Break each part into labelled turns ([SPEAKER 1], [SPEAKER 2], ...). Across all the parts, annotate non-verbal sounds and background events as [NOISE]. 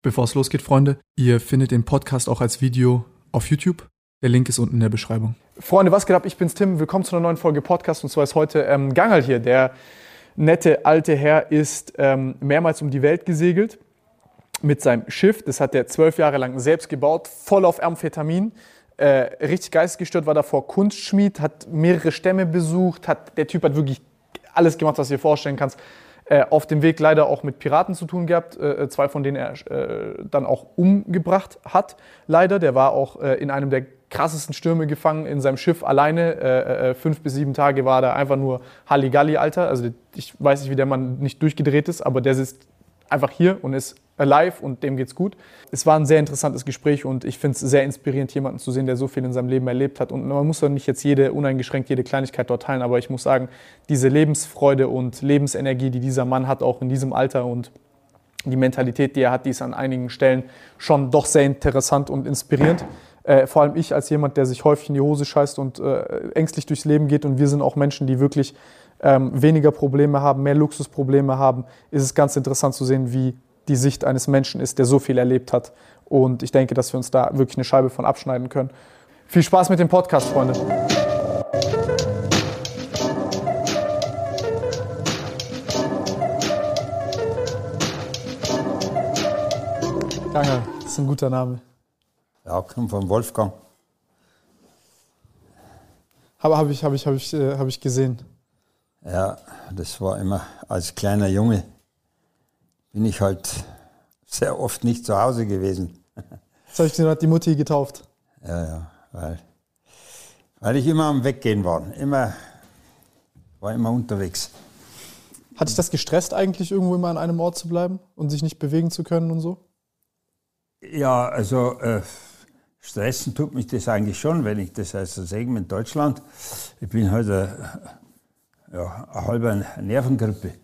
[SPEAKER 1] Bevor es losgeht, Freunde, ihr findet den Podcast auch als Video auf YouTube. Der Link ist unten in der Beschreibung.
[SPEAKER 2] Freunde, was geht ab? Ich bin's Tim. Willkommen zu einer neuen Folge Podcast. Und zwar ist heute ähm, Gangal hier. Der nette alte Herr ist ähm, mehrmals um die Welt gesegelt mit seinem Schiff. Das hat er zwölf Jahre lang selbst gebaut, voll auf Amphetamin. Äh, richtig geistesgestört, war davor Kunstschmied, hat mehrere Stämme besucht, hat, der Typ hat wirklich alles gemacht, was du dir vorstellen kannst. Äh, auf dem Weg leider auch mit Piraten zu tun gehabt, äh, zwei von denen er äh, dann auch umgebracht hat, leider. Der war auch äh, in einem der krassesten Stürme gefangen in seinem Schiff alleine. Äh, fünf bis sieben Tage war da einfach nur Halligalli, Alter. Also ich weiß nicht, wie der Mann nicht durchgedreht ist, aber der sitzt einfach hier und ist alive und dem geht's gut. Es war ein sehr interessantes Gespräch und ich finde es sehr inspirierend, jemanden zu sehen, der so viel in seinem Leben erlebt hat. Und man muss doch nicht jetzt jede, uneingeschränkt jede Kleinigkeit dort teilen, aber ich muss sagen, diese Lebensfreude und Lebensenergie, die dieser Mann hat, auch in diesem Alter und die Mentalität, die er hat, die ist an einigen Stellen schon doch sehr interessant und inspirierend. Äh, vor allem ich als jemand, der sich häufig in die Hose scheißt und äh, ängstlich durchs Leben geht und wir sind auch Menschen, die wirklich ähm, weniger Probleme haben, mehr Luxusprobleme haben, ist es ganz interessant zu sehen, wie die Sicht eines Menschen ist, der so viel erlebt hat. Und ich denke, dass wir uns da wirklich eine Scheibe von abschneiden können. Viel Spaß mit dem Podcast, Freunde. Gange, das ist ein guter Name.
[SPEAKER 3] Ja, kommt von Wolfgang.
[SPEAKER 2] Habe hab ich, hab ich, hab ich, äh, hab ich gesehen.
[SPEAKER 3] Ja, das war immer als kleiner Junge bin ich halt sehr oft nicht zu Hause gewesen.
[SPEAKER 2] Das heißt, hat die Mutti getauft.
[SPEAKER 3] Ja, ja, weil, weil ich immer am Weggehen war. Immer, war immer unterwegs.
[SPEAKER 2] Hat dich das gestresst, eigentlich irgendwo immer an einem Ort zu bleiben und sich nicht bewegen zu können und so?
[SPEAKER 3] Ja, also äh, stressen tut mich das eigentlich schon, wenn ich das also sage in Deutschland. Ich bin halt äh, ja, eine halbe Nervengrippe.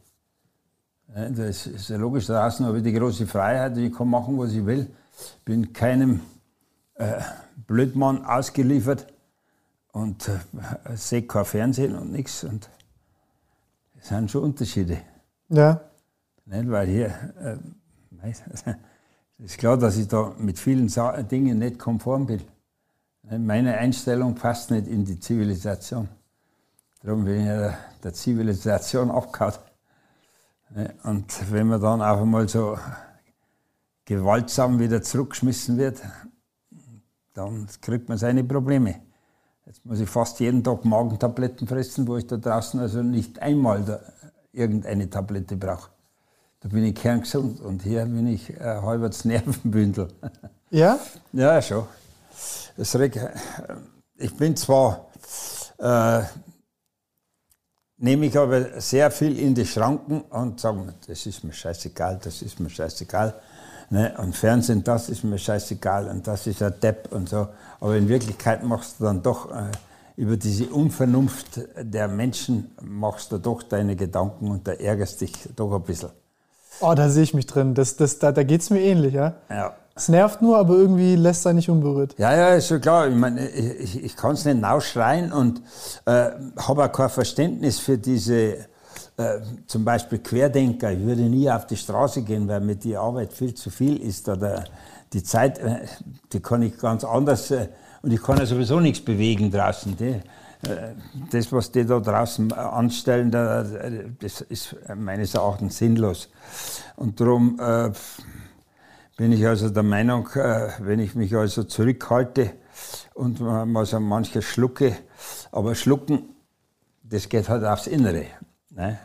[SPEAKER 3] Das ist ja logisch, draußen habe ich die große Freiheit, ich kann machen, was ich will. Bin keinem äh, Blödmann ausgeliefert und äh, sehe kein Fernsehen und nichts. Und das sind schon Unterschiede.
[SPEAKER 2] Ja.
[SPEAKER 3] Nicht? Weil hier, äh, [LAUGHS] ist klar, dass ich da mit vielen Dingen nicht konform bin. Meine Einstellung passt nicht in die Zivilisation. Darum bin ich der, der Zivilisation abgehauen. Und wenn man dann auch einmal so gewaltsam wieder zurückgeschmissen wird, dann kriegt man seine Probleme. Jetzt muss ich fast jeden Tag Magentabletten fressen, wo ich da draußen also nicht einmal irgendeine Tablette brauche. Da bin ich kerngesund und hier bin ich ein halbes Nervenbündel. [LAUGHS]
[SPEAKER 2] Ja?
[SPEAKER 3] Ja, schon. Das, ich bin zwar äh, nehme ich aber sehr viel in die Schranken und sage, das ist mir scheißegal, das ist mir scheißegal. Ne? Und Fernsehen, das ist mir scheißegal und das ist ein Depp und so. Aber in Wirklichkeit machst du dann doch äh, über diese Unvernunft der Menschen, machst du doch deine Gedanken und da ärgerst dich doch ein bisschen.
[SPEAKER 2] Oh, da sehe ich mich drin. Das, das, da da geht es mir ähnlich, ja?
[SPEAKER 3] Ja.
[SPEAKER 2] Es nervt nur, aber irgendwie lässt er nicht unberührt.
[SPEAKER 3] Ja, ja, ist schon klar. Ich meine, ich, ich kann es nicht nachschreien und äh, habe auch kein Verständnis für diese äh, zum Beispiel Querdenker. Ich würde nie auf die Straße gehen, weil mir die Arbeit viel zu viel ist oder die Zeit, äh, die kann ich ganz anders äh, und ich kann ja sowieso nichts bewegen draußen. Die, äh, das, was die da draußen anstellen, das ist meines Erachtens sinnlos. Und darum äh, bin ich also der Meinung, äh, wenn ich mich also zurückhalte und mal so manches schlucke, aber schlucken, das geht halt aufs Innere. Ne?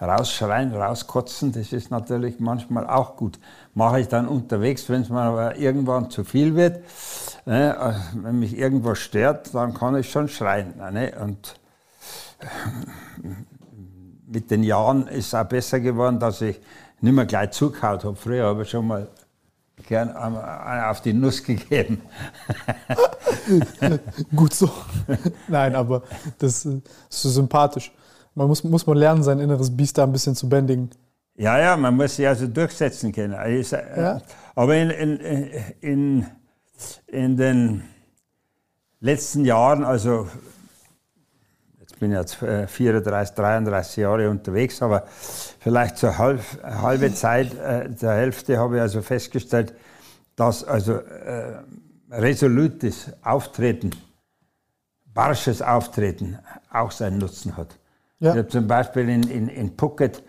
[SPEAKER 3] Rausschreien, rauskotzen, das ist natürlich manchmal auch gut. Mache ich dann unterwegs, wenn es mir aber irgendwann zu viel wird, ne? Äh, wenn mich irgendwas stört, dann kann ich schon schreien. Ne? Und äh, mit den Jahren ist es auch besser geworden, dass ich nicht mehr gleich zugehaut habe. Früher habe ich schon mal gern auf die Nuss gegeben. [LAUGHS]
[SPEAKER 2] Gut so. Nein, aber das ist so sympathisch. Man muss, muss man lernen, sein inneres Biest da ein bisschen zu bändigen.
[SPEAKER 3] Ja, ja, man muss sich also durchsetzen können. Also, ja. Aber in, in, in, in den letzten Jahren, also bin jetzt 34, 33 Jahre unterwegs, aber vielleicht zur halb, halbe Zeit, äh, der Hälfte habe ich also festgestellt, dass also äh, resolutes Auftreten, barsches Auftreten auch seinen Nutzen hat. Ja. Ich habe zum Beispiel in, in, in Phuket,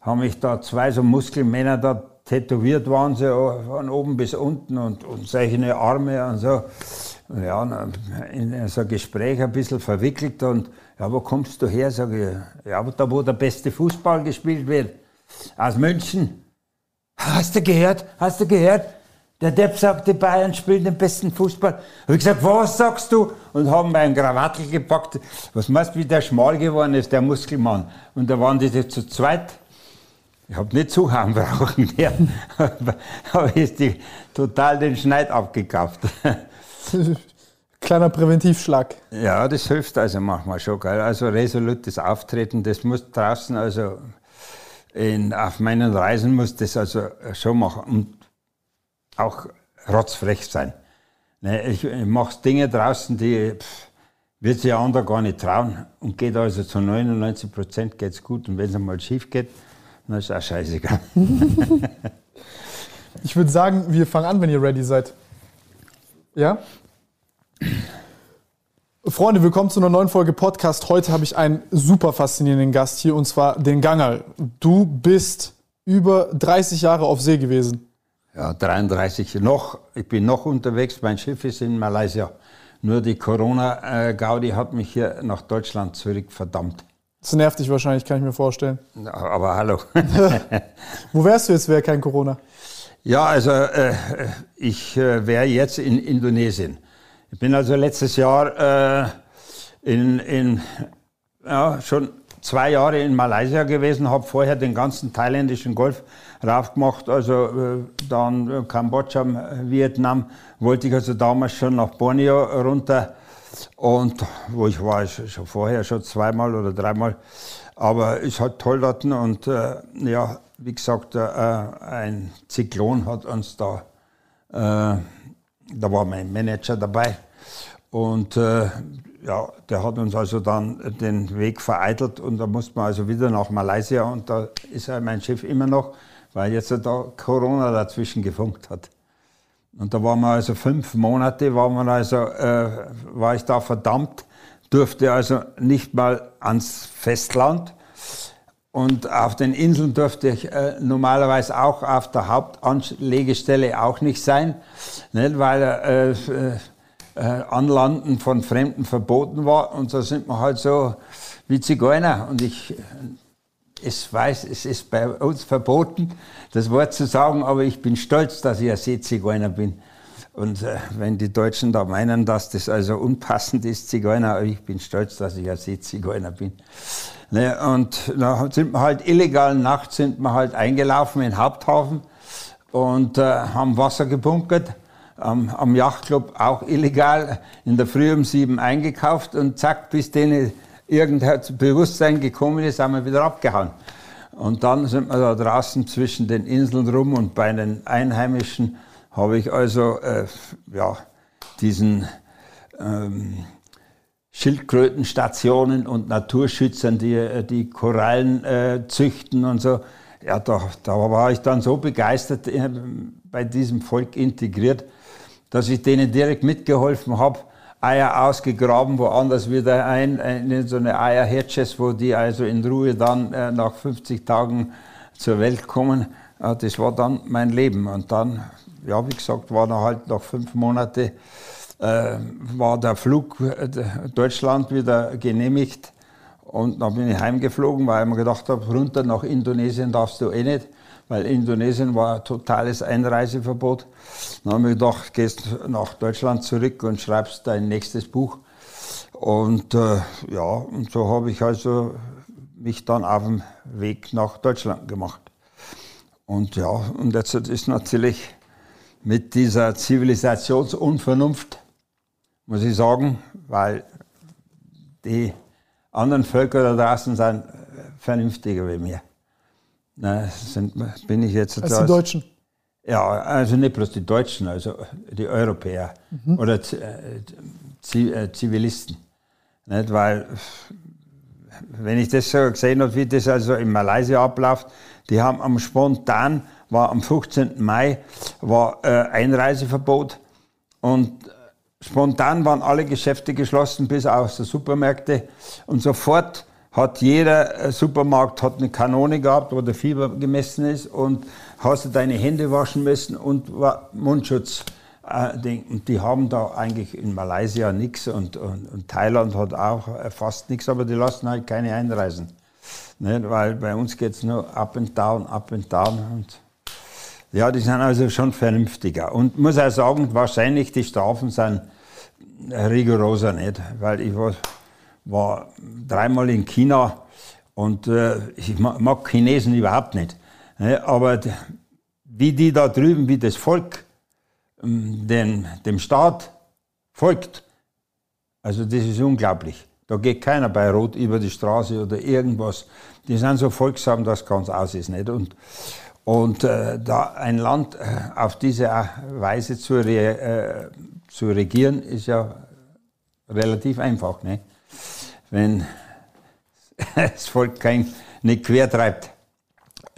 [SPEAKER 3] haben mich da zwei so Muskelmänner da tätowiert waren sie von oben bis unten und, und solche Arme und so. Ja, in so ein Gespräch ein bisschen verwickelt und ja, wo kommst du her? Sage ich, ja, da wo der beste Fußball gespielt wird. Aus München. Hast du gehört? Hast du gehört? Der Depp sagt, die Bayern spielen den besten Fußball. Hab ich gesagt, was sagst du? Und haben meinen Krawattel gepackt. Was meinst du, wie der schmal geworden ist, der Muskelmann? Und da waren die zu zweit ich habe nicht zuhauen brauchen, [LAUGHS] ja. aber ist die total den Schneid abgekauft. [LAUGHS]
[SPEAKER 2] Kleiner Präventivschlag.
[SPEAKER 3] Ja, das hilft also manchmal schon. Gell? Also resolutes Auftreten, das muss draußen, also in, auf meinen Reisen muss das also schon machen und auch rotzfrech sein. Ne, ich, ich mache Dinge draußen, die pff, wird sich ein anderer gar nicht trauen und geht also zu 99 Prozent geht's gut und wenn es einmal schief geht, na, ist auch scheißegal. [LAUGHS]
[SPEAKER 2] ich würde sagen, wir fangen an, wenn ihr ready seid. Ja? Freunde, willkommen zu einer neuen Folge Podcast. Heute habe ich einen super faszinierenden Gast hier und zwar den Gangal. Du bist über 30 Jahre auf See gewesen.
[SPEAKER 3] Ja, 33 noch. Ich bin noch unterwegs. Mein Schiff ist in Malaysia. Nur die Corona-Gaudi hat mich hier nach Deutschland zurück verdammt.
[SPEAKER 2] Das nervt dich wahrscheinlich, kann ich mir vorstellen.
[SPEAKER 3] Aber hallo. [LAUGHS] [LAUGHS]
[SPEAKER 2] Wo wärst du jetzt, wäre kein Corona?
[SPEAKER 3] Ja, also äh, ich äh, wäre jetzt in Indonesien. Ich bin also letztes Jahr äh, in, in ja, schon zwei Jahre in Malaysia gewesen, habe vorher den ganzen thailändischen Golf raufgemacht, also äh, dann Kambodscha, Vietnam, wollte ich also damals schon nach Borneo runter und wo ich war, schon vorher schon zweimal oder dreimal. Aber es hat toll dort und äh, ja, wie gesagt, äh, ein Zyklon hat uns da, äh, da war mein Manager dabei und äh, ja, der hat uns also dann den Weg vereitelt und da musste man also wieder nach Malaysia und da ist ja mein Schiff immer noch, weil jetzt da Corona dazwischen gefunkt hat. Und da waren wir also fünf Monate, war, man also, äh, war ich da verdammt, durfte also nicht mal ans Festland. Und auf den Inseln durfte ich äh, normalerweise auch auf der Hauptanlegestelle auch nicht sein, nicht, weil äh, äh, Anlanden von Fremden verboten war. Und so sind wir halt so wie Zigeuner. Und ich es weiß, es ist bei uns verboten, das Wort zu sagen, aber ich bin stolz, dass ich ein Seezigeuner bin. Und äh, wenn die Deutschen da meinen, dass das also unpassend ist, Zigeuner, ich bin stolz, dass ich ein Seezigeuner bin. Ne, und da sind wir halt illegal nachts sind wir halt eingelaufen in den Haupthafen und äh, haben Wasser gebunkert. Am, am Yachtclub auch illegal in der Früh um sieben eingekauft und zack, bis denen irgendein Bewusstsein gekommen ist, haben wir wieder abgehauen. Und dann sind wir da draußen zwischen den Inseln rum und bei den Einheimischen habe ich also äh, ja, diesen ähm, Schildkrötenstationen und Naturschützern, die äh, die Korallen äh, züchten und so. Ja, da, da war ich dann so begeistert äh, bei diesem Volk integriert, dass ich denen direkt mitgeholfen habe, Eier ausgegraben, woanders wieder ein, in so eine Eierhätsches, wo die also in Ruhe dann äh, nach 50 Tagen zur Welt kommen. Äh, das war dann mein Leben. Und dann, ja, wie gesagt, war dann halt nach fünf Monaten, äh, war der Flug äh, Deutschland wieder genehmigt. Und dann bin ich heimgeflogen, weil ich mir gedacht habe, runter nach Indonesien darfst du eh nicht weil Indonesien war ein totales Einreiseverbot. Dann habe ich gedacht, gehst nach Deutschland zurück und schreibst dein nächstes Buch. Und äh, ja, und so habe ich also mich dann auf dem Weg nach Deutschland gemacht. Und ja, und jetzt ist natürlich mit dieser Zivilisationsunvernunft, muss ich sagen, weil die anderen Völker da draußen sind vernünftiger wie mir. Na, sind, bin ich jetzt.
[SPEAKER 2] Als die Deutschen?
[SPEAKER 3] Ja, also nicht bloß die Deutschen, also die Europäer mhm. oder äh, äh, Zivilisten. Nicht? Weil wenn ich das so gesehen habe, wie das also in Malaysia abläuft, die haben am spontan, war am 15. Mai, war äh, Einreiseverbot und spontan waren alle Geschäfte geschlossen, bis auf die Supermärkte und sofort hat jeder äh, Supermarkt hat eine Kanone gehabt, wo der Fieber gemessen ist und hast du deine Hände waschen müssen und Mundschutz. Äh, und die haben da eigentlich in Malaysia nichts und, und, und, Thailand hat auch äh, fast nichts, aber die lassen halt keine einreisen. Nicht? Weil bei uns geht es nur up and down, up and down. Und ja, die sind also schon vernünftiger. Und muss auch sagen, wahrscheinlich die Strafen sind rigoroser nicht, weil ich war, war dreimal in China und äh, ich mag Chinesen überhaupt nicht. Ne? Aber wie die da drüben, wie das Volk ähm, den, dem Staat folgt, also das ist unglaublich. Da geht keiner bei Rot über die Straße oder irgendwas. Die sind so folgsam, dass ganz aus ist. Nicht? Und, und äh, da ein Land äh, auf diese Weise zu, re, äh, zu regieren, ist ja relativ einfach. Nicht? Wenn [LAUGHS] das Volk kein, nicht quer treibt.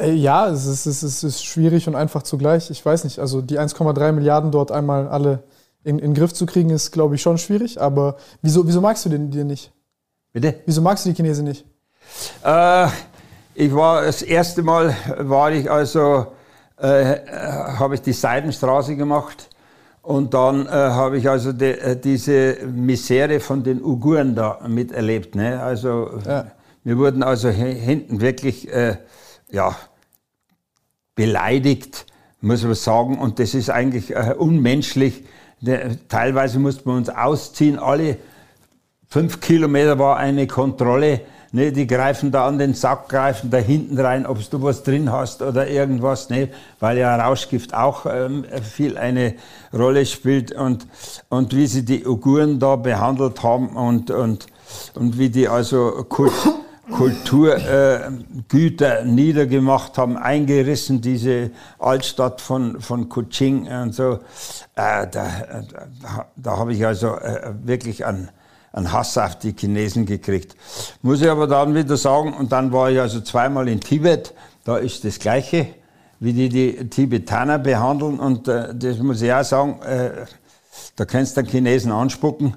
[SPEAKER 2] Äh, ja, es ist, es, ist, es ist schwierig und einfach zugleich. Ich weiß nicht, also die 1,3 Milliarden dort einmal alle in, in den Griff zu kriegen, ist, glaube ich, schon schwierig. Aber wieso, wieso magst du den dir nicht?
[SPEAKER 3] Bitte?
[SPEAKER 2] Wieso magst du die Chinesen nicht?
[SPEAKER 3] Äh, ich war das erste Mal, war ich also, äh, habe ich die Seidenstraße gemacht. Und dann äh, habe ich also de, äh, diese Misere von den Uiguren da miterlebt. Ne? Also ja. wir wurden also hinten wirklich äh, ja, beleidigt, muss man sagen. Und das ist eigentlich äh, unmenschlich. Der, teilweise mussten wir uns ausziehen. Alle fünf Kilometer war eine Kontrolle. Ne, die greifen da an den Sack, greifen da hinten rein, ob du was drin hast oder irgendwas, ne, weil ja Rauschgift auch ähm, viel eine Rolle spielt und, und wie sie die Uiguren da behandelt haben und, und, und wie die also Kult, Kulturgüter äh, niedergemacht haben, eingerissen, diese Altstadt von, von Kuching und so. Äh, da, da, da habe ich also äh, wirklich einen, einen Hass auf die Chinesen gekriegt. Muss ich aber dann wieder sagen, und dann war ich also zweimal in Tibet, da ist das Gleiche, wie die die Tibetaner behandeln und äh, das muss ich auch sagen, äh, da kannst du den Chinesen anspucken.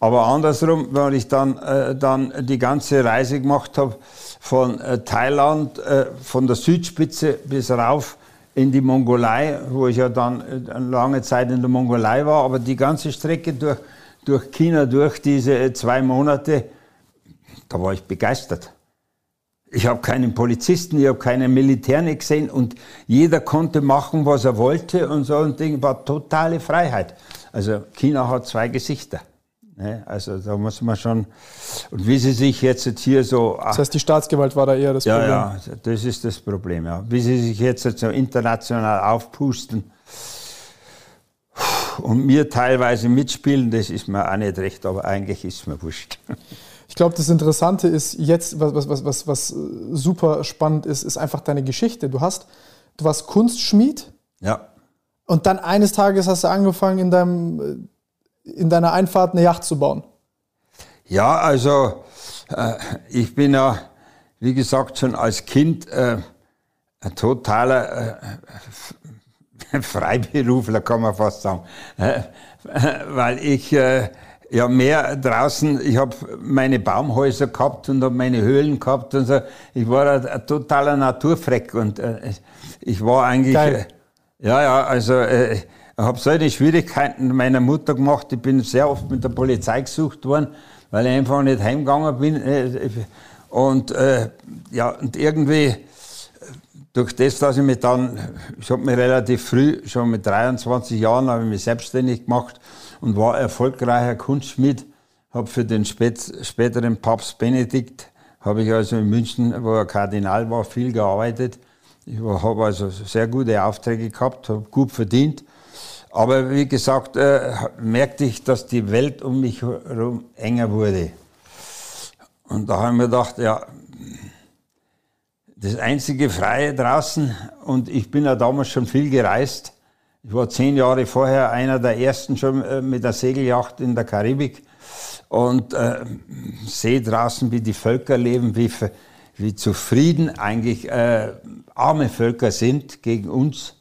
[SPEAKER 3] Aber andersrum, wenn ich dann, äh, dann die ganze Reise gemacht habe von äh, Thailand, äh, von der Südspitze bis rauf in die Mongolei, wo ich ja dann äh, lange Zeit in der Mongolei war, aber die ganze Strecke durch, durch China, durch diese äh, zwei Monate, da war ich begeistert. Ich habe keinen Polizisten, ich habe keinen Militär nicht gesehen und jeder konnte machen, was er wollte und so ein Ding war totale Freiheit. Also China hat zwei Gesichter. Ne? Also da muss man schon, und wie sie sich jetzt hier so...
[SPEAKER 2] Das heißt, die Staatsgewalt war da eher das
[SPEAKER 3] ja,
[SPEAKER 2] Problem?
[SPEAKER 3] Ja, das ist das Problem, ja. Wie sie sich jetzt so international aufpusten und mir teilweise mitspielen, das ist mir auch nicht recht, aber eigentlich ist mir wurscht. [LAUGHS]
[SPEAKER 2] Ich glaube, das Interessante ist jetzt, was, was, was, was super spannend ist, ist einfach deine Geschichte. Du hast, du warst Kunstschmied.
[SPEAKER 3] Ja.
[SPEAKER 2] Und dann eines Tages hast du angefangen, in deinem in deiner Einfahrt eine Yacht zu bauen?
[SPEAKER 3] Ja, also äh, ich bin ja, wie gesagt, schon als Kind äh, ein totaler äh, [LAUGHS] Freiberufler, kann man fast sagen. Äh, weil ich äh, ja mehr draußen, ich habe meine Baumhäuser gehabt und habe meine Höhlen gehabt und so. Ich war ein, ein totaler Naturfreck und äh, ich war eigentlich.
[SPEAKER 2] Geil.
[SPEAKER 3] ja, ja, also ich habe solche Schwierigkeiten meiner Mutter gemacht. Ich bin sehr oft mit der Polizei gesucht worden, weil ich einfach nicht heimgegangen bin. Äh, und, äh, ja, und irgendwie, durch das, dass ich mich dann, ich habe mich relativ früh, schon mit 23 Jahren, habe ich mich selbstständig gemacht und war erfolgreicher Kunstschmied. Habe für den spät, späteren Papst Benedikt, habe ich also in München, wo er Kardinal war, viel gearbeitet. Ich habe also sehr gute Aufträge gehabt, habe gut verdient aber wie gesagt, äh, merkte ich, dass die Welt um mich herum enger wurde. Und da habe ich mir gedacht, ja, das einzige Freie draußen, und ich bin ja damals schon viel gereist. Ich war zehn Jahre vorher einer der ersten schon äh, mit der Segeljacht in der Karibik. und äh, sehe draußen, wie die Völker leben, wie, wie zufrieden eigentlich äh, arme Völker sind gegen uns.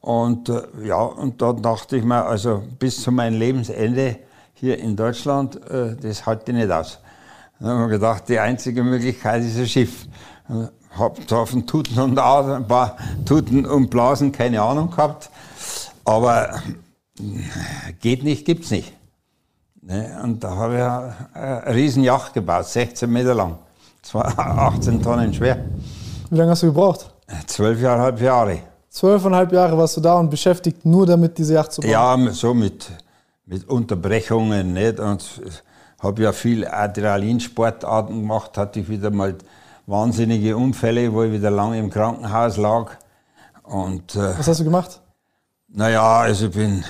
[SPEAKER 3] Und äh, ja, und da dachte ich mir, also bis zu meinem Lebensende hier in Deutschland, äh, das halte ich nicht aus. Dann haben wir gedacht, die einzige Möglichkeit ist ein Schiff. Von Tuten und ein paar Tuten und Blasen keine Ahnung gehabt. Aber geht nicht, gibt's nicht. Ne? Und da habe ich eine riesen Yacht gebaut, 16 Meter lang. Zwar [LAUGHS] 18 Tonnen schwer.
[SPEAKER 2] Wie lange hast du gebraucht?
[SPEAKER 3] Zwölf Jahre, Jahre.
[SPEAKER 2] Zwölfeinhalb Jahre warst du da und beschäftigt nur damit, diese Yacht zu bauen?
[SPEAKER 3] Ja, so mit, mit Unterbrechungen. Nicht? Und habe ja viel Adrenalinsportarten gemacht, hatte ich wieder mal wahnsinnige Unfälle, wo ich wieder lange im Krankenhaus lag. Und,
[SPEAKER 2] äh, Was hast du gemacht?
[SPEAKER 3] Naja, also ich bin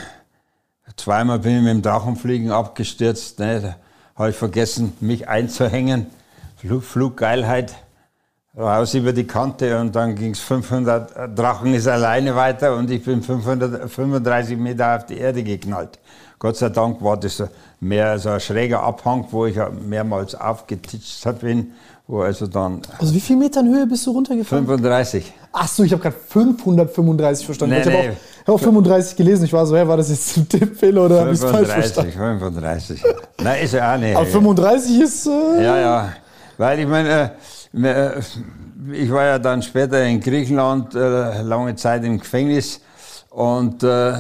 [SPEAKER 3] zweimal bin ich mit dem Drachenfliegen abgestürzt. Ne? Da habe ich vergessen, mich einzuhängen. Flug, Fluggeilheit raus über die Kante und dann ging es 500 Drachen ist alleine weiter und ich bin 535 Meter auf die Erde geknallt. Gott sei Dank war das mehr so ein schräger Abhang, wo ich mehrmals aufgetitscht bin, wo also dann...
[SPEAKER 2] Also wie viel Metern Höhe bist du runtergefallen?
[SPEAKER 3] 35.
[SPEAKER 2] Ach so, ich habe gerade 535 verstanden. Nee, ich habe nee. auch, hab auch 35 gelesen. Ich war so, hey, war das jetzt ein Tippfehler oder habe ich es falsch verstanden?
[SPEAKER 3] 35. Nein, ist ja auch nicht.
[SPEAKER 2] Aber 35 ist...
[SPEAKER 3] Äh ja, ja. Weil ich meine... Äh, äh, ich war ja dann später in Griechenland äh, lange Zeit im Gefängnis und äh,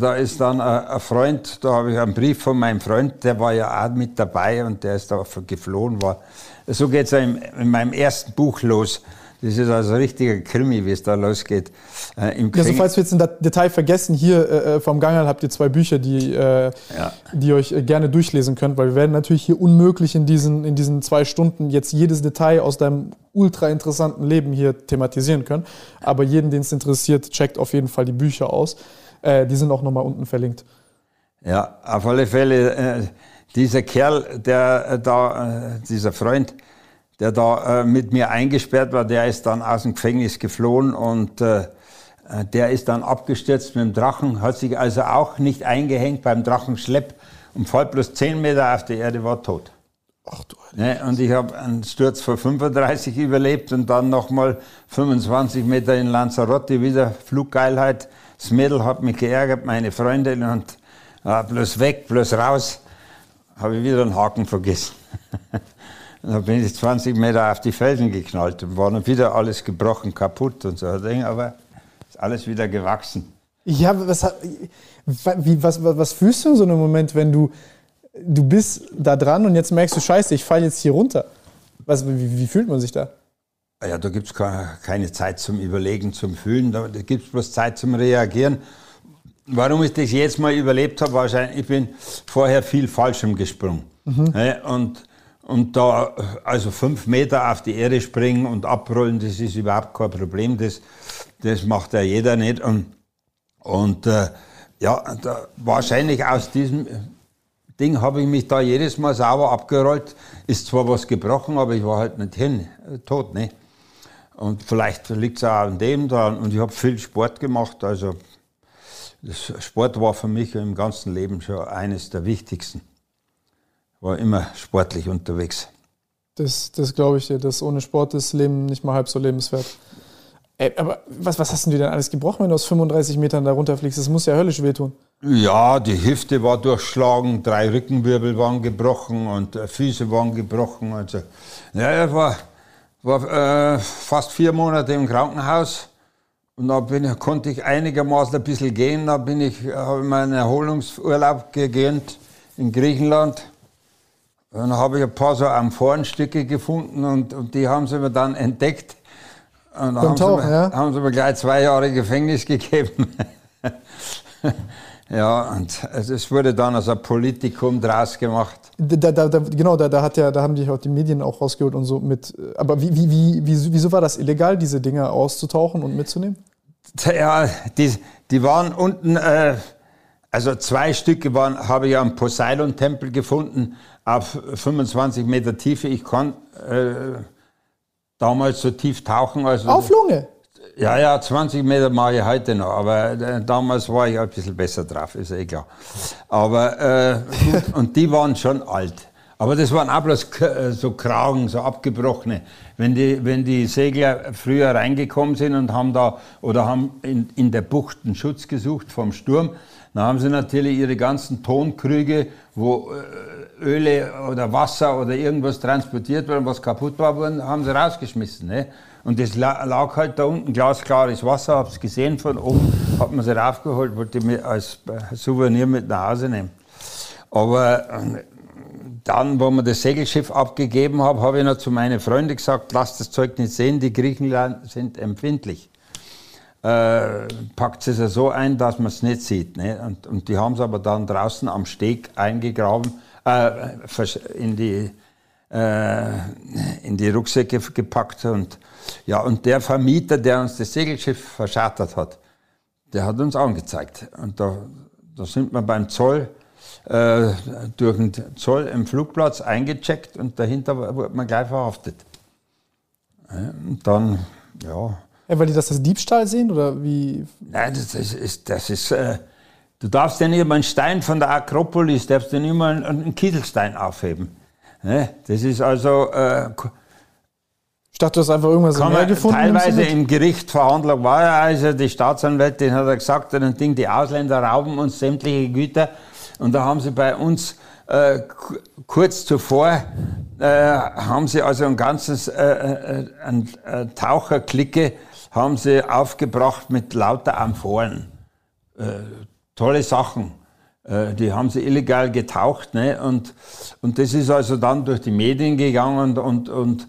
[SPEAKER 3] da ist dann ein Freund, da habe ich einen Brief von meinem Freund, der war ja auch mit dabei und der ist da geflohen. War. So geht es ja in, in meinem ersten Buch los. Das ist also ein richtiger Krimi, wie es da losgeht.
[SPEAKER 2] Äh, im also falls wir jetzt ein Detail vergessen, hier äh, äh, vom Gangal habt ihr zwei Bücher, die, äh, ja. die ihr euch äh, gerne durchlesen könnt, weil wir werden natürlich hier unmöglich in diesen, in diesen zwei Stunden jetzt jedes Detail aus deinem ultra interessanten Leben hier thematisieren können. Aber jeden, den es interessiert, checkt auf jeden Fall die Bücher aus. Äh, die sind auch nochmal unten verlinkt.
[SPEAKER 3] Ja, auf alle Fälle, dieser Kerl, der da, dieser Freund, der da äh, mit mir eingesperrt war, der ist dann aus dem Gefängnis geflohen und äh, äh, der ist dann abgestürzt mit dem Drachen, hat sich also auch nicht eingehängt beim Drachenschlepp und fällt bloß 10 Meter auf die Erde, war tot. Ach du ne, Und ich habe einen Sturz von 35 überlebt und dann nochmal 25 Meter in Lanzarote, wieder Fluggeilheit. Das Mädel hat mich geärgert, meine Freundin, und äh, bloß weg, bloß raus, habe ich wieder einen Haken vergessen. [LAUGHS] Dann bin ich 20 Meter auf die Felsen geknallt und war dann wieder alles gebrochen, kaputt und so. Aber ist alles wieder gewachsen.
[SPEAKER 2] Ja, was, wie, was, was fühlst du in so einem Moment, wenn du, du bist da dran und jetzt merkst du, scheiße, ich falle jetzt hier runter? Was, wie, wie fühlt man sich da?
[SPEAKER 3] Ja, da gibt es keine Zeit zum Überlegen, zum Fühlen, da gibt es bloß Zeit zum Reagieren. Warum ich das jetzt mal überlebt habe, wahrscheinlich, ich bin vorher viel Fallschirm gesprungen. Mhm. Und und da also fünf Meter auf die Erde springen und abrollen, das ist überhaupt kein Problem. Das, das macht ja jeder nicht. Und, und äh, ja, da, wahrscheinlich aus diesem Ding habe ich mich da jedes Mal sauber abgerollt. Ist zwar was gebrochen, aber ich war halt nicht hin, äh, tot. Ne? Und vielleicht liegt es auch an dem dran. Und ich habe viel Sport gemacht. Also Sport war für mich im ganzen Leben schon eines der wichtigsten war immer sportlich unterwegs.
[SPEAKER 2] Das, das glaube ich dir, dass ohne Sport das Leben nicht mal halb so lebenswert. Ey, aber was, was hast du denn alles gebrochen, wenn du aus 35 Metern da runterfliegst? Das muss ja höllisch wehtun.
[SPEAKER 3] Ja, die Hüfte war durchschlagen, drei Rückenwirbel waren gebrochen und äh, Füße waren gebrochen. Also, ja, ich war, war äh, fast vier Monate im Krankenhaus und da bin, konnte ich einigermaßen ein bisschen gehen. Da bin ich, habe ich meinen Erholungsurlaub gegönnt in Griechenland. Dann habe ich ein paar so Amphorenstücke gefunden und, und die haben sie mir dann entdeckt. Und haben, Tauchen, sie mir, ja? haben sie mir gleich zwei Jahre Gefängnis [LAUGHS] gegeben. Ja, und es wurde dann also ein Politikum draus gemacht.
[SPEAKER 2] Da, da, da, genau, da, da, hat ja, da haben die auch die Medien auch rausgeholt und so mit. Aber wie, wie, wie, wieso war das illegal, diese Dinge auszutauchen und mitzunehmen?
[SPEAKER 3] Ja, die, die waren unten. Äh, also zwei Stücke waren, habe ich am Poseidon-Tempel gefunden, auf 25 Meter Tiefe. Ich kann äh, damals so tief tauchen. Also
[SPEAKER 2] auf Lunge?
[SPEAKER 3] Ja, ja, 20 Meter mache ich heute noch, aber äh, damals war ich ein bisschen besser drauf, ist eh klar. Aber, äh, gut, [LAUGHS] und die waren schon alt. Aber das waren auch bloß äh, so Kragen, so abgebrochene. Wenn die, wenn die Segler früher reingekommen sind und haben da, oder haben in, in der Bucht einen Schutz gesucht vom Sturm, dann haben sie natürlich ihre ganzen Tonkrüge, wo äh, Öle oder Wasser oder irgendwas transportiert wurde, was kaputt war, haben sie rausgeschmissen. Ne? Und das lag halt da unten, glasklares Wasser, hab's gesehen von oben, hat man sie raufgeholt, wollte mir als Souvenir mit nach Hause nehmen. Aber äh, dann, wo wir das Segelschiff abgegeben haben, habe ich noch zu meinen Freunden gesagt, lasst das Zeug nicht sehen, die Griechen sind empfindlich. Äh, packt es so ein, dass man es nicht sieht. Ne? Und, und die haben es aber dann draußen am Steg eingegraben, äh, in, die, in die Rucksäcke gepackt. Und, ja, und der Vermieter, der uns das Segelschiff verschartert hat, der hat uns angezeigt. Und da, da sind wir beim Zoll äh, durch den Zoll im Flugplatz eingecheckt und dahinter wurde man gleich verhaftet. Und dann, ja.
[SPEAKER 2] ja. Weil die das als Diebstahl sehen oder wie?
[SPEAKER 3] Nein, das ist, das ist äh, du darfst ja nicht mal einen Stein von der Akropolis, darfst du nicht mal einen Kieselstein aufheben. Ne? Das ist also. Äh,
[SPEAKER 2] ich dachte, du hast einfach irgendwas
[SPEAKER 3] im Meer gefunden. Teilweise im Gericht Verhandlung war ja, also die Staatsanwältin hat gesagt, ein Ding, die Ausländer rauben uns sämtliche Güter. Und da haben sie bei uns äh, kurz zuvor äh, haben sie also ein ganzes äh, äh, ein, äh, Taucherklicke haben sie aufgebracht mit lauter Amphoren. Äh, tolle Sachen. Äh, die haben sie illegal getaucht, ne? Und, und das ist also dann durch die Medien gegangen und, und, und,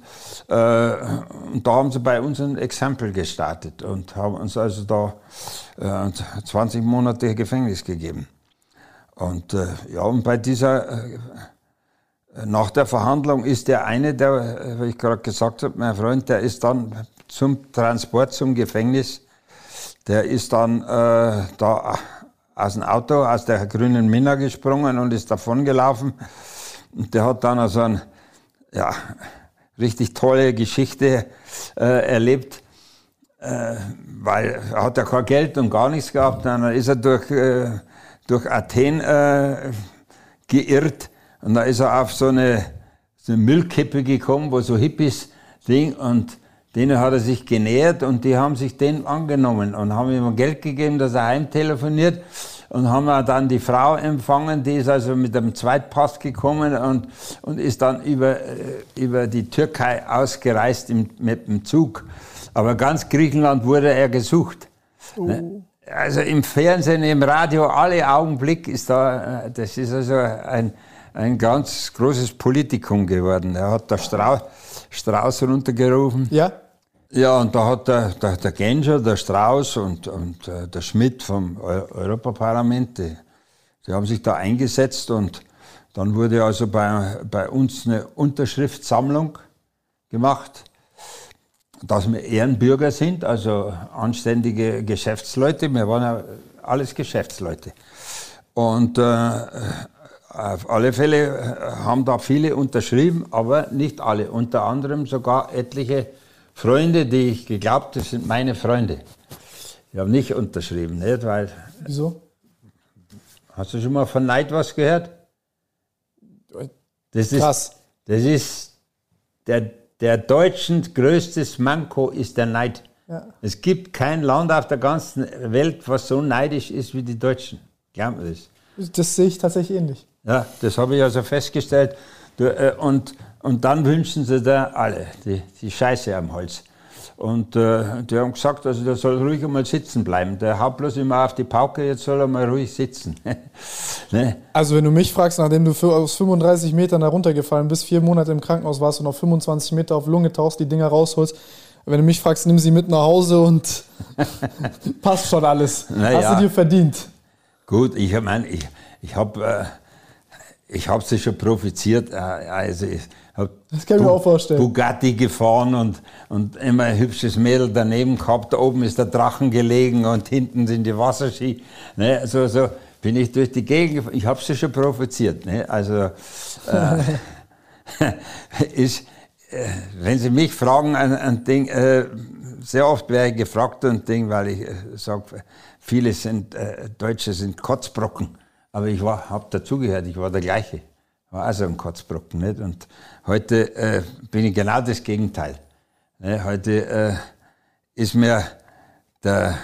[SPEAKER 3] äh, und da haben sie bei uns ein Exempel gestartet und haben uns also da äh, 20 Monate Gefängnis gegeben. Und äh, ja, und bei dieser, äh, nach der Verhandlung ist der eine, der, äh, wie ich gerade gesagt habe, mein Freund, der ist dann zum Transport zum Gefängnis, der ist dann äh, da aus dem Auto, aus der grünen Minna gesprungen und ist davon gelaufen. Und der hat dann also eine ja, richtig tolle Geschichte äh, erlebt, äh, weil er hat ja kein Geld und gar nichts gehabt. Dann ist er durch äh, durch Athen äh, geirrt und da ist er auf so eine, so eine Müllkippe gekommen, wo so Hippies Ding und denen hat er sich genähert und die haben sich den angenommen und haben ihm Geld gegeben, dass er heim telefoniert und haben dann die Frau empfangen, die ist also mit einem Zweitpass gekommen und, und ist dann über, äh, über die Türkei ausgereist im, mit dem Zug. Aber ganz Griechenland wurde er gesucht. Oh. Ne? also im Fernsehen, im Radio, alle Augenblick ist da, äh, das ist also ein, ein ganz großes Politikum geworden. Er hat da Strauß, Strauß runtergerufen.
[SPEAKER 2] Ja.
[SPEAKER 3] Ja, und da hat der, der, der Genscher, der Strauß und, und äh, der Schmidt vom Europaparlament, die, die haben sich da eingesetzt und dann wurde also bei, bei uns eine Unterschriftssammlung gemacht dass wir Ehrenbürger sind, also anständige Geschäftsleute. Wir waren ja alles Geschäftsleute. Und äh, auf alle Fälle äh, haben da viele unterschrieben, aber nicht alle. Unter anderem sogar etliche Freunde, die ich geglaubt, das sind meine Freunde. Die haben nicht unterschrieben, nicht? Weil.
[SPEAKER 2] Wieso?
[SPEAKER 3] Hast du schon mal von Neid was gehört?
[SPEAKER 2] Das ist, Krass.
[SPEAKER 3] Das ist der der Deutschen größtes Manko ist der Neid. Ja. Es gibt kein Land auf der ganzen Welt, was so neidisch ist wie die Deutschen. Glauben wir
[SPEAKER 2] das? Das sehe ich tatsächlich ähnlich.
[SPEAKER 3] Ja, das habe ich also festgestellt. Äh, und, und dann wünschen sie da alle die, die Scheiße am Hals. Und äh, die haben gesagt, also der soll ruhig einmal sitzen bleiben. Der haut bloß immer auf die Pauke, jetzt soll er mal ruhig sitzen. [LAUGHS]
[SPEAKER 2] ne? Also wenn du mich fragst, nachdem du aus 35 Metern heruntergefallen bist, vier Monate im Krankenhaus warst und auf 25 Meter auf Lunge tauchst, die Dinger rausholst, wenn du mich fragst, nimm sie mit nach Hause und [LAUGHS] passt schon alles. Naja. Hast du dir verdient.
[SPEAKER 3] Gut, ich meine, ich, ich habe äh, ich hab sie schon profitiert. Äh, also ich,
[SPEAKER 2] das kann ich mir auch vorstellen.
[SPEAKER 3] Bugatti gefahren und, und immer ein hübsches Mädel daneben gehabt. Da oben ist der Drachen gelegen und hinten sind die Wasserski. Ne, so, so bin ich durch die Gegend. Ich habe sie schon provoziert. Ne? Also, äh, [LAUGHS] ist, äh, wenn Sie mich fragen, ein, ein Ding, äh, sehr oft werde ich gefragt und Ding, weil ich äh, sage, viele sind, äh, Deutsche sind Kotzbrocken. Aber ich habe dazugehört, ich war der gleiche. War also ein Kotzbrocken. Nicht? Und heute äh, bin ich genau das Gegenteil. Ne? Heute äh, ist mir der,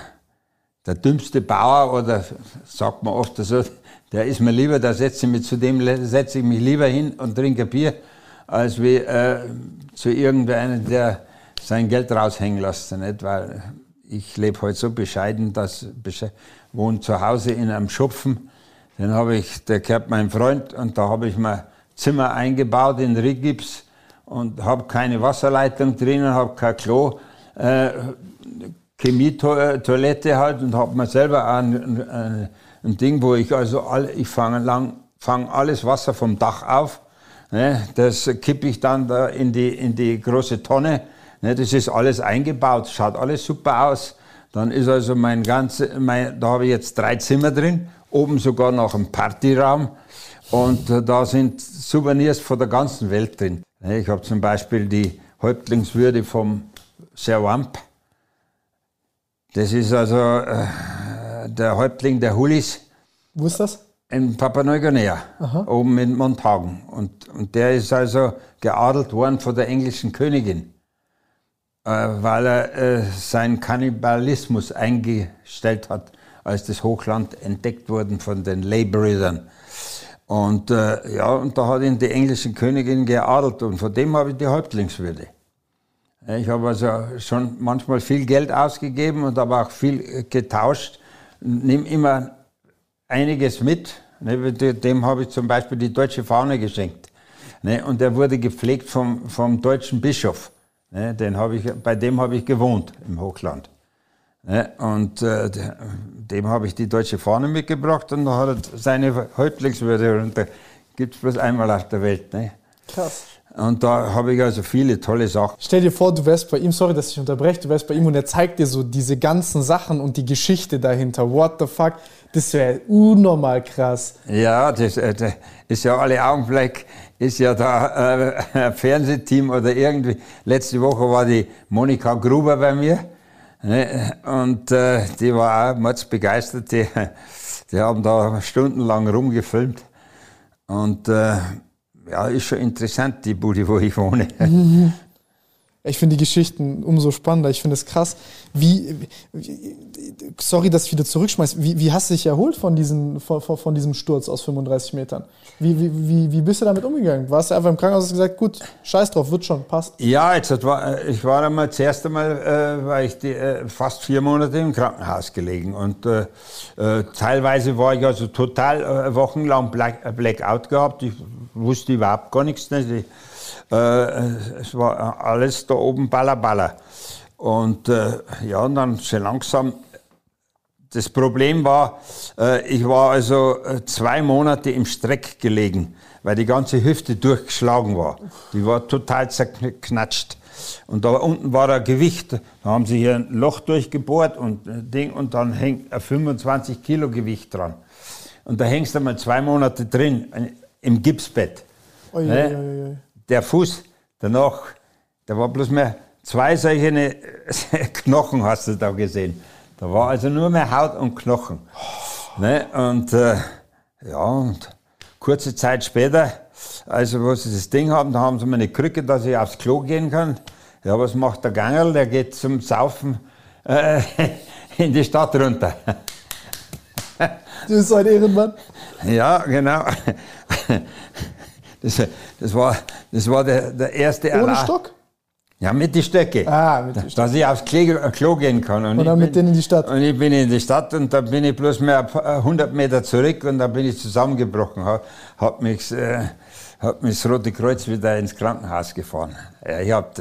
[SPEAKER 3] der dümmste Bauer, oder sagt man oft so, der ist mir lieber, da setze ich mich zu dem setze ich mich lieber hin und trinke Bier, als wie äh, zu irgendeinem, der sein Geld raushängen lässt. Nicht? Weil ich lebe heute so bescheiden, dass wohne zu Hause in einem Schupfen den habe ich, der gehört mein Freund und da habe ich mir Zimmer eingebaut in Rigips und habe keine Wasserleitung drinnen, habe kein Klo, äh, Chemietoilette halt und habe mir selber ein, ein, ein, Ding, wo ich also all, ich fange lang, fang alles Wasser vom Dach auf, ne, das kippe ich dann da in die, in die große Tonne, ne, das ist alles eingebaut, schaut alles super aus. Dann ist also mein ganze, mein, da habe ich jetzt drei Zimmer drin oben sogar noch ein Partyraum und äh, da sind Souvenirs von der ganzen Welt drin. Ich habe zum Beispiel die Häuptlingswürde vom Serwamp. Das ist also äh, der Häuptling der Hulis.
[SPEAKER 2] Wo ist das?
[SPEAKER 3] In Papua-Neuguinea, oben in Montagen. Und, und der ist also geadelt worden von der englischen Königin, äh, weil er äh, seinen Kannibalismus eingestellt hat als das Hochland entdeckt worden von den Labourern. Und äh, ja, und da hat ihn die englische Königin geadelt und von dem habe ich die Häuptlingswürde. Ich habe also schon manchmal viel Geld ausgegeben und aber auch viel äh, getauscht. Nimm immer einiges mit. Ne, dem habe ich zum Beispiel die deutsche Fahne geschenkt. Ne, und der wurde gepflegt vom, vom deutschen Bischof. Ne, den ich, bei dem habe ich gewohnt im Hochland. Und äh, dem habe ich die deutsche Fahne mitgebracht und dann hat er seine Häuptlingswürde und da gibt es bloß einmal auf der Welt. Ne?
[SPEAKER 2] Krass.
[SPEAKER 3] Und da habe ich also viele tolle Sachen.
[SPEAKER 2] Stell dir vor, du wärst bei ihm, sorry, dass ich unterbreche, du wärst bei ihm und er zeigt dir so diese ganzen Sachen und die Geschichte dahinter. What the fuck? Das wäre unnormal krass.
[SPEAKER 3] Ja, das, äh, das, ist ja alle Augenblick, ist ja da äh, ein Fernsehteam oder irgendwie. Letzte Woche war die Monika Gruber bei mir. Ne? Und äh, die war auch mords begeistert. Die, die haben da stundenlang rumgefilmt. Und äh, ja, ist schon interessant, die Bude, wo ich wohne. Mhm.
[SPEAKER 2] Ich finde die Geschichten umso spannender. Ich finde es krass. Wie, sorry, dass ich wieder zurückschmeiße. Wie, wie hast du dich erholt von, diesen, von, von diesem Sturz aus 35 Metern? Wie, wie, wie, bist du damit umgegangen? Warst du einfach im Krankenhaus und gesagt, gut, scheiß drauf, wird schon, passt?
[SPEAKER 3] Ja, jetzt war, ich war einmal, das erste Mal, äh, war ich die, äh, fast vier Monate im Krankenhaus gelegen. Und äh, äh teilweise war ich also total äh, wochenlang Black, Blackout gehabt. Ich wusste überhaupt gar nichts. Nicht. Ich, äh, es war alles da oben baller, baller. Und äh, ja, und dann schon langsam. Das Problem war, äh, ich war also äh, zwei Monate im Streck gelegen, weil die ganze Hüfte durchgeschlagen war. Die war total zerknatscht. Und da unten war ein Gewicht. Da haben sie hier ein Loch durchgebohrt und, äh, Ding, und dann hängt ein 25 Kilo Gewicht dran. Und da hängst du mal zwei Monate drin, im Gipsbett. Oi, ne? oi, oi, der Fuß danach, da war bloß mehr zwei solche [LAUGHS] Knochen, hast du da gesehen. Da war also nur mehr Haut und Knochen. Ne? Und äh, ja, und kurze Zeit später, also wo sie das Ding haben, da haben sie mir eine Krücke, dass ich aufs Klo gehen kann. Ja, was macht der Gangerl? Der geht zum Saufen äh, [LAUGHS] in die Stadt runter.
[SPEAKER 2] Du bist so ein Ehrenmann.
[SPEAKER 3] Ja, genau. Das, das war, das war der, der erste
[SPEAKER 2] Ohne Alarm. Stock?
[SPEAKER 3] Ja, mit den Stöcke. Ah, mit den Dass ich aufs Klo, Klo gehen kann.
[SPEAKER 2] Und, und dann mit denen in die Stadt.
[SPEAKER 3] Und ich bin in die Stadt und da bin ich bloß mehr 100 Meter zurück und da bin ich zusammengebrochen. Hat, hat, mich, äh, hat mich das Rote Kreuz wieder ins Krankenhaus gefahren. Ja, ich hab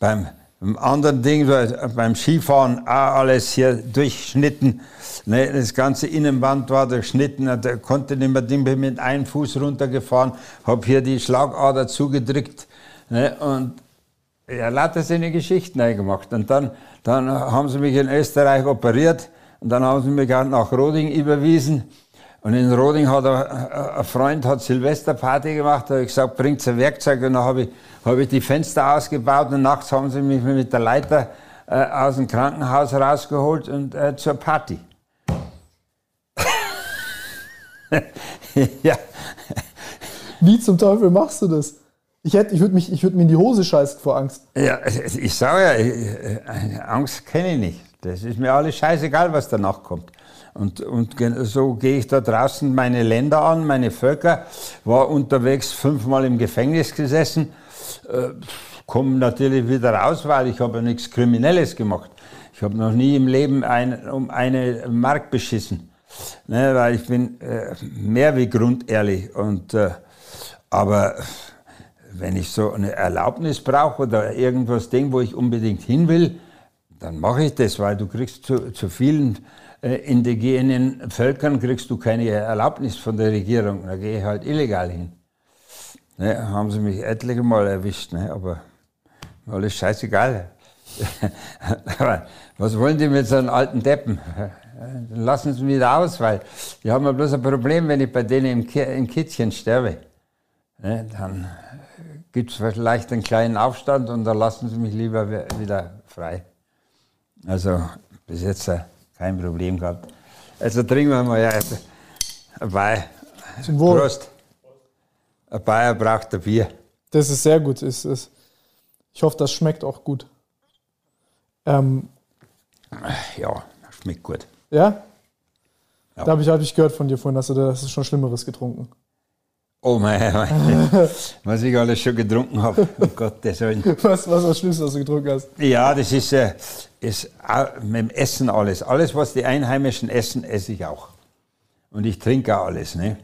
[SPEAKER 3] beim, beim anderen Ding, beim Skifahren, auch alles hier durchschnitten. Ne, das ganze Innenband war durchschnitten, da konnte nicht mehr, bin mit einem Fuß runtergefahren, habe hier die Schlagader zugedrückt ne, und ja, lauter seine Geschichten gemacht. Und dann, dann haben sie mich in Österreich operiert und dann haben sie mich auch nach Roding überwiesen. Und in Roding hat ein, ein Freund hat Silvesterparty gemacht, da habe ich gesagt, bringt ein Werkzeug und dann habe ich, habe ich die Fenster ausgebaut und nachts haben sie mich mit der Leiter äh, aus dem Krankenhaus rausgeholt und äh, zur Party. [LAUGHS]
[SPEAKER 2] ja. Wie zum Teufel machst du das? Ich, ich würde würd mir in die Hose scheißen vor Angst.
[SPEAKER 3] Ja, ich sage ja, äh, Angst kenne ich nicht. Das ist mir alles scheißegal, was danach kommt. Und, und so gehe ich da draußen meine Länder an, meine Völker, war unterwegs fünfmal im Gefängnis gesessen, äh, komme natürlich wieder raus, weil ich habe ja nichts Kriminelles gemacht. Ich habe noch nie im Leben ein, um eine Mark beschissen, ne, weil ich bin äh, mehr wie grundehrlich. Und, äh, aber wenn ich so eine Erlaubnis brauche oder irgendwas Ding, wo ich unbedingt hin will, dann mache ich das, weil du kriegst zu, zu vielen indigenen Völkern kriegst du keine Erlaubnis von der Regierung. Da gehe ich halt illegal hin. Ne, haben sie mich etliche Mal erwischt, ne, aber alles scheißegal. [LAUGHS] aber was wollen die mit so einem alten Deppen? [LAUGHS] Dann lassen sie mich wieder aus, weil die haben ja bloß ein Problem, wenn ich bei denen im, Ki im Kittchen sterbe. Ne, dann gibt es vielleicht einen kleinen Aufstand und dann lassen sie mich lieber wieder frei. Also bis jetzt äh, kein Problem gehabt. Also trinken wir mal ja, ein Bayer. Zum Wohl. Prost. Ein Bayer braucht ein Bier.
[SPEAKER 2] Das ist sehr gut. Ist, ist. Ich hoffe, das schmeckt auch gut.
[SPEAKER 3] Ähm, ja, schmeckt gut.
[SPEAKER 2] Ja? ja. Da habe ich, hab ich gehört von dir vorhin, dass du das schon Schlimmeres getrunken.
[SPEAKER 3] Oh mein, mein [LAUGHS] was ich alles schon getrunken habe. Oh Gott, das
[SPEAKER 2] was, was das Schlimmste, was du getrunken hast?
[SPEAKER 3] Ja, das ist, äh, ist mit dem Essen alles. Alles, was die Einheimischen essen, esse ich auch. Und ich trinke auch alles. Ne?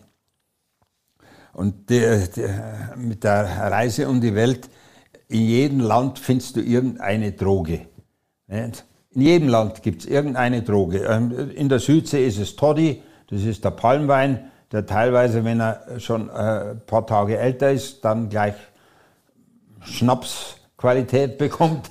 [SPEAKER 3] Und die, die, mit der Reise um die Welt, in jedem Land findest du irgendeine Droge. Nicht? In jedem Land gibt es irgendeine Droge. Ähm, in der Südsee ist es Toddy, das ist der Palmwein der teilweise, wenn er schon äh, ein paar Tage älter ist, dann gleich Schnapsqualität [LAUGHS] bekommt.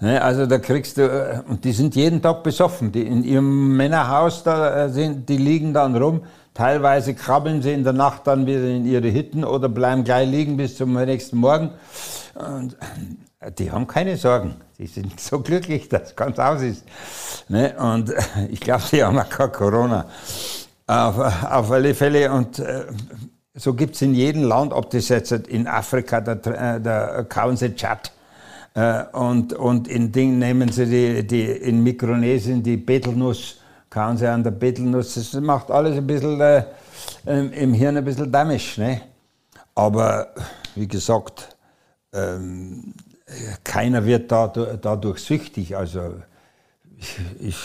[SPEAKER 3] Ne, also da kriegst du, äh, und die sind jeden Tag besoffen. Die in ihrem Männerhaus, da äh, sind, die liegen dann rum. Teilweise krabbeln sie in der Nacht dann wieder in ihre Hütten oder bleiben gleich liegen bis zum nächsten Morgen. Und die haben keine Sorgen. Die sind so glücklich, dass es ganz aus ist. Ne, und ich glaube, die haben auch kein Corona. Auf, alle Fälle. Und äh, so gibt es in jedem Land, ob das jetzt in Afrika, da, äh, da kauen sie Tschad. Äh, und, und in Ding nehmen sie die, die, in Mikronesien die Betelnuss, kauen sie an der Betelnuss. Das macht alles ein bisschen äh, im Hirn ein bisschen Damage. Ne? Aber wie gesagt, ähm, keiner wird da, dadurch süchtig. Also ich, ich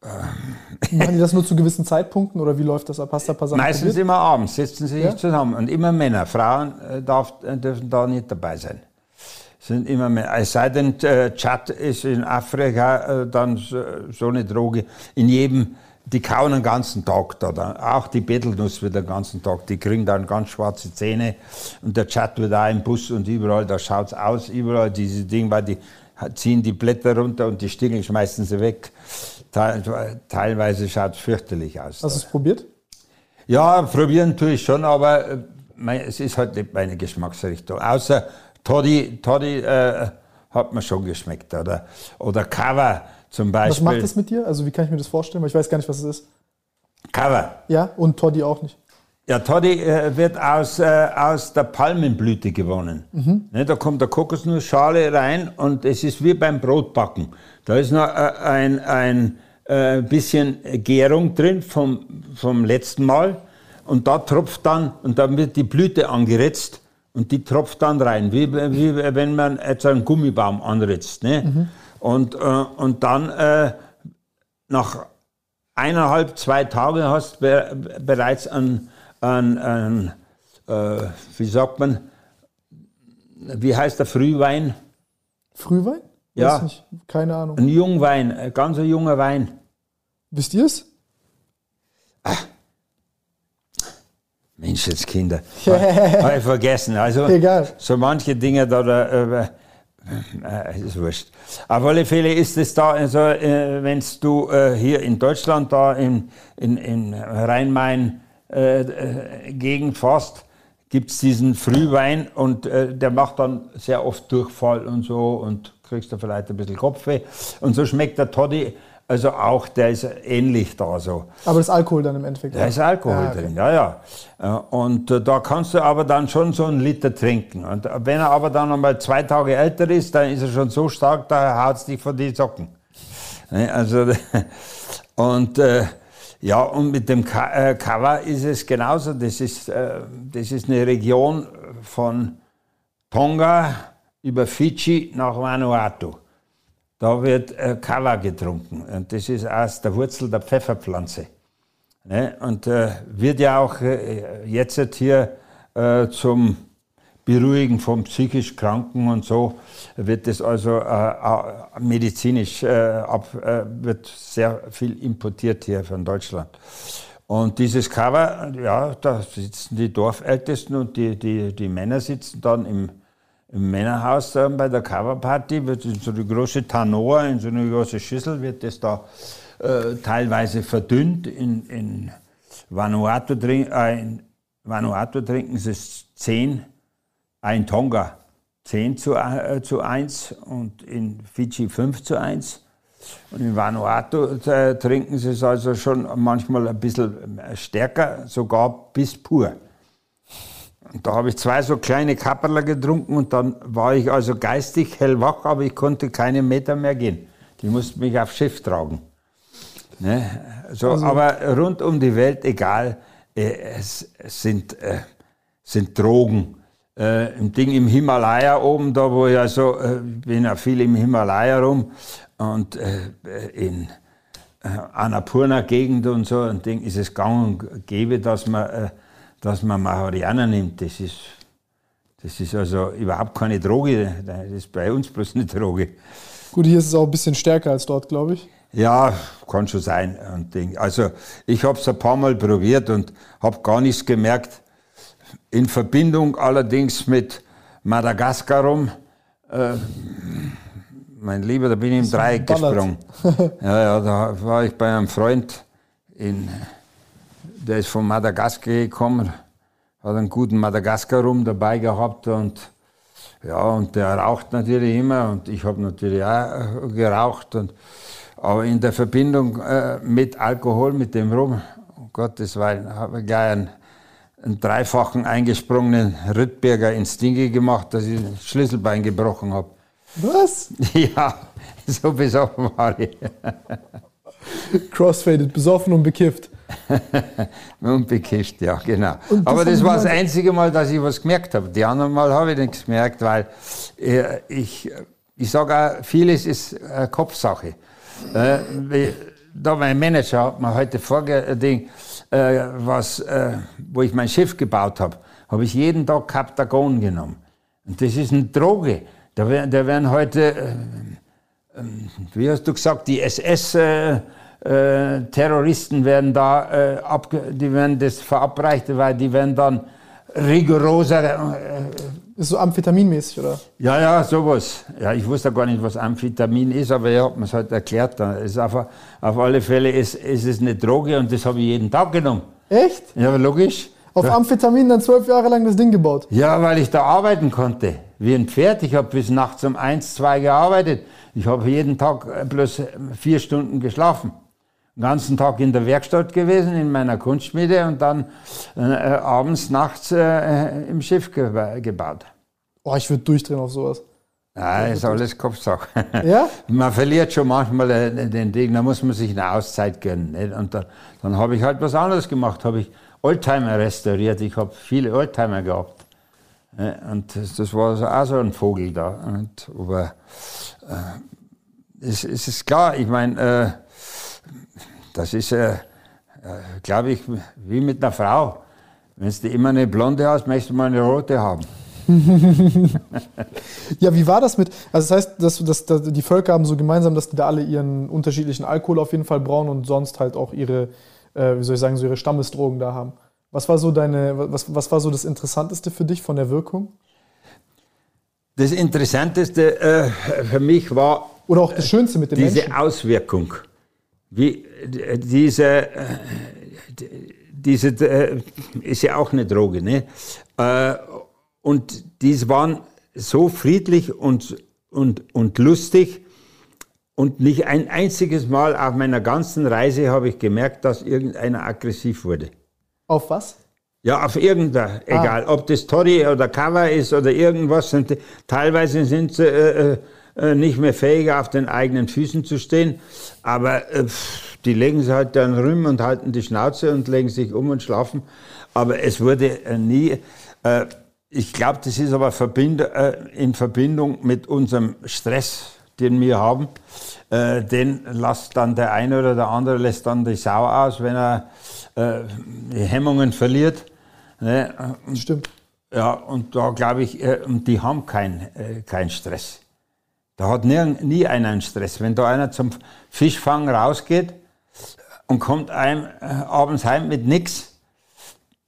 [SPEAKER 2] Machen die das nur zu gewissen Zeitpunkten oder wie läuft das ab? Hast
[SPEAKER 3] ein paar Sachen Meistens probiert? immer abends sitzen sie ja? zusammen und immer Männer. Frauen äh, darf, äh, dürfen da nicht dabei sein. Sind immer Männer. Es sei denn, äh, Chat ist in Afrika dann so, so eine Droge. In jedem, die kauen den ganzen Tag da. Dann. Auch die Betelnuss wird den ganzen Tag. Die kriegen dann ganz schwarze Zähne. Und der Chat wird auch im Bus und überall, da schaut es aus, überall diese Dinge, weil die ziehen die Blätter runter und die Stingel schmeißen sie weg teilweise schaut es fürchterlich aus.
[SPEAKER 2] Hast du es probiert?
[SPEAKER 3] Ja, probieren tue ich schon, aber äh, es ist halt nicht meine Geschmacksrichtung. Außer Toddy, Toddy äh, hat mir schon geschmeckt. Oder, oder Cover zum Beispiel.
[SPEAKER 2] Was macht das mit dir? Also wie kann ich mir das vorstellen? Weil ich weiß gar nicht, was es ist.
[SPEAKER 3] Cover.
[SPEAKER 2] Ja, und Toddy auch nicht.
[SPEAKER 3] Ja, Toddy äh, wird aus, äh, aus der Palmenblüte gewonnen. Mhm. Ne, da kommt der Kokosnussschale rein und es ist wie beim Brotbacken. Da ist noch äh, ein, ein äh, bisschen Gärung drin vom, vom letzten Mal und da tropft dann, und dann wird die Blüte angeritzt und die tropft dann rein, wie, wie wenn man jetzt einen Gummibaum anritzt. Ne? Mhm. Und, äh, und dann äh, nach eineinhalb, zwei Tagen hast du be bereits einen, einen, einen äh, wie sagt man, wie heißt der Frühwein?
[SPEAKER 2] Frühwein?
[SPEAKER 3] Ja. Nicht,
[SPEAKER 2] keine Ahnung.
[SPEAKER 3] Ein Jungwein, ein ganz junger Wein.
[SPEAKER 2] Wisst ihr es?
[SPEAKER 3] Ach. Menschenskinder. [LAUGHS] Habe ich vergessen. Also, Egal. so manche Dinge da, da äh, äh, ist wurscht. Auf alle Fälle ist es da, also, äh, wenn du äh, hier in Deutschland da in, in, in Rhein-Main-Gegend äh, fährst, gibt es diesen Frühwein und äh, der macht dann sehr oft Durchfall und so und kriegst du vielleicht ein bisschen Kopfweh. Und so schmeckt der Toddy, also auch, der ist ähnlich da so.
[SPEAKER 2] Aber das ist Alkohol dann im Endeffekt?
[SPEAKER 3] Da ist Alkohol
[SPEAKER 2] Ja, okay.
[SPEAKER 3] drin, ja, ja. Äh, Und äh, da kannst du aber dann schon so einen Liter trinken. Und wenn er aber dann einmal zwei Tage älter ist, dann ist er schon so stark, da haut es dich von die Socken. Ne, Also, [LAUGHS] und äh, ja, und mit dem Ka äh, ist es genauso. Das ist, äh, das ist eine Region von Tonga über Fidschi nach Vanuatu. Da wird äh, Kawa getrunken. Und das ist aus der Wurzel der Pfefferpflanze. Ne? Und äh, wird ja auch jetzt hier zum Beruhigen von psychisch Kranken und so, wird das also äh, medizinisch, äh, ab, äh, wird sehr viel importiert hier von Deutschland. Und dieses Cover, ja, da sitzen die Dorfältesten und die, die, die Männer sitzen dann im, im Männerhaus da bei der Coverparty, wird in so eine große Tanoa, in so eine große Schüssel, wird das da äh, teilweise verdünnt. In, in, Vanuatu, äh, in Vanuatu trinken sie es 10, ein Tonga 10 zu, äh, zu 1 und in Fidschi 5 zu 1. Und in Vanuatu äh, trinken sie es also schon manchmal ein bisschen äh, stärker, sogar bis pur. Und da habe ich zwei so kleine Kapperler getrunken und dann war ich also geistig hellwach, aber ich konnte keine Meter mehr gehen. Die mussten mich aufs Schiff tragen. Ne? So, aber rund um die Welt, egal, äh, es, es sind, äh, sind Drogen. Äh, Im Ding im Himalaya oben, da wo ich also, äh, bin ja viel im Himalaya rum und äh, in äh, Annapurna-Gegend und so, ein Ding ist es gang und gäbe, dass man, äh, dass man Marihuana nimmt. Das ist, das ist also überhaupt keine Droge, das ist bei uns bloß eine Droge.
[SPEAKER 2] Gut, hier ist es auch ein bisschen stärker als dort, glaube ich.
[SPEAKER 3] Ja, kann schon sein. Und Ding. Also ich habe es ein paar Mal probiert und habe gar nichts gemerkt. In Verbindung allerdings mit Madagaskar rum. Äh, mein Lieber, da bin ich im Dreieck gesprungen. [LAUGHS] ja, ja, da war ich bei einem Freund, in, der ist von Madagaskar gekommen, hat einen guten Madagaskar rum dabei gehabt und ja, und der raucht natürlich immer und ich habe natürlich auch äh, geraucht. Und, aber in der Verbindung äh, mit Alkohol, mit dem Rum, um Gottes Willen, habe ich gleich einen, einen dreifachen eingesprungenen Rittberger ins Dinge gemacht, dass ich das Schlüsselbein gebrochen habe.
[SPEAKER 2] Was? [LAUGHS]
[SPEAKER 3] Ja, so besoffen war ich.
[SPEAKER 2] Crossfaded, besoffen und bekifft. [LAUGHS]
[SPEAKER 3] Und bekifft, ja, genau.
[SPEAKER 2] Und
[SPEAKER 3] Aber
[SPEAKER 2] das
[SPEAKER 3] das war das einzige Mal, dass ich was gemerkt habe. Die anderen Mal habe ich nichts gemerkt, weil äh, ich, ich sage auch, vieles ist äh, Kopfsache. Äh, da mein Manager hat mir heute vorgeding, äh, was, äh, wo ich mein Schiff gebaut habe, habe ich jeden Tag Captagon genommen. Und das ist eine Droge. Da da werden heute äh, wie hast du gesagt, die SS-Terroristen werden da, äh, abge die werden das verabreicht, weil die werden dann rigoroser, äh,
[SPEAKER 2] Ist so amphetaminmäßig, oder?
[SPEAKER 3] ja, ja, sowas. Ja, ich wusste gar nicht, was Amphetamin ist, aber er hat mir es halt erklärt. Da ist auf, auf alle Fälle ist, ist es eine Droge und das habe ich jeden Tag genommen.
[SPEAKER 2] Echt?
[SPEAKER 3] Ja, logisch.
[SPEAKER 2] Auf Amphetamin dann zwölf Jahre lang das Ding gebaut.
[SPEAKER 3] Ja, weil ich da arbeiten konnte. Wie ein Pferd. Ich habe bis nachts um eins, zwei gearbeitet. Ich habe jeden Tag äh, bloß vier Stunden geschlafen. Den ganzen Tag in der Werkstatt gewesen, in meiner Kunstschmiede und dann äh, abends, nachts äh, im Schiff ge gebaut.
[SPEAKER 2] Oh, ich würde durchdrehen auf sowas.
[SPEAKER 3] Ja, ist alles Kopfsache.
[SPEAKER 2] Ja? [LAUGHS]
[SPEAKER 3] Man verliert schon manchmal äh, den Ding, da muss man sich eine Auszeit gönnen. Nicht? Und dann, dann habe ich halt was anderes gemacht, habe ich Oldtimer restauriert. Ich habe viele Oldtimer gehabt. Ja, Und das, das war so auch so ein Vogel da. Und, aber äh, es, es ist klar, ich meine, äh, das ist, äh, äh, glaube ich, wie mit einer Frau. Wenn du immer eine blonde hast, möchtest du mal eine rote haben. [LAUGHS]
[SPEAKER 2] Ja, wie war das mit, also das heißt, dass, dass, dass die Völker haben so gemeinsam, dass die da alle ihren unterschiedlichen Alkohol auf jeden Fall brauen und sonst halt auch ihre, äh, wie soll ich sagen, so ihre Stammesdrogen da haben. Was war so deine, was, was war so das Interessanteste für dich von der Wirkung?
[SPEAKER 3] Das Interessanteste äh, für mich war
[SPEAKER 2] Oder auch das Schönste mit den
[SPEAKER 3] diese
[SPEAKER 2] Menschen?
[SPEAKER 3] Auswirkung. Wie, diese, äh, diese äh, ist ja auch eine Droge, ne? Äh, und die waren so friedlich und und, und lustig. Und nicht ein einziges Mal auf meiner ganzen Reise habe ich gemerkt, dass irgendeiner aggressiv wurde.
[SPEAKER 2] Auf was?
[SPEAKER 3] Ja, auf irgendeiner, ah. egal, ob das Story oder Cover ist oder irgendwas. Sind, teilweise sind sie äh, äh, äh, nicht mehr fähig, auf den eigenen Füßen zu stehen. Aber äh, die legen sich halt dann rühm und halten die Schnauze und legen sich um und schlafen. Aber es wurde äh, nie, äh, ich glaube, das ist aber Verbind in Verbindung mit unserem Stress, den wir haben. den lässt dann der eine oder der andere lässt dann die Sau aus, wenn er die Hemmungen verliert.
[SPEAKER 2] Ne? Stimmt.
[SPEAKER 3] Ja, und da glaube ich, die haben keinen kein Stress. Da hat nie, nie einer einen Stress. Wenn da einer zum Fischfang rausgeht und kommt einem äh, abends heim mit nichts,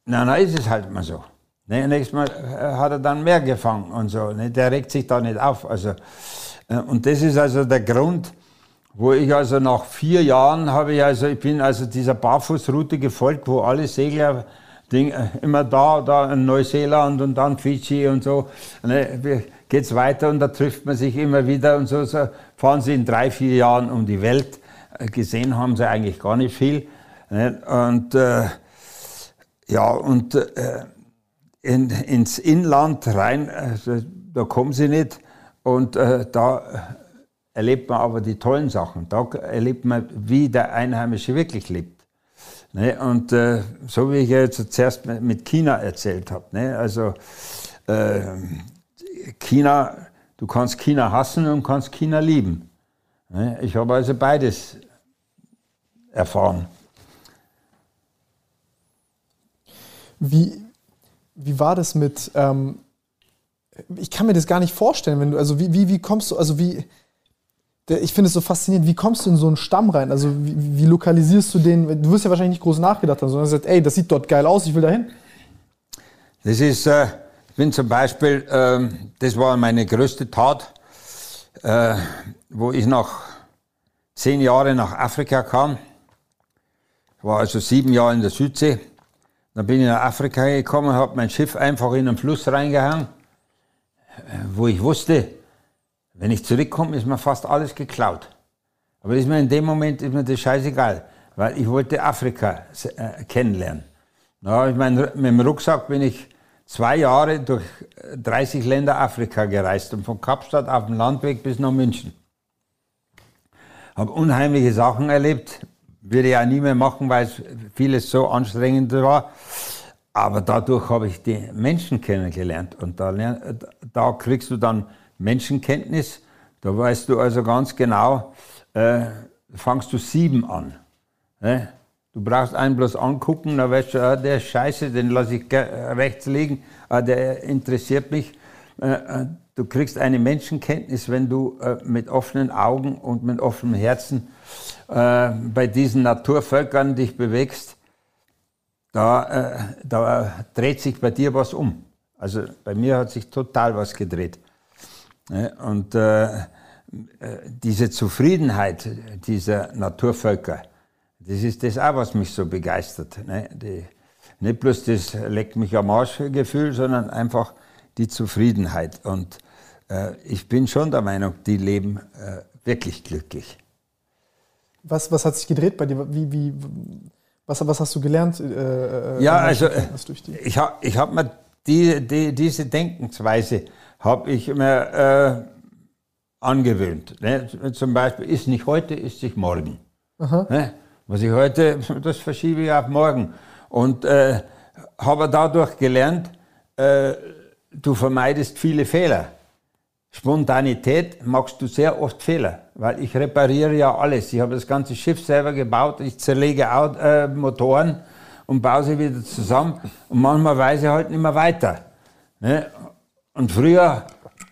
[SPEAKER 3] na, dann ist es halt mal so. Ne, nächstes Mal äh, hat er dann mehr gefangen und so. Ne, der regt sich da nicht auf. Also, äh, und das ist also der Grund, wo ich also nach vier Jahren habe ich also, ich bin also dieser Barfußroute gefolgt, wo alle Segler Ding, immer da, da in Neuseeland und dann Fidschi und so. Ne, geht's weiter und da trifft man sich immer wieder und so, so fahren sie in drei, vier Jahren um die Welt. Äh, gesehen haben sie eigentlich gar nicht viel. Ne? Und äh, ja, und äh, in, ins Inland rein, äh, da kommen sie nicht. Und äh, da erlebt man aber die tollen Sachen. Da erlebt man, wie der Einheimische wirklich lebt. Ne? Und äh, so wie ich jetzt zuerst mit China erzählt habe. Ne? Also China, du kannst China hassen und kannst China lieben. Ne? Ich habe also beides erfahren.
[SPEAKER 2] Wie, wie war das mit, ähm, ich kann mir das gar nicht vorstellen, wenn du, also wie, wie, wie kommst du, also wie, ich finde es so faszinierend, wie kommst du in so einen Stamm rein? Also wie, wie lokalisierst du den? Du wirst ja wahrscheinlich nicht groß nachgedacht haben, sondern gesagt, ey, das sieht dort geil aus, ich will dahin.
[SPEAKER 3] Das ist, äh, bin zum Beispiel, äh, das war meine größte Tat, äh, wo ich nach zehn Jahren nach Afrika kam. Ich war also sieben Jahre in der Südsee. Dann bin ich nach Afrika gekommen, habe mein Schiff einfach in einen Fluss reingehangen, äh, wo ich wusste, wenn ich zurückkomme, ist mir fast alles geklaut. Aber ist mir in dem Moment ist mir das scheißegal, weil ich wollte Afrika äh, kennenlernen. Na, ich mein, mit dem Rucksack bin ich zwei Jahre durch 30 Länder Afrika gereist und von Kapstadt auf dem Landweg bis nach München. Habe unheimliche Sachen erlebt, würde auch nie mehr machen, weil es vieles so anstrengend war. Aber dadurch habe ich die Menschen kennengelernt und da, da kriegst du dann Menschenkenntnis. Da weißt du also ganz genau, äh, fangst du sieben an. Ne? Du brauchst einen bloß angucken, dann weißt du, ah, der ist scheiße, den lasse ich rechts liegen, ah, der interessiert mich. Äh, äh, du kriegst eine Menschenkenntnis, wenn du äh, mit offenen Augen und mit offenem Herzen bei diesen Naturvölkern dich bewegst. Da, da dreht sich bei dir was um. Also bei mir hat sich total was gedreht. Und diese Zufriedenheit dieser Naturvölker, das ist das auch, was mich so begeistert. Ne? Die, nicht bloß das leckt mich am Arsch-Gefühl, sondern einfach die Zufriedenheit. Und äh, ich bin schon der Meinung, die leben äh, wirklich glücklich.
[SPEAKER 2] Was, was hat sich gedreht bei dir? Wie, wie, was, was hast du gelernt?
[SPEAKER 3] Äh, äh ja, also ich habe ich hab mir die, die, diese Denkensweise habe ich mir äh, angewöhnt. Ne? Zum Beispiel, ist nicht heute, ist sich morgen. Ne? Was ich heute, [LAUGHS] das verschiebe ich auf morgen. Und äh, habe dadurch gelernt, äh, du vermeidest viele Fehler. Spontanität machst du sehr oft Fehler, weil ich repariere ja alles. Ich habe das ganze Schiff selber gebaut, ich zerlege Auto, äh, Motoren und baue sie wieder zusammen und manchmal weiß ich halt nicht mehr weiter. Ne? Und früher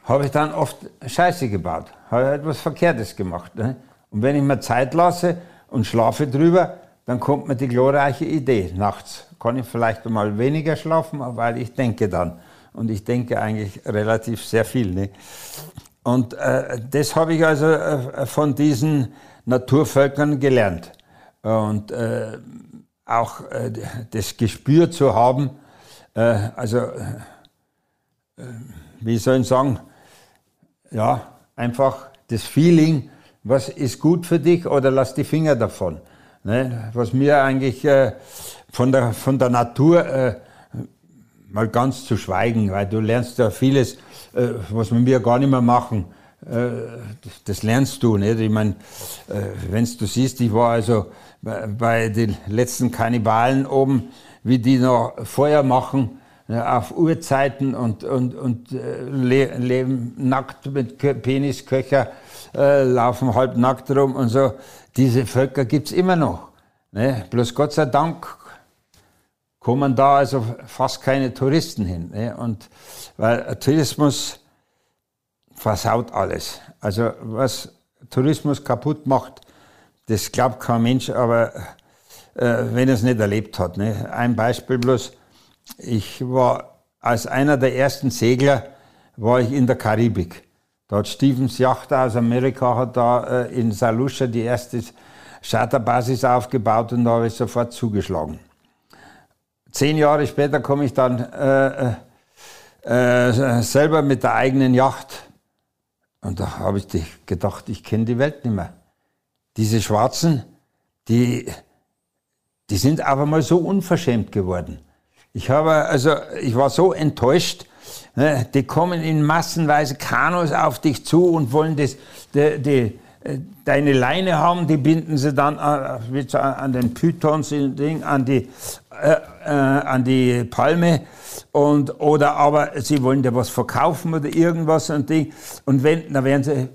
[SPEAKER 3] habe ich dann oft Scheiße gebaut, habe etwas Verkehrtes gemacht. Ne? Und wenn ich mir Zeit lasse und schlafe drüber, dann kommt mir die glorreiche Idee. Nachts kann ich vielleicht mal weniger schlafen, weil ich denke dann. Und ich denke eigentlich relativ sehr viel. Ne? Und äh, das habe ich also äh, von diesen Naturvölkern gelernt. Und äh, auch äh, das Gespür zu haben, äh, also äh, wie soll ich sagen, ja, einfach das Feeling, was ist gut für dich oder lass die Finger davon. Ne? Was mir eigentlich äh, von, der, von der Natur äh, mal ganz zu schweigen, weil du lernst ja vieles, äh, was wir gar nicht mehr machen. Äh, das lernst du, nicht? Ich meine, äh, wenn du siehst, ich war also bei, den letzten Kannibalen oben, wie die noch Feuer machen, auf Uhrzeiten und, und, und äh, le leben nackt mit Penisköcher, äh, laufen halb nackt rum und so. Diese Völker gibt's immer noch. Ne? Bloß Gott sei Dank kommen da also fast keine Touristen hin. Ne? Und weil Tourismus versaut alles. Also was Tourismus kaputt macht, das glaubt kein Mensch, aber äh, wenn er es nicht erlebt hat. Ne? Ein Beispiel bloß, ich war als einer der ersten Segler, war ich in der Karibik. Da hat Stevens Yacht aus Amerika hat da äh, in Salusha die erste Charterbasis aufgebaut und da habe ich sofort zugeschlagen. Zehn Jahre später komme ich dann äh, äh, äh selber mit der eigenen Yacht und da habe ich gedacht, ich kenne die Welt nicht mehr. Diese Schwarzen, die, die sind aber mal so unverschämt geworden. Ich habe, also, ich war so enttäuscht, ne, die kommen in massenweise Kanus auf dich zu und wollen das, die, die, äh, deine Leine haben, die binden sie dann an, äh, an den Pythons, an die, äh, äh, an die Palme und, oder aber sie wollen dir was verkaufen oder irgendwas und Ding. Und wenn, dann werden sie,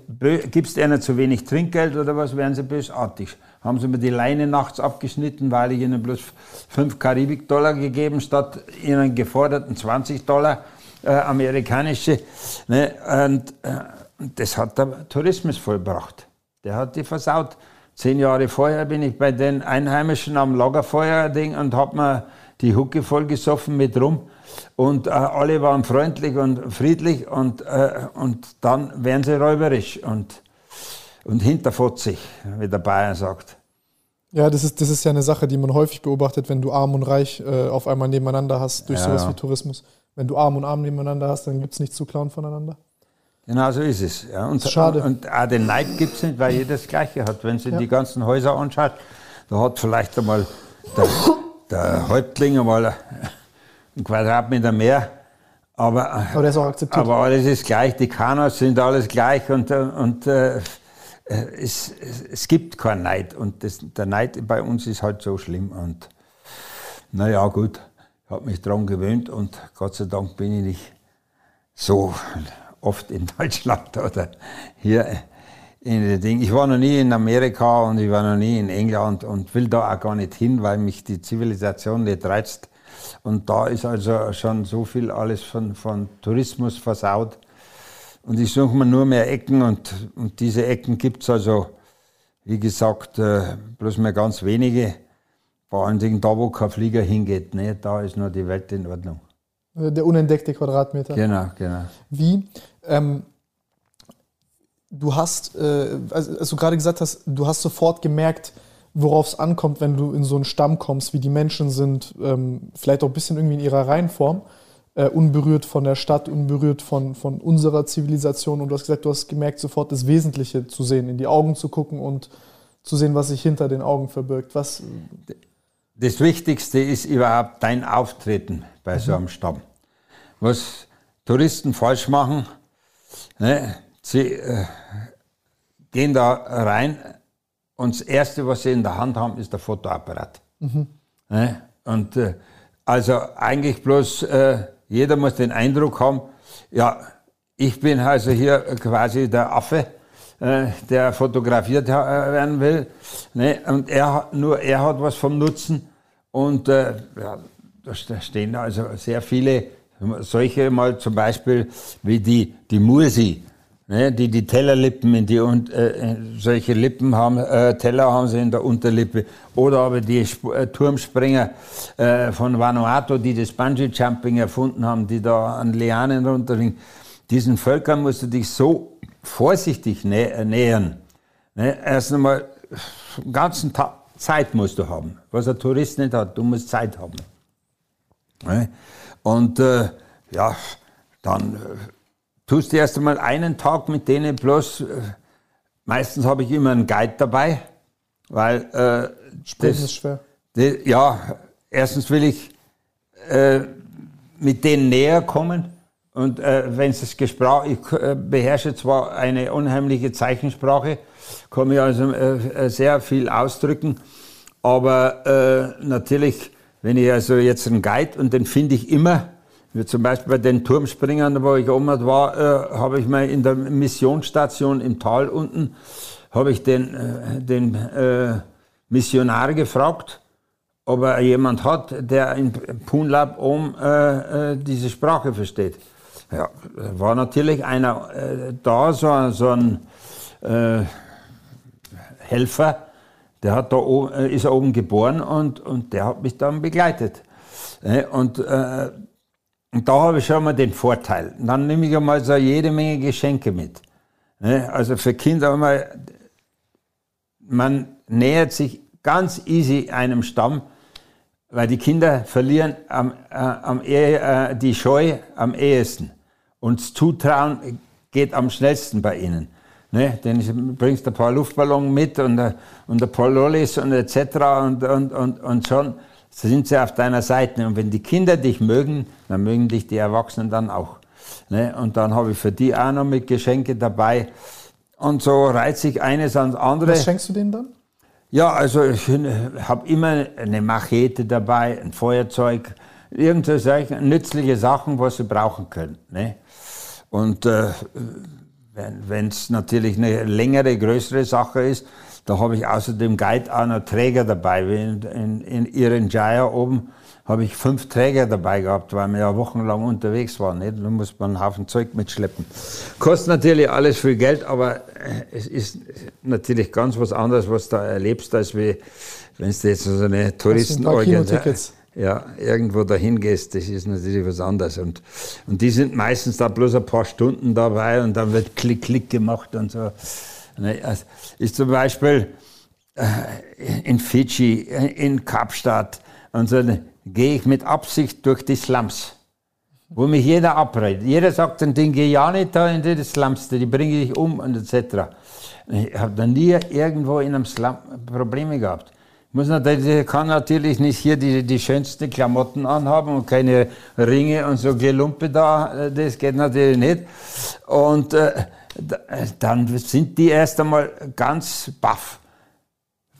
[SPEAKER 3] gibst ihnen zu wenig Trinkgeld oder was, werden sie bösartig. Haben sie mir die Leine nachts abgeschnitten, weil ich ihnen bloß 5 Karibik-Dollar gegeben, statt ihnen geforderten 20 Dollar äh, amerikanische. Ne? Und äh, das hat der Tourismus vollbracht. Der hat die versaut. Zehn Jahre vorher bin ich bei den Einheimischen am Lagerfeuer-Ding und hab mir die Hucke vollgesoffen mit Rum. Und äh, alle waren freundlich und friedlich und, äh, und dann werden sie räuberisch und, und hinterfotzig, wie der Bayern sagt.
[SPEAKER 2] Ja, das ist, das ist ja eine Sache, die man häufig beobachtet, wenn du arm und reich äh, auf einmal nebeneinander hast, durch ja, sowas wie Tourismus. Wenn du arm und arm nebeneinander hast, dann gibt es nichts zu klauen voneinander.
[SPEAKER 3] Genau so ist es. Ja, und,
[SPEAKER 2] Schade.
[SPEAKER 3] Und, und auch den Neid gibt es nicht, weil jeder das Gleiche hat. Wenn sie ja. die ganzen Häuser anschaut, da hat vielleicht einmal der, der Häuptling einmal einen Quadratmeter mehr. Aber,
[SPEAKER 2] aber ist auch akzeptiert.
[SPEAKER 3] Aber alles ist gleich, die Kanos sind alles gleich und, und äh, es, es, es, gibt keinen Neid. Und das, der Neid bei uns ist halt so schlimm. Und naja, gut, ich habe mich daran gewöhnt und Gott sei Dank bin ich nicht so oft in [LAUGHS] Deutschland oder hier in den Ding. Ich war noch nie in Amerika und ich war noch nie in England und will da auch gar nicht hin, weil mich die Zivilisation nicht reizt. Und da ist also schon so viel alles von, von Tourismus versaut. Und ich suche mir nur mehr Ecken und, und diese Ecken gibt es also, wie gesagt, äh, bloß mehr ganz wenige. Vor allen Dingen da, wo kein Flieger hingeht, ne, da ist nur die Welt in Ordnung.
[SPEAKER 2] Der unentdeckte Quadratmeter.
[SPEAKER 3] Genau, genau.
[SPEAKER 2] Wie? Ähm, du hast, äh, also, als du gerade gesagt hast, du hast sofort gemerkt, worauf es ankommt, wenn du in so einen Stamm kommst, wie die Menschen sind, ähm, vielleicht auch ein bisschen irgendwie in ihrer Reihenform, äh, unberührt von der Stadt, unberührt von, von unserer Zivilisation. Und du hast gesagt, du hast gemerkt, sofort das Wesentliche zu sehen, in die Augen zu gucken und zu sehen, was sich hinter den Augen verbirgt. Was,
[SPEAKER 3] das Wichtigste ist überhaupt dein Auftreten bei mhm. so einem Stamm. Was Touristen falsch machen, ne, sie äh, gehen da rein und das Erste, was sie in der Hand haben, ist der Fotoapparat. Mhm. Ne, und äh, also eigentlich bloß, äh, jeder muss den Eindruck haben, ja, ich bin also hier quasi der Affe, äh, der fotografiert äh, werden will. Ne? Und er, nur er hat was vom Nutzen. Und äh, ja, da stehen also sehr viele solche mal zum Beispiel wie die, die Mursi, ne, die die Tellerlippen in die und äh, solche Lippen haben, äh, Teller haben sie in der Unterlippe oder aber die Sp äh, Turmspringer äh, von Vanuatu, die das Bungee Jumping erfunden haben, die da an Lianen runterliegen. Diesen Völkern musst du dich so vorsichtig nä äh, nähern. Ne? Erst einmal, ganzen Tag Zeit musst du haben. Was ein Tourist nicht hat, du musst Zeit haben. Ne? Und äh, ja, dann, äh, tust du erst einmal einen Tag mit denen bloß, äh, meistens habe ich immer einen Guide dabei, weil äh,
[SPEAKER 2] Sprechen ist schwer.
[SPEAKER 3] das, ja, erstens will ich äh, mit denen näher kommen und äh, wenn es das Gesprach, ich äh, beherrsche zwar eine unheimliche Zeichensprache, kann mir also äh, sehr viel ausdrücken, aber äh, natürlich, wenn ich also jetzt einen Guide und den finde ich immer, wie zum Beispiel bei den Turmspringern, wo ich oben war, äh, habe ich mal in der Missionsstation im Tal unten, habe ich den, äh, den äh, Missionar gefragt, ob er jemand hat, der in Punlab oben äh, äh, diese Sprache versteht. Ja, war natürlich einer äh, da, so, so ein Helfer, der hat da oben, ist oben geboren und, und der hat mich dann begleitet. Und, äh, und da habe ich schon mal den Vorteil. Dann nehme ich einmal so jede Menge Geschenke mit. Ne? Also für Kinder mal, man nähert sich ganz easy einem Stamm, weil die Kinder verlieren am, äh, am Ehe, äh, die Scheu am ehesten. Und das Zutrauen geht am schnellsten bei ihnen. Ne? Denn du bringst ein paar Luftballons mit und, äh, und ein paar Lollis und etc. Und, und, und, und schon sind sie auf deiner Seite. Und wenn die Kinder dich mögen, dann mögen dich die Erwachsenen dann auch. Ne? Und dann habe ich für die auch noch mit Geschenke dabei. Und so reizt sich eines ans andere.
[SPEAKER 2] Was schenkst du denen dann?
[SPEAKER 3] Ja, also ich habe immer eine Machete dabei, ein Feuerzeug, irgendwelche nützliche Sachen, was sie brauchen können. Ne? Und äh, wenn es natürlich eine längere, größere Sache ist, da habe ich außer dem Guide auch noch Träger dabei. In, in, in Irenjaya oben habe ich fünf Träger dabei gehabt, weil wir ja wochenlang unterwegs waren. Nicht? Da muss man einen Haufen Zeug mitschleppen. Kostet natürlich alles viel Geld, aber es ist natürlich ganz was anderes, was du da erlebst, als wie wenn du jetzt so eine Touristenorganisation ja, irgendwo dahin gehst, das ist natürlich was anderes. Und, und die sind meistens da bloß ein paar Stunden dabei und dann wird Klick, Klick gemacht und so. Ne, ist zum Beispiel äh, in Fidschi, in Kapstadt und so, gehe ich mit Absicht durch die Slums, wo mich jeder abredet. Jeder sagt dann, den geh ja nicht da in die Slums, die bringe dich um und etc. Ich habe da nie irgendwo in einem Slum Probleme gehabt. Muss natürlich, kann natürlich nicht hier die, die schönsten Klamotten anhaben und keine Ringe und so Gelumpe da, das geht natürlich nicht. Und äh, dann sind die erst einmal ganz baff.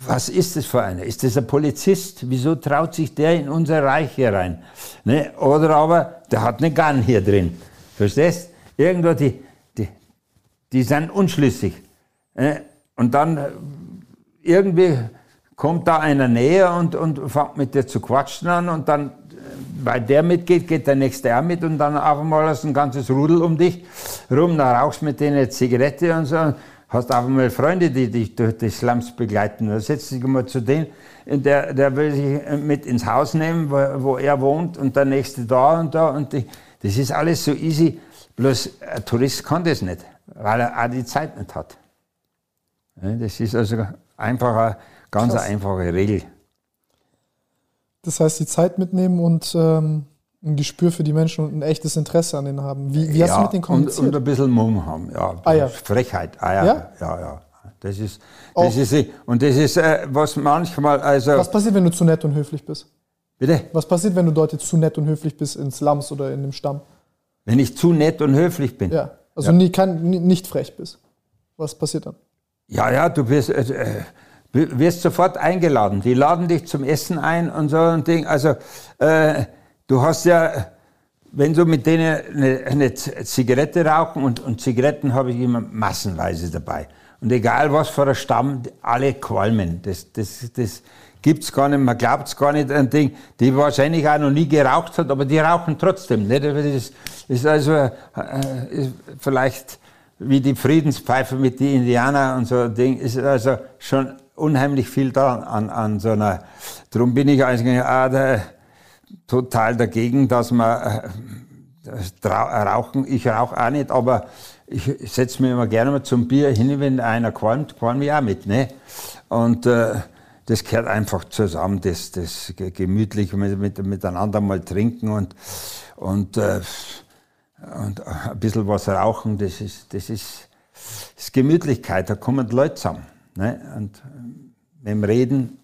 [SPEAKER 3] Was ist das für einer? Ist das ein Polizist? Wieso traut sich der in unser Reich hier rein? Ne? Oder aber, der hat eine Gun hier drin. Verstehst? Irgendwo, die, die, die sind unschlüssig. Ne? Und dann äh, irgendwie kommt da einer näher und, und fängt mit dir zu quatschen an und dann, weil der mitgeht, geht der nächste auch mit und dann auf einmal hast du ein ganzes Rudel um dich rum, dann rauchst mit denen eine Zigarette und so, hast auf einmal Freunde, die dich durch die Slums begleiten. Dann setzt dich mal zu denen, der, der will sich mit ins Haus nehmen, wo, wo er wohnt und der nächste da und da und die, das ist alles so easy. Bloß ein Tourist kann das nicht, weil er auch die Zeit nicht hat. Das ist also einfacher Ganz Krass. eine einfache Regel.
[SPEAKER 2] Das heißt, die Zeit mitnehmen und ähm, ein Gespür für die Menschen und ein echtes Interesse an denen haben. Wie, wie
[SPEAKER 3] ja,
[SPEAKER 2] hast du mit denen kommuniziert?
[SPEAKER 3] Und, und ein bisschen Mumm haben, ja. Ah, ja. Frechheit, ah, ja. ja. ja, ja. Das ist, das ist, und das ist, äh, was manchmal, also.
[SPEAKER 2] Was passiert, wenn du zu nett und höflich bist?
[SPEAKER 3] Bitte?
[SPEAKER 2] Was passiert, wenn du dort jetzt zu nett und höflich bist in Slums oder in dem Stamm?
[SPEAKER 3] Wenn ich zu nett und höflich bin?
[SPEAKER 2] Ja, also ja. Nie, kann, nicht frech bist. Was passiert dann?
[SPEAKER 3] Ja, ja, du bist, äh, Du wirst sofort eingeladen. Die laden dich zum Essen ein und so ein Ding. Also äh, du hast ja, wenn du mit denen eine, eine Zigarette rauchen und, und Zigaretten habe ich immer massenweise dabei. Und egal was für ein Stamm, alle qualmen. Das, das, das gibt's gar nicht, man glaubt's gar nicht, ein Ding, die wahrscheinlich auch noch nie geraucht hat, aber die rauchen trotzdem. Nicht? Das ist also äh, ist vielleicht wie die Friedenspfeife mit den Indianern und so ein Ding, ist also schon unheimlich viel da an, an so einer. Darum bin ich eigentlich auch der, total dagegen, dass man äh, rauchen. Ich rauche auch nicht, aber ich setze mich immer gerne mal zum Bier hin, wenn einer qualmt, qualm ich auch mit. Ne? Und äh, das gehört einfach zusammen, das, das gemütlich mit, mit, miteinander mal trinken und, und äh, und ein bisschen was rauchen, das ist, das ist, das ist Gemütlichkeit, da kommen die Leute zusammen. Ne? Und mit dem Reden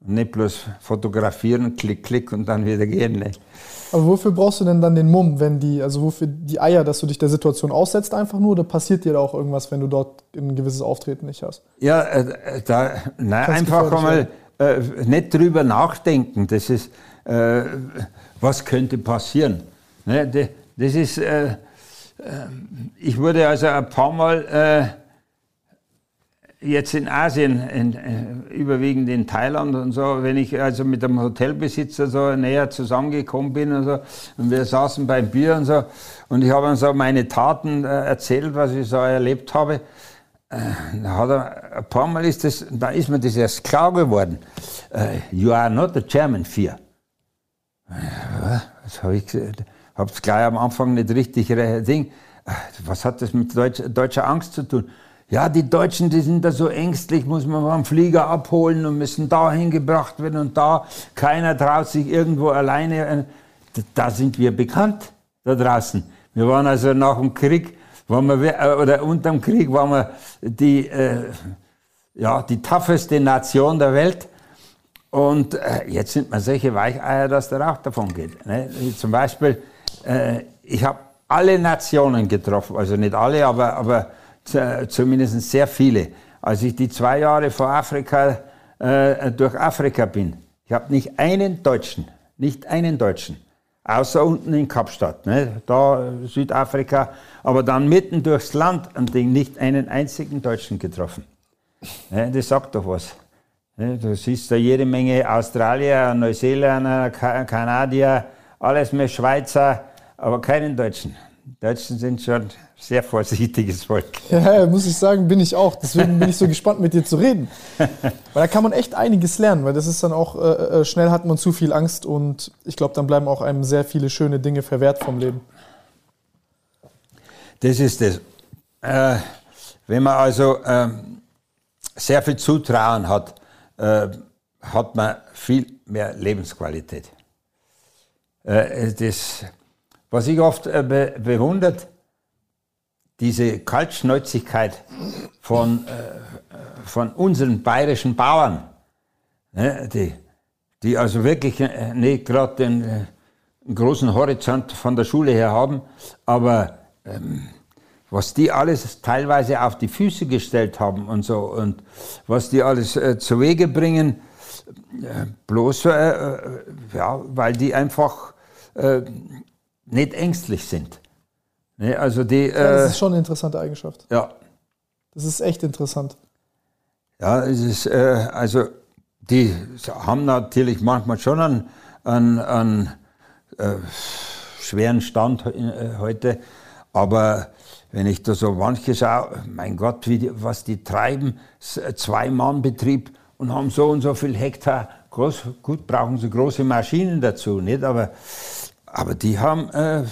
[SPEAKER 3] und nicht bloß fotografieren, klick, klick und dann wieder gehen. Ne?
[SPEAKER 2] Aber wofür brauchst du denn dann den Mumm, wenn die, also wofür die Eier, dass du dich der Situation aussetzt einfach nur oder passiert dir da auch irgendwas, wenn du dort ein gewisses Auftreten nicht hast?
[SPEAKER 3] Ja, äh, da, nein, einfach einmal äh, nicht drüber nachdenken. Das ist, äh, was könnte passieren. Ne? Das ist, äh, äh, ich wurde also ein paar Mal äh, jetzt in Asien, in, äh, überwiegend in Thailand und so, wenn ich also mit einem Hotelbesitzer so näher zusammengekommen bin und so, und wir saßen beim Bier und so, und ich habe ihm so meine Taten äh, erzählt, was ich so erlebt habe. Äh, da hat er, ein paar Mal ist das, da ist mir das erst klar geworden. You are not a German fear. Was habe ich gesagt? Hab's gleich am Anfang nicht richtig Ding. Was hat das mit Deutsch, deutscher Angst zu tun? Ja, die Deutschen, die sind da so ängstlich, muss man einen Flieger abholen und müssen dahin gebracht werden und da. Keiner traut sich irgendwo alleine. Äh, da sind wir bekannt, da draußen. Wir waren also nach dem Krieg, waren wir, äh, oder unter dem Krieg waren wir die, äh, ja, die tougheste Nation der Welt. Und äh, jetzt sind wir solche Weicheier, dass der Rauch davon geht. Ne? Zum Beispiel, äh, ich habe alle Nationen getroffen, also nicht alle, aber, aber zumindest sehr viele. Als ich die zwei Jahre vor Afrika äh, durch Afrika bin, ich habe nicht einen Deutschen, nicht einen Deutschen, außer unten in Kapstadt, ne, da Südafrika, aber dann mitten durchs Land und nicht einen einzigen Deutschen getroffen. Ne, das sagt doch was. Ne, du siehst da jede Menge Australier, Neuseeländer, Kanadier, alles mehr Schweizer, aber keinen Deutschen. Deutschen sind schon sehr vorsichtiges Volk. [LAUGHS]
[SPEAKER 2] Ja, muss ich sagen, bin ich auch. Deswegen bin ich so gespannt, mit dir zu reden. Weil da kann man echt einiges lernen, weil das ist dann auch, äh, äh, schnell hat man zu viel Angst und ich glaube, dann bleiben auch einem sehr viele schöne Dinge verwehrt vom Leben.
[SPEAKER 3] Das ist es. Äh, wenn man also äh, sehr viel Zutrauen hat, äh, hat man viel mehr Lebensqualität. Äh, das, was ich oft be bewundert, diese Kaltschnäuzigkeit von, äh, von unseren bayerischen Bauern, ne, die, die also wirklich äh, nicht gerade den äh, großen Horizont von der Schule her haben, aber ähm, was die alles teilweise auf die Füße gestellt haben und so und was die alles äh, zu Wege bringen, äh, bloß äh, äh ja, weil die einfach äh, nicht ängstlich sind. Nee, also die,
[SPEAKER 2] ja, das äh, ist schon eine interessante Eigenschaft.
[SPEAKER 3] Ja.
[SPEAKER 2] Das ist echt interessant.
[SPEAKER 3] Ja, es ist, äh, also die haben natürlich manchmal schon einen, einen, einen äh, schweren Stand äh, heute, aber wenn ich da so manche schaue, mein Gott, die, was die treiben, Zwei-Mann-Betrieb und haben so und so viel Hektar, groß, gut, brauchen sie große Maschinen dazu, nicht? Aber, aber die haben äh,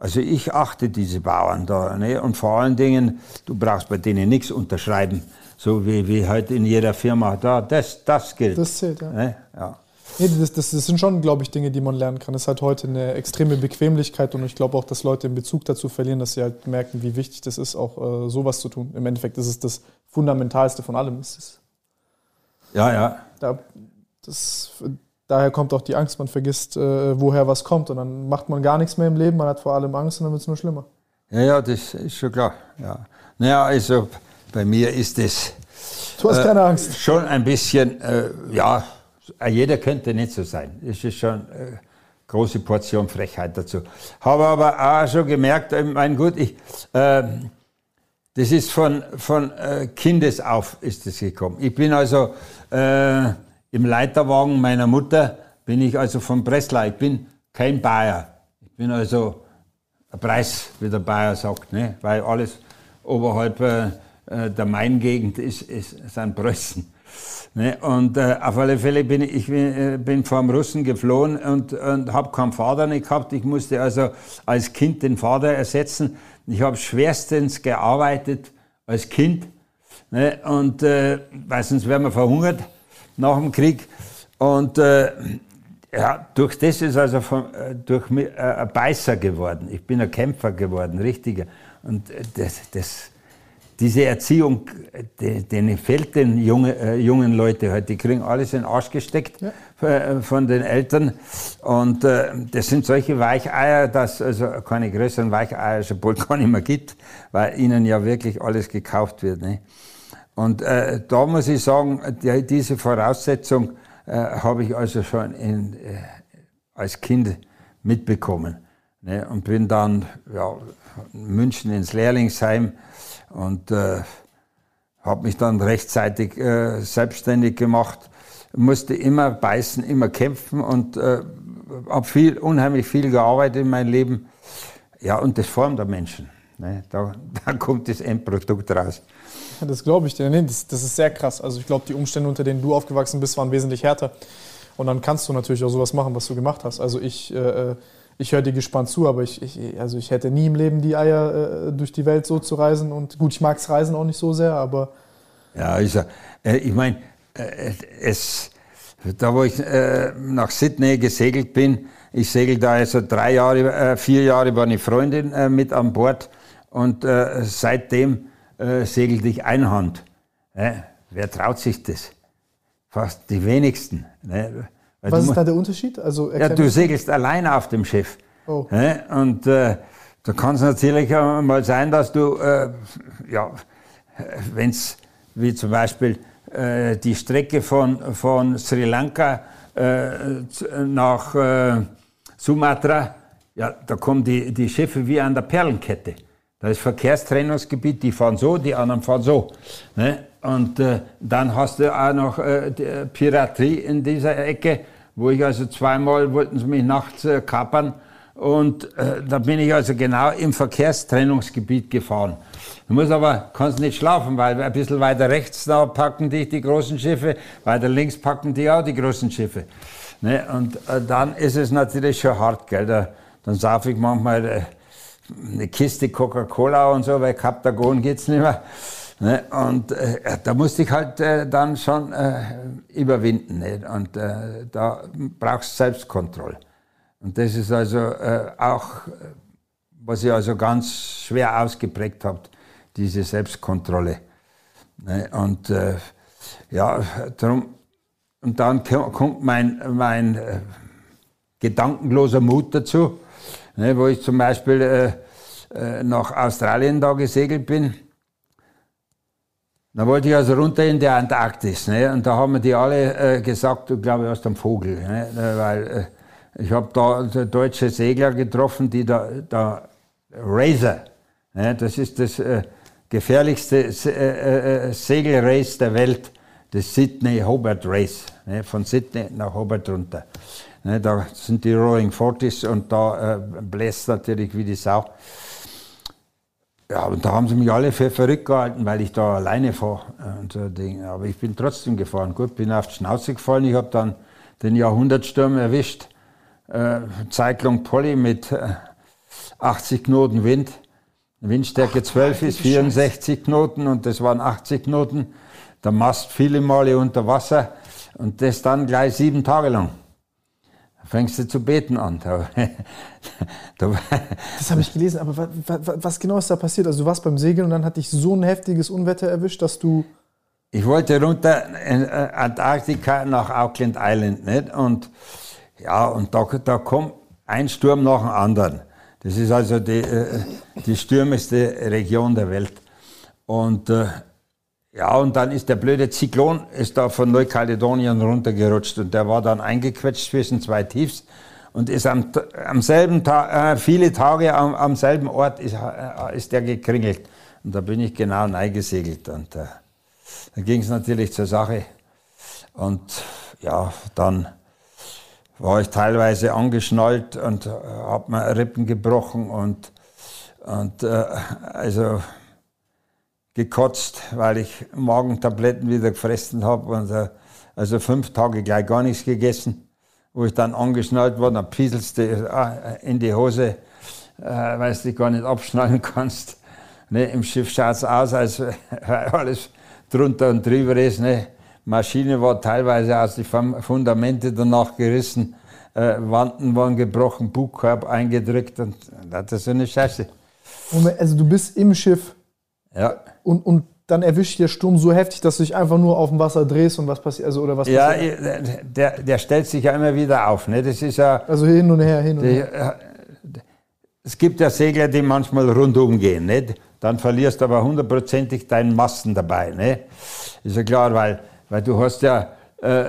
[SPEAKER 3] also ich achte diese Bauern da. Ne? Und vor allen Dingen, du brauchst bei denen nichts unterschreiben, so wie, wie heute in jeder Firma. Da, das, das gilt.
[SPEAKER 2] Das zählt, ja.
[SPEAKER 3] Ne? ja.
[SPEAKER 2] Nee, das, das, das, sind schon, glaube ich, Dinge, die man lernen kann. Es hat heute eine extreme Bequemlichkeit und ich glaube auch, dass Leute den Bezug dazu verlieren, dass sie halt merken, wie wichtig das ist, auch äh, sowas zu tun. Im Endeffekt ist es das Fundamentalste von allem.
[SPEAKER 3] ja, ja.
[SPEAKER 2] Da, das, daher kommt auch die Angst, man vergisst, äh, woher was kommt und dann macht man gar nichts mehr im Leben, man hat vor allem Angst und dann wird es nur schlimmer.
[SPEAKER 3] Ja, ja, das ist schon klar. Ja. Naja, also bei mir ist es.
[SPEAKER 2] Du hast äh, keine Angst.
[SPEAKER 3] Schon ein bisschen, äh, ja, jeder könnte nicht so sein. Es ist schon äh, große Portion Frechheit dazu. Habe aber auch schon gemerkt, äh, mein gut, ich, ähm, das ist von, von äh, Kindes auf ist es gekommen. Ich bin also im Leiterwagen meiner Mutter bin ich also von Breslau. Ich bin kein Bayer. Ich bin also ein Preis, wie der Bayer sagt, ne? weil alles oberhalb äh, der Main-Gegend ist, ist, sind Preußen. Ne? Und äh, auf alle Fälle bin ich, ich bin, äh, bin vom Russen geflohen und, und habe keinen Vater nicht gehabt. Ich musste also als Kind den Vater ersetzen. Ich habe schwerstens gearbeitet als Kind. Ne? Und äh, weil sonst wären wir verhungert nach dem Krieg. Und äh, ja, durch das ist also von, äh, durch mich äh, ein Beißer geworden. Ich bin ein Kämpfer geworden, richtiger. Und das, das, diese Erziehung, die, denen fehlt den junge, äh, jungen Leuten halt. Die kriegen alles in den Arsch gesteckt ja. Äh, von den Eltern. Und äh, das sind solche Weicheier, dass also keine größeren Weicheier schon bald [LAUGHS] gar nicht mehr gibt, weil ihnen ja wirklich alles gekauft wird. Ne? Und äh, da muss ich sagen, die, diese Voraussetzung äh, habe ich also schon in, äh, als Kind mitbekommen. Ne? Und bin dann ja, in München ins Lehrlingsheim und äh, habe mich dann rechtzeitig äh, selbstständig gemacht. Musste immer beißen, immer kämpfen und äh, habe viel, unheimlich viel gearbeitet in meinem Leben. Ja, und das formt der Menschen. Ne? Da, [LAUGHS] da kommt das Endprodukt raus.
[SPEAKER 2] Das glaube ich dir. Nee, das, das ist sehr krass. Also ich glaube, die Umstände, unter denen du aufgewachsen bist, waren wesentlich härter. Und dann kannst du natürlich auch sowas machen, was du gemacht hast. Also ich, äh, ich höre dir gespannt zu, aber ich, ich, also ich hätte nie im Leben die Eier, äh, durch die Welt so zu reisen. Und gut, ich mag das Reisen auch nicht so sehr, aber.
[SPEAKER 3] Ja, ich, äh, ich meine, äh, es, da wo ich äh, nach Sydney gesegelt bin, ich segel da also drei Jahre, äh, vier Jahre war eine Freundin äh, mit an Bord und äh, seitdem äh, segelte ich Einhand. Ne? Wer traut sich das? Fast die wenigsten. Ne?
[SPEAKER 2] Was ist da der Unterschied? Also,
[SPEAKER 3] ja, du segelst allein auf dem Schiff. Oh. Ne? Und äh, da kann es natürlich mal sein, dass du, äh, ja, wenn es wie zum Beispiel äh, die Strecke von, von Sri Lanka äh, nach äh, Sumatra, ja, da kommen die, die Schiffe wie an der Perlenkette. Da ist Verkehrstrennungsgebiet, die fahren so, die anderen fahren so. Ne? Und äh, dann hast du auch noch äh, Piraterie in dieser Ecke, wo ich also zweimal wollten sie mich nachts äh, kapern. Und äh, da bin ich also genau im Verkehrstrennungsgebiet gefahren. Du musst aber, kannst nicht schlafen, weil ein bisschen weiter rechts da packen dich die großen Schiffe, weiter links packen die auch die großen Schiffe. Ne? Und äh, dann ist es natürlich schon hart, gell? Da, dann sauf ich manchmal äh, eine Kiste Coca-Cola und so, weil Kaptagon geht's nicht mehr. Ne? Und äh, da musste ich halt äh, dann schon äh, überwinden. Ne? Und äh, da brauchst du Selbstkontrolle. Und das ist also äh, auch, was ich also ganz schwer ausgeprägt habe, diese Selbstkontrolle. Ne? Und äh, ja, darum, und dann kommt mein, mein gedankenloser Mut dazu ne, wo ich zum Beispiel äh, äh, nach Australien da gesegelt bin. Da wollte ich also runter in die Antarktis. Ne, und da haben die alle äh, gesagt, du glaube aus dem Vogel. Ne, weil äh, ich habe da deutsche Segler getroffen, die da, da Razor, ne, das ist das äh, gefährlichste äh, äh, Segelrace der Welt, das Sydney Hobart Race, ne, von Sydney nach Hobart runter. Ne, da sind die Rolling Forties und da äh, bläst natürlich wie die Sau. Ja, und da haben sie mich alle für verrückt gehalten, weil ich da alleine fahre. Und so Dinge. Aber ich bin trotzdem gefahren. Gut, bin auf die Schnauze gefallen. Ich habe dann den Jahrhundertsturm erwischt. Äh, Zeitlung Polly mit äh, 80 Knoten Wind. Windstärke Ach, 12 ist 64 Scheiße. Knoten und das waren 80 Knoten. Der Mast viele Male unter Wasser und das dann gleich sieben Tage lang fängst du zu beten an. [LAUGHS]
[SPEAKER 2] das habe ich gelesen, aber was genau ist da passiert? Also du warst beim Segeln und dann hat dich so ein heftiges Unwetter erwischt, dass du...
[SPEAKER 3] Ich wollte runter in äh, Antarktika nach Auckland Island nicht? und ja, und da, da kommt ein Sturm nach dem anderen. Das ist also die, äh, die stürmigste Region der Welt. Und äh, ja, und dann ist der blöde Zyklon ist da von Neukaledonien runtergerutscht und der war dann eingequetscht zwischen zwei Tiefs und ist am, am selben Tag, äh, viele Tage am, am selben Ort ist, äh, ist der gekringelt. Und da bin ich genau eingesegelt und äh, da ging es natürlich zur Sache. Und ja, dann war ich teilweise angeschnallt und äh, habe mir Rippen gebrochen und, und äh, also gekotzt, weil ich Magentabletten wieder gefressen habe. Und, äh, also fünf Tage gleich gar nichts gegessen. Wo ich dann angeschnallt war, dann pieselst du äh, in die Hose, äh, weil du dich gar nicht abschnallen [LAUGHS] kannst. Ne, Im Schiff schaut es aus, als [LAUGHS] alles drunter und drüber ist. Ne. Maschine war teilweise aus den Fundamente danach gerissen. äh, Wanden waren gebrochen, Bugkorb eingedrückt und das ist so eine Scheiße.
[SPEAKER 2] Moment, also du bist im Schiff
[SPEAKER 3] Ja.
[SPEAKER 2] und, und dann erwischt der Sturm so heftig, dass du dich einfach nur auf dem Wasser drehst und was passiert, also oder was
[SPEAKER 3] Ja,
[SPEAKER 2] passiert?
[SPEAKER 3] der, der stellt sich ja immer wieder auf. Ne? Das ist ja,
[SPEAKER 2] Also hin und her, hin und
[SPEAKER 3] die,
[SPEAKER 2] her.
[SPEAKER 3] äh, es gibt ja Segler, die manchmal rundum gehen. Nicht? Dann verlierst du aber hundertprozentig deinen Masten dabei. Ne? Ist ja klar, weil, weil du hast ja äh,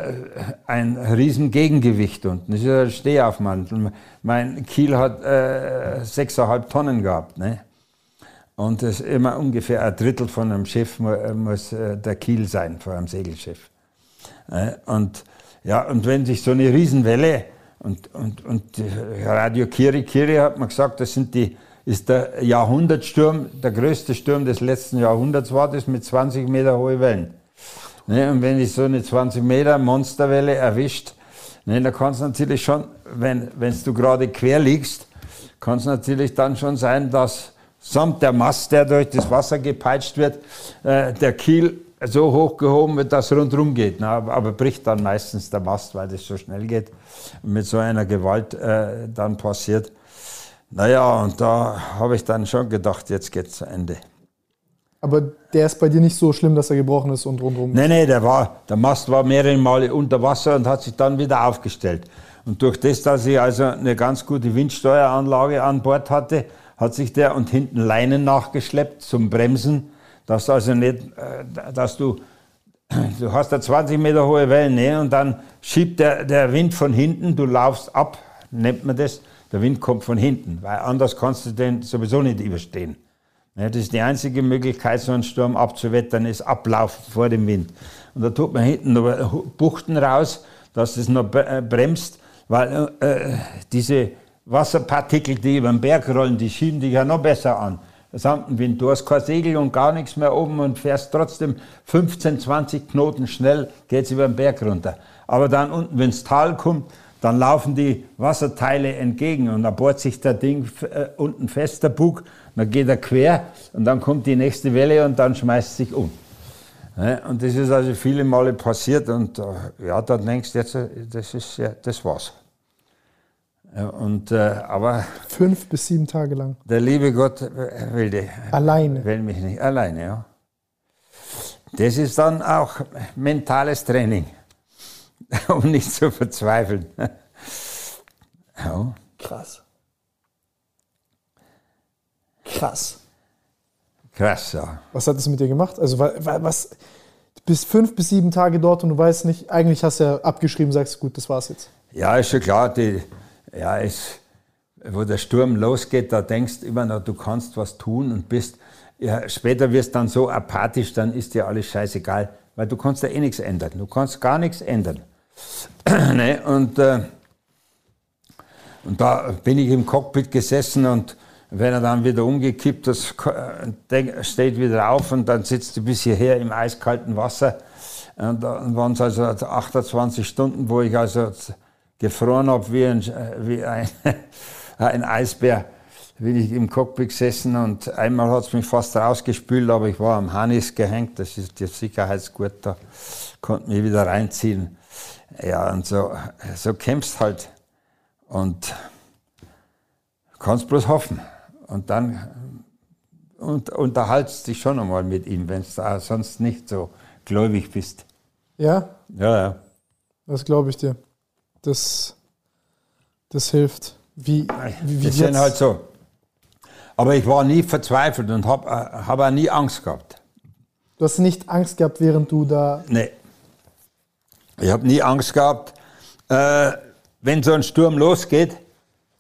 [SPEAKER 3] ein riesen Gegengewicht unten. Das ist ja ein Stehaufmantel. Mein Kiel hat äh, 6,5 Tonnen gehabt. Ne? Und das immer ungefähr ein Drittel von einem Schiff äh, muss äh, der Kiel sein, von einem Segelschiff. Äh, Und, ja, und wenn sich so eine Riesenwelle und, und, und Radio Kiri Kiri hat man gesagt, das sind die, ist der Jahrhundertsturm, der größte Sturm des letzten Jahrhunderts war das mit 20 Meter hohe Wellen. Ne, und wenn ich so eine 20 Meter Monsterwelle erwischt, ne, dann kann es natürlich schon, wenn wenn's du gerade quer liegst, kann es natürlich dann schon sein, dass samt der Mast, der durch das Wasser gepeitscht wird, äh, der Kiel so hochgehoben wird, dass rundherum geht. Na, aber, aber bricht dann meistens der Mast, weil das so schnell geht und mit so einer Gewalt äh, dann passiert. Naja, und da habe ich dann schon gedacht, jetzt geht's zu Ende.
[SPEAKER 2] Aber der ist bei dir nicht so schlimm, dass er gebrochen ist und rundherum.
[SPEAKER 3] Nee, nee, der, war, der Mast war mehrere Male unter Wasser und hat sich dann wieder aufgestellt. Und durch das, dass ich also eine ganz gute Windsteueranlage an Bord hatte, hat sich der und hinten Leinen nachgeschleppt zum Bremsen, dass du also nicht, äh, dass du, [CLEARS THROAT] du hast da 20 Meter hohe Wellen, ne, und dann schiebt der, der Wind von hinten, du laufst ab, nennt man das, der Wind kommt von hinten, weil anders kannst du den sowieso nicht überstehen. Ja, das ist die einzige Möglichkeit, so einen Sturm abzuwettern, ist Ablaufen vor dem Wind. Und da tut man hinten noch Buchten raus, dass das noch äh, bremst, weil äh, diese Wasserpartikel, die über den Berg rollen, die schieben dich ja noch besser an. Gesamten Wind. Du hast kein Segel und gar nichts mehr oben und fährst trotzdem 15, 20 Knoten schnell, geht's über den Berg runter. Aber dann unten, wenn's Tal kommt, dann laufen die Wasserteile entgegen und dann bohrt sich der Ding äh, unten fest, der Bug, dann geht er quer und dann kommt die nächste Welle und dann schmeißt sich um. Ja, und das ist also viele Male passiert und äh, ja, dann denkst du jetzt, äh, das ist ja, das war's. Und, äh, aber
[SPEAKER 2] Fünf bis sieben Tage lang.
[SPEAKER 3] der liebe Gott will, die,
[SPEAKER 2] Alleine.
[SPEAKER 3] will mich nicht alleine, ja. Das ist dann auch mentales Training, [LAUGHS] um nicht zu verzweifeln. [LAUGHS] Ja.
[SPEAKER 2] Krass. Krass.
[SPEAKER 3] Krass, ja.
[SPEAKER 2] Was hat das mit dir gemacht? Also wa- wa- was? Du bist fünf bis sieben Tage dort und du weißt nicht, eigentlich hast du ja abgeschrieben, sagst gut, das war's jetzt.
[SPEAKER 3] Ja, ist schon klar, die, ja, es, wo der Sturm losgeht, da denkst du immer noch, du kannst was tun und bist, ja, später wirst dann so apathisch, dann ist dir alles scheißegal, weil du kannst ja eh nichts ändern. Du kannst gar nichts ändern. [CLEARS THROAT] ne? Und, äh, und da bin ich im Cockpit gesessen und wenn er dann wieder umgekippt, das äh, denk- steht wieder auf und dann sitzt du bis hierher im eiskalten Wasser. Und dann waren es also 28 Stunden, wo ich also gefroren habe wie ein, wie ein, [LAUGHS] ein Eisbär. Bin ich im Cockpit gesessen und einmal hat es mich fast rausgespült, aber ich war am Hannis gehängt, das ist der Sicherheitsgurt, da konnte mich wieder reinziehen. Ja, und so, so kämpfst halt und kannst bloß hoffen. Und dann und, unterhaltst dich schon einmal mit ihm, wenn du sonst nicht so gläubig bist.
[SPEAKER 2] Ja,
[SPEAKER 3] Ja, ja.
[SPEAKER 2] das glaube ich dir. Das, das hilft. Wie, wie, wie
[SPEAKER 3] Das sind halt so. Aber ich war nie verzweifelt und habe hab auch nie Angst gehabt.
[SPEAKER 2] Du hast nicht Angst gehabt, während du da.
[SPEAKER 3] Nee. Ich habe nie Angst gehabt. Äh, wenn so ein Sturm losgeht,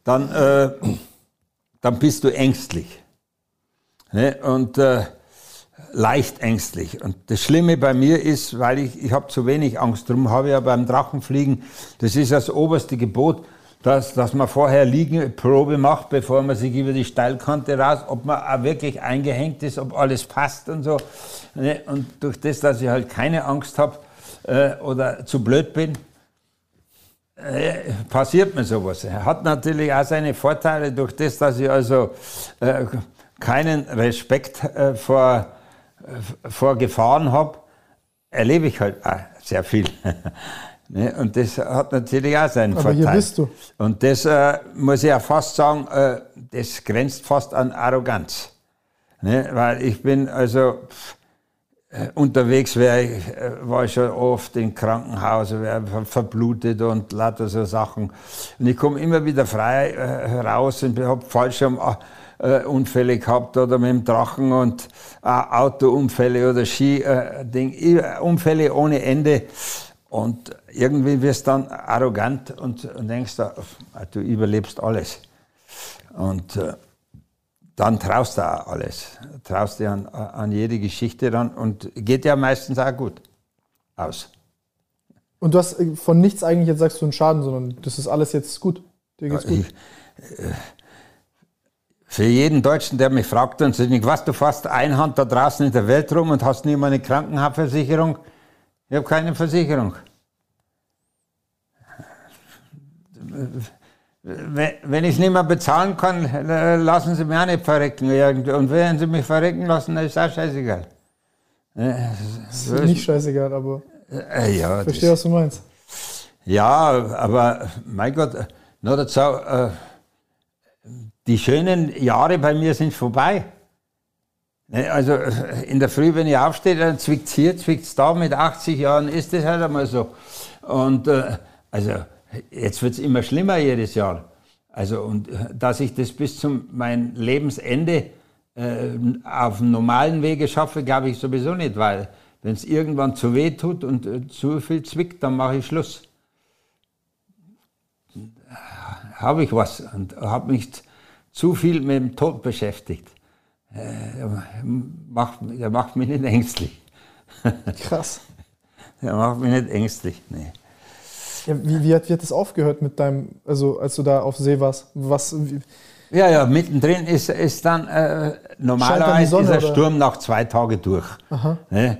[SPEAKER 3] dann, äh, dann bist du ängstlich. Ne? Und äh, leicht ängstlich. Und das Schlimme bei mir ist, weil ich, ich habe zu wenig Angst, darum habe ja beim Drachenfliegen, das ist das oberste Gebot, dass, dass man vorher Liegenprobe macht, bevor man sich über die Steilkante raus, ob man auch wirklich eingehängt ist, ob alles passt und so. Ne? Und durch das, dass ich halt keine Angst habe äh, oder zu blöd bin, äh, passiert mir sowas. Hat natürlich auch seine Vorteile durch das, dass ich also äh, keinen Respekt äh, vor, vor Gefahren habe, erlebe ich halt auch sehr viel. [LAUGHS] Ne? Und das hat natürlich auch seinen
[SPEAKER 2] Aber
[SPEAKER 3] Vorteil.
[SPEAKER 2] hier bist du.
[SPEAKER 3] Und das äh, muss ich auch fast sagen, äh, das grenzt fast an Arroganz. Ne? Weil ich bin also äh, unterwegs, wär ich, äh, war ich schon oft im Krankenhaus, wär ver- verblutet und lauter so Sachen. Und ich komme immer wieder frei äh, raus und habe Fallschirmunfälle gehabt oder mit dem Drachen und äh, Autounfälle oder Ski-Ding, Unfälle ohne Ende. Und irgendwie wirst du dann arrogant und, und denkst, du überlebst alles. Und äh, dann traust du auch alles. Traust dir an, an jede Geschichte ran und geht ja meistens auch gut aus.
[SPEAKER 2] Und du hast äh, von nichts eigentlich jetzt sagst du einen Schaden, sondern das ist alles jetzt gut. Dir geht's gut.
[SPEAKER 3] Ich, äh, für jeden Deutschen, der mich fragt, und sagt, was, du fährst Einhand da draußen in der Welt rum und hast nie mal eine Krankenhaftversicherung? Ich habe keine Versicherung. Wenn ich es nicht mehr bezahlen kann, äh, lassen Sie mich auch nicht verrecken. Und wenn Sie mich verrecken lassen, dann ist auch scheißegal.
[SPEAKER 2] Das ist nicht scheißegal, aber
[SPEAKER 3] Äh, ja,
[SPEAKER 2] ich verstehe, was du meinst.
[SPEAKER 3] Ja, aber mein Gott, nur dazu, äh, die schönen Jahre bei mir sind vorbei. Ne, Also äh, in der Früh, wenn ich aufstehe, dann zwickt es hier, zwickt es da. Mit 80 Jahren ist das halt einmal so. Und äh, also jetzt wird es immer schlimmer jedes Jahr. Also und äh, dass ich das bis zum mein Lebensende äh, auf normalen Wege schaffe, glaube ich sowieso nicht, weil wenn es irgendwann zu weh tut und äh, zu viel zwickt, dann mache ich Schluss. Habe ich was und habe mich zu viel mit dem Tod beschäftigt. Äh, macht, der macht mich nicht ängstlich. [LAUGHS]
[SPEAKER 2] Krass.
[SPEAKER 3] Der macht mich nicht ängstlich. Nee.
[SPEAKER 2] Ja, wie, wie, hat, wie hat das aufgehört mit deinem, also als du da auf See warst? Was, wie,
[SPEAKER 3] Ja, ja, mittendrin ist, ist dann äh, normalerweise
[SPEAKER 2] Sonne,
[SPEAKER 3] ist der? Sturm nach zwei Tagen durch. Ne?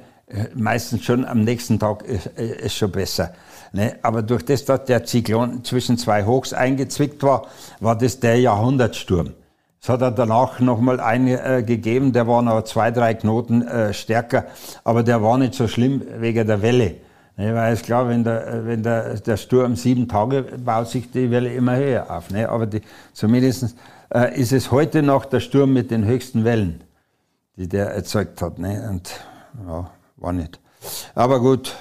[SPEAKER 3] Meistens schon am nächsten Tag ist, äh, ist schon besser. Ne? Aber durch das, dass der Zyklon zwischen zwei Hochs eingezwickt war, war das der Jahrhundertsturm. Es hat er danach nochmal einen äh, der war noch zwei, drei Knoten äh, stärker, aber der war nicht so schlimm wegen der Welle. Ne, weil ist klar, wenn, der, äh, wenn der, der Sturm sieben Tage baut sich die Welle immer höher auf. Ne? Aber die, zumindest äh, ist es heute noch der Sturm mit den höchsten Wellen, die der erzeugt hat. Ne? Und ja, war nicht. Aber gut,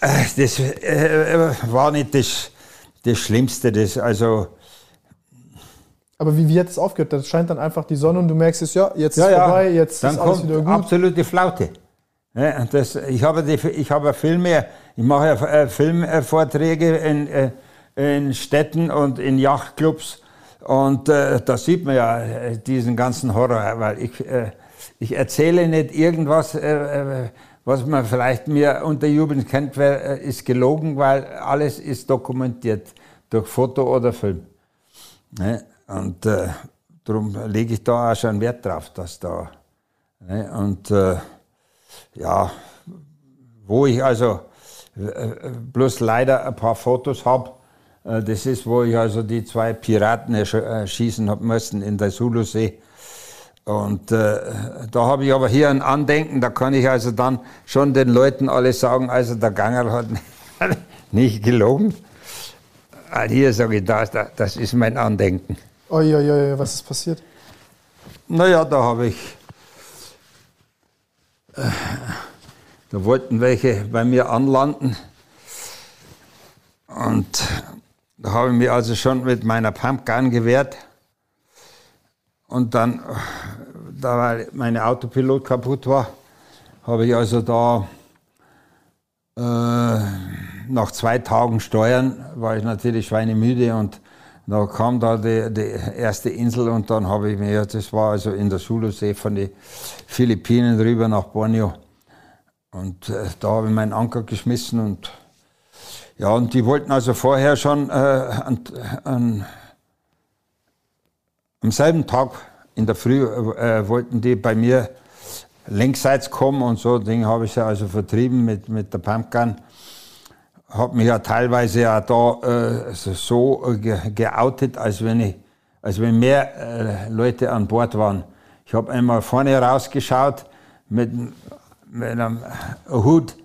[SPEAKER 3] äh, das äh, war nicht das, das Schlimmste. Das, also,
[SPEAKER 2] aber wie, wie hat das aufgehört? Das scheint dann einfach die Sonne und du merkst es, ja, jetzt
[SPEAKER 3] ja,
[SPEAKER 2] ist
[SPEAKER 3] ja,
[SPEAKER 2] vorbei, jetzt
[SPEAKER 3] dann
[SPEAKER 2] ist alles
[SPEAKER 3] kommt
[SPEAKER 2] wieder gut.
[SPEAKER 3] absolute Flaute. Ja, das, ich habe, die, ich habe Filme, ich mache ja äh, Filmvorträge in, äh, in Städten und in Yachtclubs und äh, da sieht man ja äh, diesen ganzen Horror, weil ich, äh, ich erzähle nicht irgendwas, äh, äh, was man vielleicht mir unterjubeln könnte, weil, äh, ist gelogen, weil alles ist dokumentiert durch Foto oder Film. Ne? Und äh, darum lege ich da auch schon Wert drauf, dass da. Ne? Und äh, ja, wo ich also äh, bloß leider ein paar Fotos habe, das ist, wo ich also die zwei Piraten ersch- erschießen habe müssen in der Sulusee. Und äh, da habe ich aber hier ein Andenken, da kann ich also dann schon den Leuten alles sagen, also der Ganger hat [LAUGHS] nicht gelogen. Ah, Hier sage ich, das, das ist mein Andenken.
[SPEAKER 2] Oi, oi, oi, was ist passiert?
[SPEAKER 3] Naja, da habe ich. äh, Da wollten welche bei mir anlanden. Und da habe ich mich also schon mit meiner Pumpgun gewehrt. Und dann, da weil mein Autopilot kaputt war, habe ich also da äh, nach zwei Tagen Steuern war ich natürlich schweinemüde und da kam da die, die erste Insel und dann habe ich mir, das war also in der Sulusee von den Philippinen rüber nach Borneo. Und äh, da habe ich meinen Anker geschmissen und ja, und die wollten also vorher schon äh, an, an, am selben Tag in der Früh äh, wollten die bei mir längsseits kommen und so Ding habe ich sie also vertrieben mit, mit der Pumpgun. Habe mich ja teilweise ja da äh, so, so äh, ge geoutet, als wenn, ich, als wenn mehr äh, Leute an Bord waren. Ich habe einmal vorne rausgeschaut mit, mit einem Hut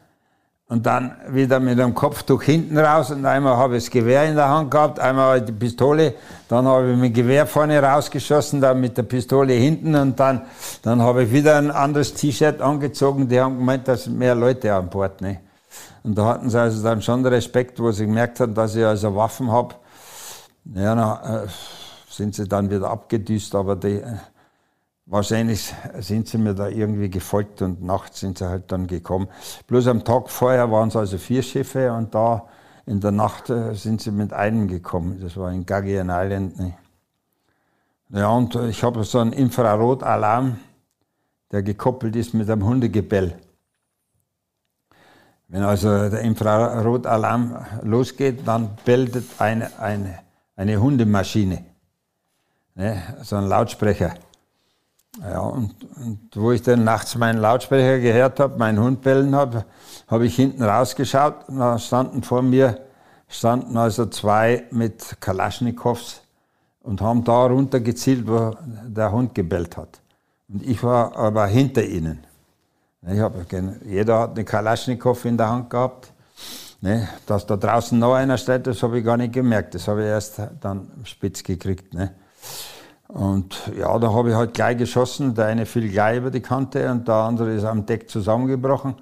[SPEAKER 3] und dann wieder mit dem Kopftuch hinten raus und einmal habe ich das Gewehr in der Hand gehabt, einmal die Pistole, dann habe ich mit dem Gewehr vorne rausgeschossen, dann mit der Pistole hinten und dann, dann habe ich wieder ein anderes T-Shirt angezogen. Die haben gemeint, da sind mehr Leute an Bord. Ne? Und da hatten sie also dann schon Respekt, wo sie gemerkt haben, dass ich also Waffen habe. Ja, na, äh, sind sie dann wieder abgedüst, aber die, äh, Wahrscheinlich sind sie mir da irgendwie gefolgt und nachts sind sie halt dann gekommen. Bloß am Tag vorher waren es also vier Schiffe und da in der Nacht äh, sind sie mit einem gekommen. Das war in Gaggian Island. Ne? Ja, und ich habe so einen Infrarotalarm, der gekoppelt ist mit einem Hundegebell. Wenn also der Infrarotalarm losgeht, dann bellt eine, eine, eine Hundemaschine, ne? so ein Lautsprecher. Ja, und, und, wo ich dann nachts meinen Lautsprecher gehört habe, meinen Hund bellen habe, habe ich hinten rausgeschaut da standen vor mir standen also zwei mit Kalaschnikows und haben da runtergezielt, wo der Hund gebellt hat. Und ich war aber hinter ihnen. Ich hab, jeder hat eine Kalaschnikow in der Hand gehabt. Ne, dass da draußen noch einer steht, das habe ich gar nicht gemerkt. Das habe ich erst dann spitz gekriegt. Ne. Und ja, da habe ich halt gleich geschossen. Der eine fiel gleich über die Kante und der andere ist am Deck zusammengebrochen.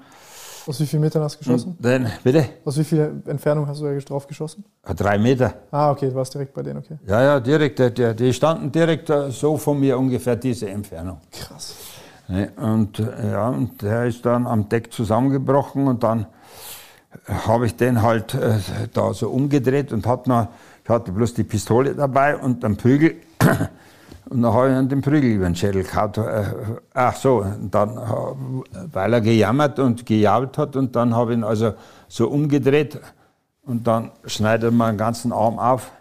[SPEAKER 2] Aus wie vielen Metern hast du geschossen?
[SPEAKER 3] Und dann, bitte?
[SPEAKER 2] Aus wie viel Entfernung hast du da drauf geschossen?
[SPEAKER 3] Drei Meter.
[SPEAKER 2] Ah, okay, du warst direkt bei denen, okay.
[SPEAKER 3] Ja, ja, direkt. Die, die standen direkt so von mir ungefähr diese Entfernung.
[SPEAKER 2] Krass.
[SPEAKER 3] Und, ja, und der ist dann am Deck zusammengebrochen und dann habe ich den halt äh, da so umgedreht und hat noch, ich hatte bloß die Pistole dabei und einen Prügel und dann habe ich ihm den Prügel über den Schädel gehauen. Äh, ach so, dann, weil er gejammert und gejault hat und dann habe ich ihn also so umgedreht und dann schneidet man den ganzen Arm auf.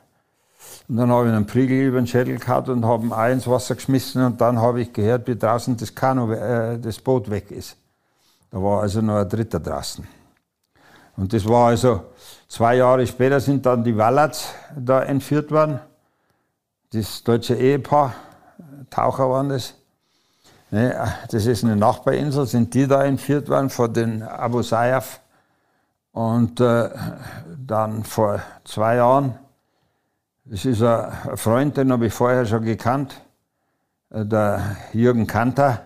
[SPEAKER 3] Und dann habe ich einen Prügel über den Schädel gehauen und habe ihn auch ins Wasser geschmissen und dann habe ich gehört, wie draußen das Kanu, äh, das Boot weg ist. Da war also noch ein Dritter draußen. Und das war also, zwei Jahre später sind dann die Wallats da entführt worden das deutsche Ehepaar, Taucher waren das. Ne, das ist eine Nachbarinsel, sind die da entführt worden von den Abu Sayyaf. Und äh, dann vor zwei Jahren, das ist ein Freund, den habe ich vorher schon gekannt, äh, der Jürgen Kanter.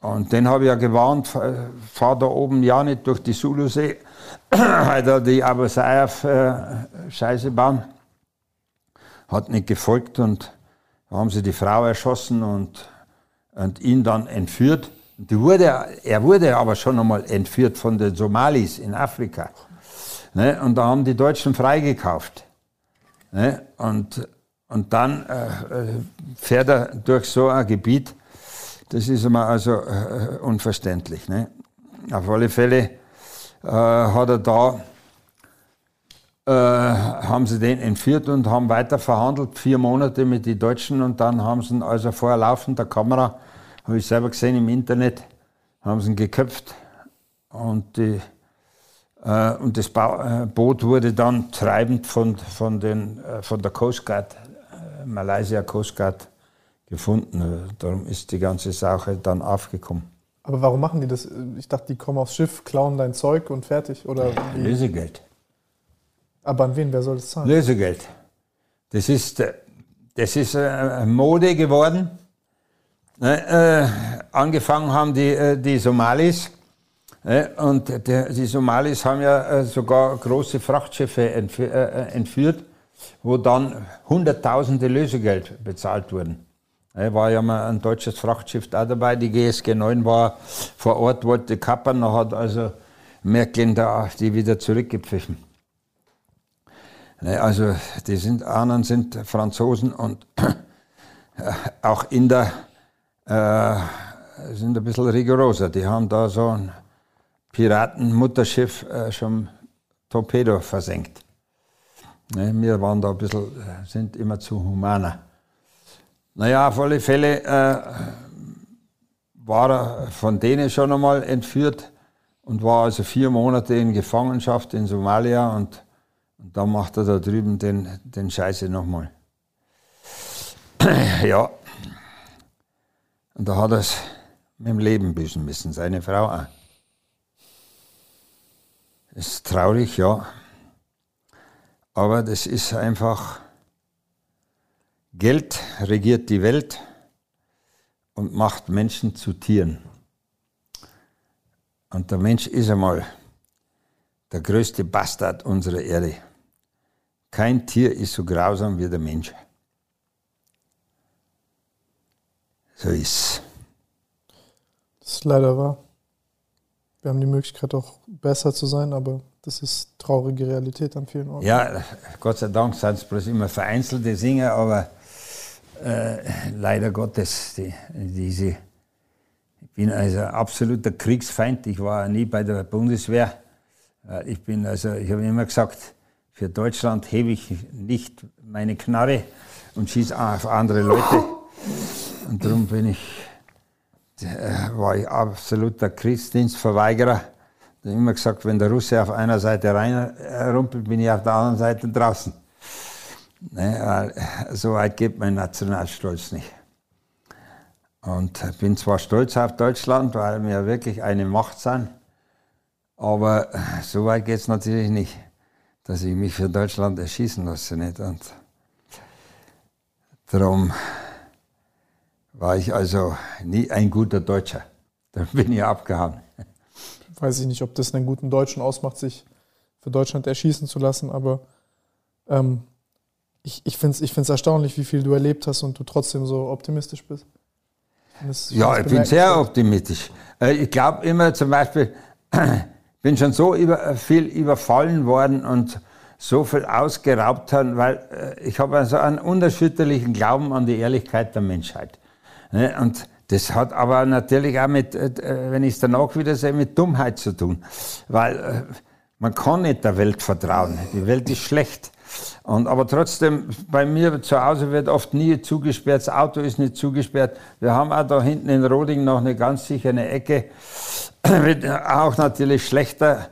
[SPEAKER 3] Und den habe ich ja gewarnt, fahr da oben ja nicht durch die Sulusee, [CLEARS THROAT] weil da die Abu Sayyaf äh, Scheiße bauen hat nicht gefolgt und haben sie die Frau erschossen und, und ihn dann entführt. Wurde, er wurde aber schon einmal entführt von den Somalis in Afrika. Ne? Und da haben die Deutschen freigekauft. Ne? Und, und dann äh, fährt er durch so ein Gebiet, das ist immer also äh, unverständlich. Ne? Auf alle Fälle äh, hat er da äh, haben sie den entführt und haben weiter verhandelt, vier Monate mit den Deutschen und dann haben sie ihn also vor laufender Kamera, habe ich selber gesehen im Internet, haben sie ihn geköpft und, die, äh, und das ba äh, Boot wurde dann treibend von, von, den, äh, von der Coast Guard, Malaysia Coast Guard gefunden. Darum ist die ganze Sache dann aufgekommen.
[SPEAKER 2] Aber warum machen die das? Ich dachte, die kommen aufs Schiff, klauen dein Zeug und fertig. Oder
[SPEAKER 3] Lösegeld.
[SPEAKER 2] Aber an wen? Wer soll das zahlen?
[SPEAKER 3] Lösegeld. Das ist, äh, das ist äh, Mode geworden. Äh, angefangen haben die, äh, die Somalis. Äh, und die, Somalis haben ja sogar große Frachtschiffe entführt, wo dann Hunderttausende Lösegeld bezahlt wurden. War ja mal ein deutsches Frachtschiff da dabei, die GSG 9 war vor Ort, wollte kappern, da hat also Merkel da die wieder zurückgepfiffen. Ne, also die sind, anderen sind Franzosen und [CLEARS THROAT] auch Inder äh, sind ein bisschen rigoroser. Die haben da so ein Piratenmutterschiff äh, schon Torpedo versenkt. Ne, wir waren da ein bisschen, äh, sind immer zu humaner. Naja, auf alle Fälle äh, war er von denen schon einmal entführt und war also vier Monate in Gefangenschaft in Somalia und und dann macht er da drüben den, den Scheiße nochmal. [CLEARS THROAT] ja. Und da hat er es mit dem Leben büßen müssen, seine Frau auch. Ist traurig, ja. Aber das ist einfach, Geld regiert die Welt und macht Menschen zu Tieren. Und der Mensch ist einmal der größte Bastard unserer Erde. Kein Tier ist so grausam wie der Mensch. So ist
[SPEAKER 2] Das ist leider wahr. Wir haben die Möglichkeit auch besser zu sein, aber das ist traurige Realität an vielen Orten.
[SPEAKER 3] Ja, Gott sei Dank sind es bloß immer vereinzelte Dinge, aber äh, leider Gottes, die, diese, ich bin also absoluter Kriegsfeind. Ich war nie bei der Bundeswehr. Äh, ich bin also, ich habe immer gesagt, für Deutschland hebe ich nicht meine Knarre und schieße auf andere Leute. Und darum bin ich, äh, war ich absoluter Kriegsdienstverweigerer. Ich habe immer gesagt, wenn der Russe auf einer Seite reinrumpelt, bin ich auf der anderen Seite draußen. Ne, so weit geht mein Nationalstolz nicht. Und ich bin zwar stolz auf Deutschland, weil wir wirklich eine Macht sind, aber so weit geht es natürlich nicht, dass ich mich für Deutschland erschießen lasse. Nicht? Und darum war ich also nie ein guter Deutscher. Da bin ich abgehauen.
[SPEAKER 2] Weiß ich nicht, ob das einen guten Deutschen ausmacht, sich für Deutschland erschießen zu lassen, aber ähm, ich, ich finde es ich find's erstaunlich, wie viel du erlebt hast und du trotzdem so optimistisch bist.
[SPEAKER 3] Das, ja, ich bin sehr optimistisch. Äh, ich glaube immer zum Beispiel, ich [CLEARS THROAT] bin schon so über, viel überfallen worden und so viel ausgeraubt worden, weil äh, ich habe also einen unerschütterlichen Glauben an die Ehrlichkeit der Menschheit. Ne, und das hat aber natürlich auch mit, äh, wenn ich es danach wieder sehe, mit Dummheit zu tun. Weil man kann nicht der Welt vertrauen. Die Welt ist schlecht. Und, aber trotzdem, bei mir zu Hause wird oft nie zugesperrt, das Auto ist nicht zugesperrt. Wir haben auch da hinten in Roding noch eine ganz sichere Ecke. Wird auch natürlich schlechter,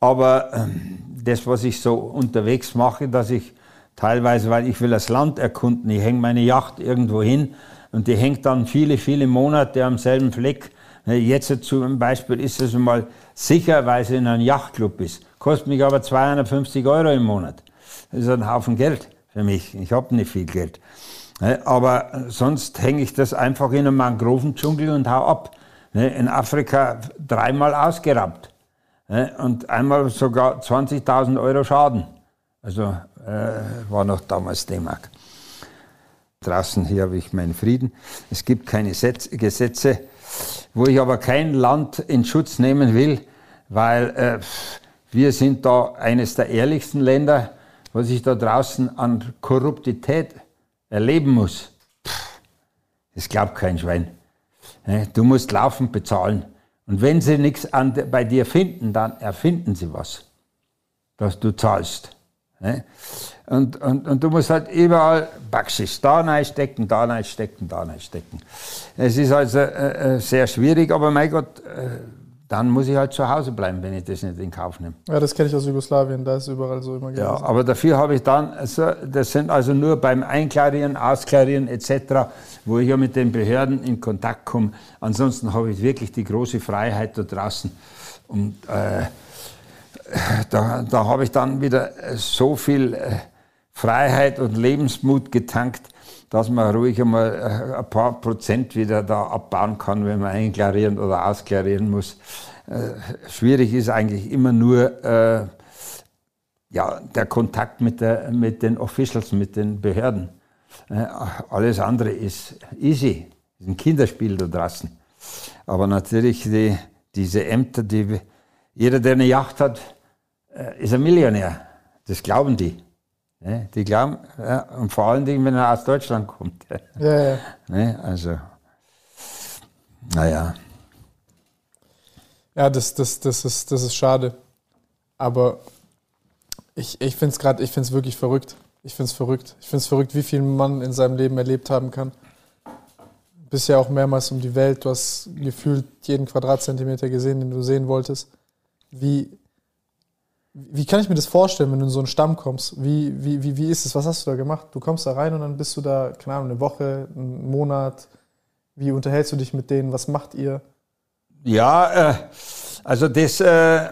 [SPEAKER 3] aber ähm, das, was ich so unterwegs mache, dass ich teilweise, weil ich will das Land erkunden, ich hänge meine Yacht irgendwo hin und die hängt dann viele, viele Monate am selben Fleck. Jetzt zum Beispiel ist es mal sicher, weil sie in einem Yachtclub ist. Kostet mich aber 250 Euro im Monat. Das ist ein Haufen Geld für mich. Ich habe nicht viel Geld. Aber sonst hänge ich das einfach in einem Mangroven-Dschungel und hau ab. In Afrika dreimal ausgeraubt. Und einmal sogar 20.000 Euro Schaden. Also äh, war noch damals D-Mark. Draußen hier habe ich meinen Frieden. Es gibt keine Gesetze, wo ich aber kein Land in Schutz nehmen will, weil äh, wir sind da eines der ehrlichsten Länder was ich da draußen an Korruptität erleben muss, das glaubt kein Schwein. Du musst laufend bezahlen. Und wenn sie nichts bei dir finden, dann erfinden sie was, dass du zahlst. Und, und, und du musst halt überall Backschiss da reinstecken, da reinstecken, da reinstecken. Es ist also äh, äh, sehr schwierig, aber mein Gott, äh, dann muss ich halt zu Hause bleiben, wenn ich das nicht in Kauf nehme.
[SPEAKER 2] Ja, das kenne ich aus Jugoslawien, da ist überall so immer
[SPEAKER 3] gewesen. Ja, aber dafür habe ich dann, also, das sind also nur beim Einklarieren, Ausklarieren etc., wo ich ja mit den Behörden in Kontakt komme. Ansonsten habe ich wirklich die große Freiheit da draußen. Und äh, da, da habe ich dann wieder so viel äh, Freiheit und Lebensmut getankt, dass man ruhig einmal äh, ein paar Prozent wieder da abbauen kann, wenn man einklarieren oder ausklarieren muss. Äh, schwierig ist eigentlich immer nur äh, ja, der Kontakt mit, der, mit den Officials, mit den Behörden. Alles andere ist easy, ist ein Kinderspiel da draußen. Aber natürlich die, diese Ämter, die, jeder, der eine Yacht hat, ist ein Millionär. Das glauben die. Ne? Die glauben, ja, und vor allen Dingen, wenn er aus Deutschland kommt. [LAUGHS] Ja, ja. Ne? Also, naja.
[SPEAKER 2] Ja, das, das, das, ist, das ist schade. Aber ich, ich finde es gerade, ich finde es wirklich verrückt. Ich finde es verrückt. Ich finde es verrückt, wie viel man in seinem Leben erlebt haben kann. Bist ja auch mehrmals um die Welt. Du hast gefühlt jeden Quadratzentimeter gesehen, den du sehen wolltest. Wie, wie kann ich mir das vorstellen, wenn du in so einen Stamm kommst? Wie, wie, wie, wie ist es? Was hast du da gemacht? Du kommst da rein und dann bist du da, keine Ahnung, eine Woche, einen Monat. Wie unterhältst du dich mit denen? Was macht ihr?
[SPEAKER 3] Ja, äh, also das, äh,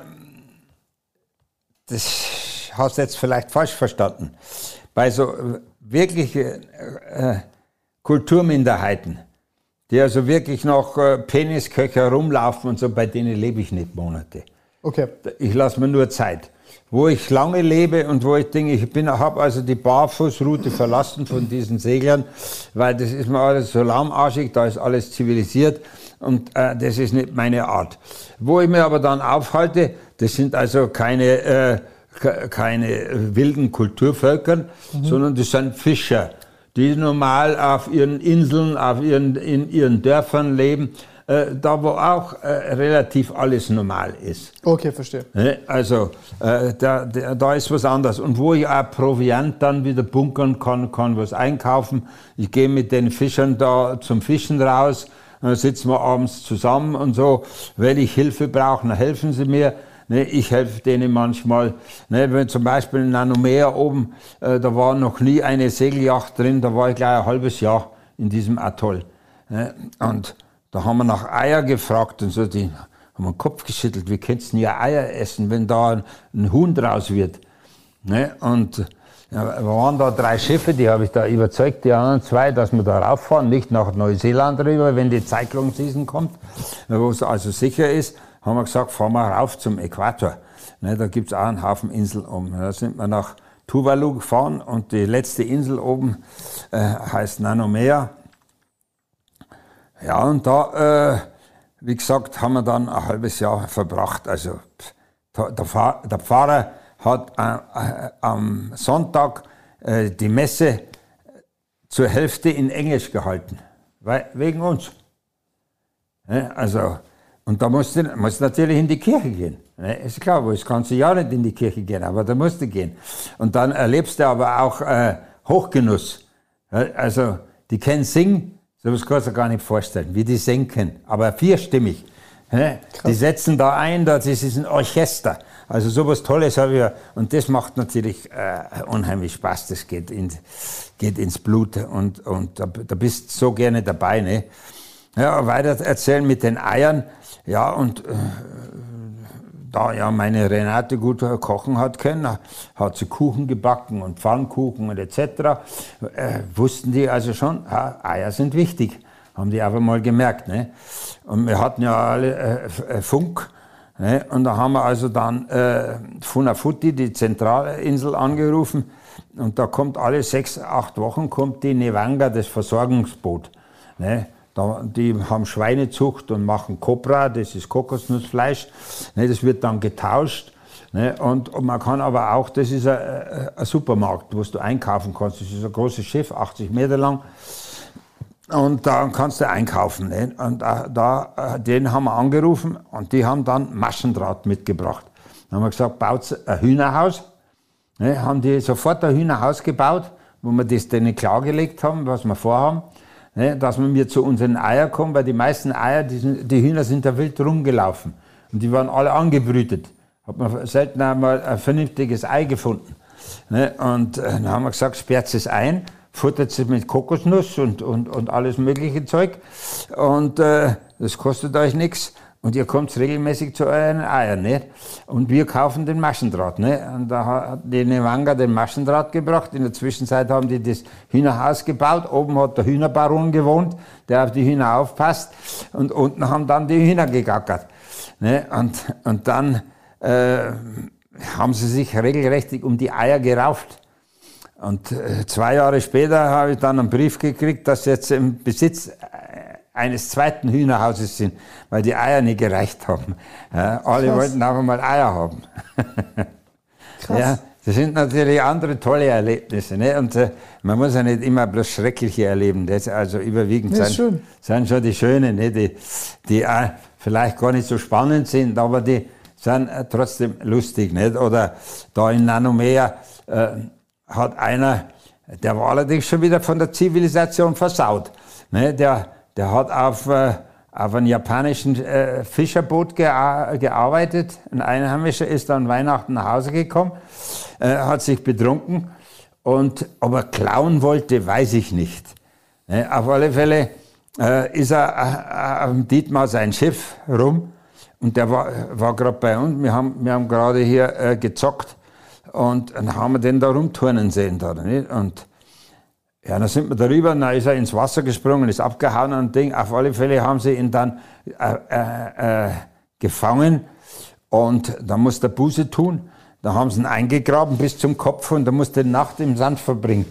[SPEAKER 3] das hast du jetzt vielleicht falsch verstanden. Bei so wirklichen äh, Kulturminderheiten, die also wirklich noch äh, Penisköcher rumlaufen und so, bei denen lebe ich nicht Monate.
[SPEAKER 2] Okay.
[SPEAKER 3] Ich lasse mir nur Zeit. Wo ich lange lebe und wo ich denke, ich bin, habe also die Barfußroute verlassen von diesen Seglern, weil das ist mir alles so lahmarschig, da ist alles zivilisiert und äh, das ist nicht meine Art. Wo ich mir aber dann aufhalte, das sind also keine, äh, keine wilden Kulturvölker, mhm. sondern das sind Fischer, die normal auf ihren Inseln, auf ihren, in ihren Dörfern leben da wo auch äh, relativ alles normal ist.
[SPEAKER 2] Okay, verstehe.
[SPEAKER 3] Also äh, da, da, ist was anderes. Und wo ich auch Proviant dann wieder bunkern kann, kann was einkaufen. Ich gehe mit den Fischern da zum Fischen raus, dann sitzen wir abends zusammen und so. Wenn ich Hilfe brauche, dann helfen sie mir. Ne, ich helfe denen manchmal. Ne, wenn zum Beispiel in Nanomea oben, äh, da war noch nie eine Segelyacht drin, da war ich gleich ein halbes Jahr in diesem Atoll. Ne, und da haben wir nach Eier gefragt und so, die haben den Kopf geschüttelt, wie könntest du ja Eier essen, wenn da ein, Huhn draus wird? Ne? Und ja, waren da drei Schiffe, die habe ich da überzeugt, die anderen zwei, dass wir da rauffahren, nicht nach Neuseeland rüber, wenn die Cyclone Season kommt, wo es also sicher ist, haben wir gesagt, fahren wir rauf zum Äquator. Ne, da gibt's auch einen Haufen Inseln um. Da sind wir nach Tuvalu gefahren und die letzte Insel oben äh, heißt Nanomea. Ja, und da, äh, wie gesagt, haben wir dann ein halbes Jahr verbracht. Also der, der Pfarrer hat äh, äh, am Sonntag äh, die Messe zur Hälfte in Englisch gehalten, weil, wegen uns. Ja, also, und da musst du natürlich in die Kirche gehen. Ja, ist klar, wo das ganze Jahr nicht in die Kirche gehen, aber da musst du gehen. Und dann erlebst du aber auch äh, Hochgenuss. Ja, also, die können singen, so was kannst du gar nicht vorstellen, wie die senken. Aber vierstimmig. Die setzen da ein, das ist ein Orchester. Also sowas Tolles habe ich. Und das macht natürlich äh, unheimlich Spaß. Das geht, in, geht ins Blut und, und da, da bist so gerne dabei. Ne? Ja, weiter erzählen mit den Eiern. Ja, und äh, da ja meine Renate gut kochen hat können, hat sie Kuchen gebacken und Pfannkuchen und etc., äh, wussten die also schon, ja, Eier sind wichtig. Haben die einfach mal gemerkt. Ne? Und wir hatten ja alle äh, äh, Funk. Ne? Und da haben wir also dann äh, Funafuti, die Zentralinsel, angerufen. Und da kommt alle sechs, acht Wochen kommt die Nevanga, das Versorgungsboot. Ne? Die haben Schweinezucht und machen Copra, das ist Kokosnussfleisch. Ne, das wird dann getauscht. Ne, und, man kann aber auch, das ist ein, ein Supermarkt, wo du einkaufen kannst. Das ist ein großes Schiff, 80 Meter lang. Und da kannst du einkaufen. Ne? Und da, da, den haben wir angerufen und die haben dann Maschendraht mitgebracht. Dann haben wir gesagt, baut ein Hühnerhaus. Ne? Haben die sofort ein Hühnerhaus gebaut, wo wir das denen klargelegt haben, was wir vorhaben ne, dass mir zu unseren Eiern kommt, weil die meisten Eier, die, sind, die Hühner sind da wild rumgelaufen. Und die waren alle angebrütet. Hat man selten einmal ein vernünftiges Ei gefunden. Ne, und äh, dann haben wir gesagt, sperrt es ein, futtert es mit Kokosnuss und, und, und alles mögliche Zeug. Und äh, das kostet euch nichts und ihr kommt regelmäßig zu euren Eiern, nicht? Und wir kaufen den Maschendraht, ne? Und da hat die Nevanga den Maschendraht gebracht. In der Zwischenzeit haben die das Hühnerhaus gebaut. Oben hat der Hühnerbaron gewohnt, der auf die Hühner aufpasst. Und unten haben dann die Hühner gegackert. Ne? Und, und dann äh, haben sie sich regelrecht um die Eier gerauft. Und äh, zwei Jahre später habe ich dann einen Brief gekriegt, dass jetzt im Besitz eines zweiten Hühnerhauses sind, weil die Eier nicht gereicht haben. Ja, alle Krass. wollten auch einmal Eier haben. Krass. Ja, das sind natürlich andere tolle Erlebnisse. Ne? Und äh, man muss ja nicht immer bloß Schreckliche erleben. Das also überwiegend
[SPEAKER 2] das
[SPEAKER 3] sind, sind schon die Schönen, ne? die, die äh, vielleicht gar nicht so spannend sind, aber die sind äh, trotzdem lustig. Nicht? Oder da in Nanomea äh, hat einer, der war allerdings schon wieder von der Zivilisation versaut. Ne? Der der hat auf, äh, auf einem japanischen äh, Fischerboot gea gearbeitet. Ein Einheimischer ist dann Weihnachten nach Hause gekommen, äh, hat sich betrunken und ob er klauen wollte, weiß ich nicht. Ne? Auf alle Fälle ist er am Dietmar sein Schiff rum und der war, war gerade bei uns. Wir haben, wir haben gerade hier gezockt Und dann haben wir den da rumturnen sehen. Da, nicht? Und ja, dann sind wir darüber, dann ist er ins Wasser gesprungen, ist abgehauen und Ding. Auf alle Fälle haben sie ihn dann äh, äh, äh, gefangen und dann musste er Buße tun. Da haben sie ihn eingegraben bis zum Kopf und da musste er Nacht im Sand verbringen.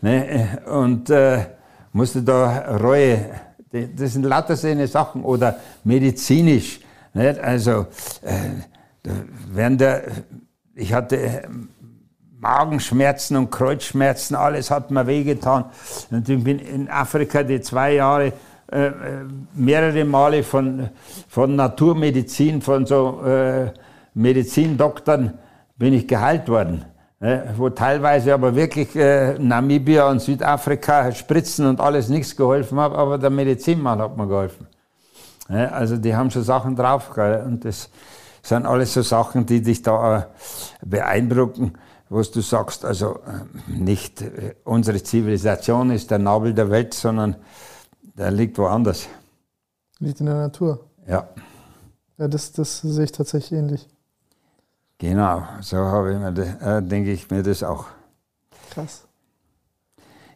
[SPEAKER 3] Ne? Und äh, musste da Reue, das sind lauter so Sachen oder medizinisch. Nicht? Also, äh, während der, ich hatte Magenschmerzen und Kreuzschmerzen, alles hat mir wehgetan. Und ich bin in Afrika die zwei Jahre äh, mehrere Male von, von Naturmedizin, von so äh, Medizindoktoren bin ich geheilt worden. Äh, wo teilweise aber wirklich äh, Namibia und Südafrika Spritzen und alles nichts geholfen hat, aber der Medizinmann hat mir geholfen. Äh, also die haben schon Sachen drauf gell? und das sind alles so Sachen, die dich da äh, beeindrucken was du sagst, also äh, nicht äh, unsere Zivilisation ist der Nabel der Welt, sondern der liegt woanders.
[SPEAKER 2] Liegt in der Natur.
[SPEAKER 3] Ja.
[SPEAKER 2] Ja, das, das sehe ich tatsächlich ähnlich.
[SPEAKER 3] Genau, so habe ich mir, äh, denke ich mir das auch.
[SPEAKER 2] Krass.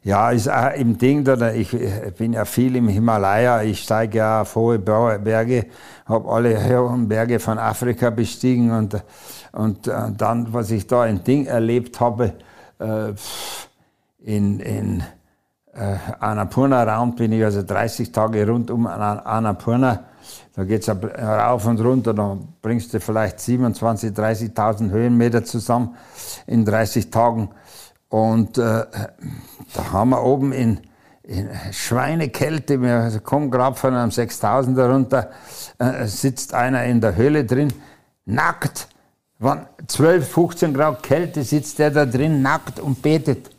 [SPEAKER 3] Ja, ist auch im Ding, da, ich bin ja viel im Himalaya, ich steige ja auf hohe Berge, habe alle hohen Berge von Afrika bestiegen und, und, und dann, was ich da in Ding erlebt habe, äh, in, in äh, Annapurna-Raum bin ich also 30 Tage rund um Annapurna. Da geht es rauf und runter, da bringst du vielleicht 27.000, 30.000 Höhenmeter zusammen in 30 Tagen. Und äh, da haben wir oben in, in Schweinekälte, wir kommen gerade von einem 6000er runter, äh, sitzt einer in der Höhle drin, nackt. Wenn 12, 15 Grad Kälte sitzt der da drin, nackt und betet.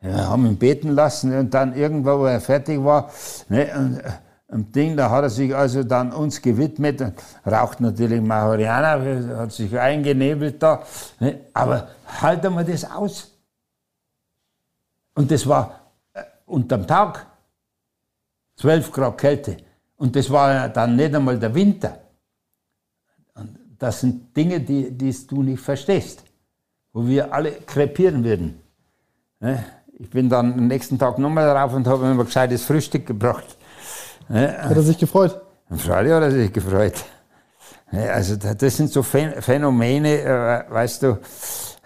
[SPEAKER 3] Wir haben ihn beten lassen und dann irgendwo, wo er fertig war, ne, und, äh, und Ding, da hat er sich also dann uns gewidmet, raucht natürlich Marihuana, hat sich eingenebelt da, ne, aber halt einmal das aus. Und das war äh, unterm Tag 12 Grad Kälte. Und das war ja dann nicht einmal der Winter. Das sind Dinge, die, die du nicht verstehst, wo wir alle krepieren würden. Ne? Ich bin dann am nächsten Tag nochmal drauf und habe ihm ein gescheites Frühstück gebracht.
[SPEAKER 2] Ne? Hat er sich gefreut?
[SPEAKER 3] Freilich hat er sich gefreut. Ne? Also das sind so Phänomene, äh, weißt du,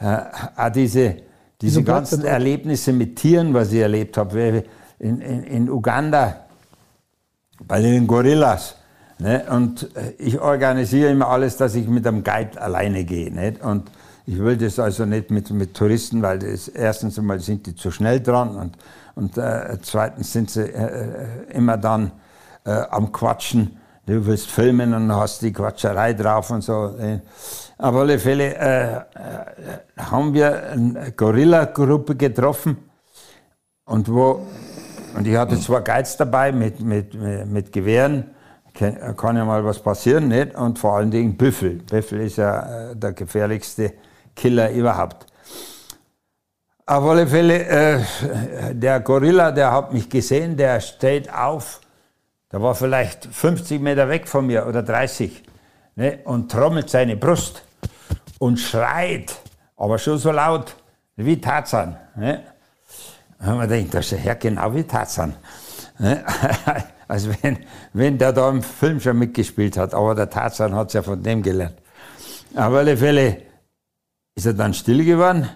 [SPEAKER 3] äh, auch diese, diese ganzen Erlebnisse mit Tieren, was ich erlebt habe, in, in, in Uganda bei den Gorillas. Ne? Und äh, ich organisiere immer alles, dass ich mit einem Guide alleine gehe. Nicht? Und ich will das also nicht mit, mit Touristen, weil das, erstens einmal sind die zu schnell dran und, und äh, zweitens sind sie äh, äh immer dann äh, am Quatschen. Du willst filmen und hast die Quatscherei drauf und so. Ne? Auf alle Fälle äh, haben wir eine Gorilla-Gruppe getroffen und wo und ich hatte zwei Guides dabei mit, mit, mit Gewehren. Kann, kann ja mal was passieren, nicht? Und vor allen Dingen Büffel. Büffel ist ja äh, der gefährlichste Killer überhaupt. Auf alle Fälle, äh, der Gorilla, der hat mich gesehen, der steht auf. Der war vielleicht 50 Meter weg von mir oder 30 ne, und trommelt seine Brust und schreit, aber schon so laut wie Tarzan. Ne. Haben wir gedacht, das ist ja genau wie Tarzan. Ne. [LAUGHS] Also wenn, wenn der da im Film schon mitgespielt hat, aber der Tarzan hat es ja von dem gelernt. Auf alle Fälle ist er dann still geworden.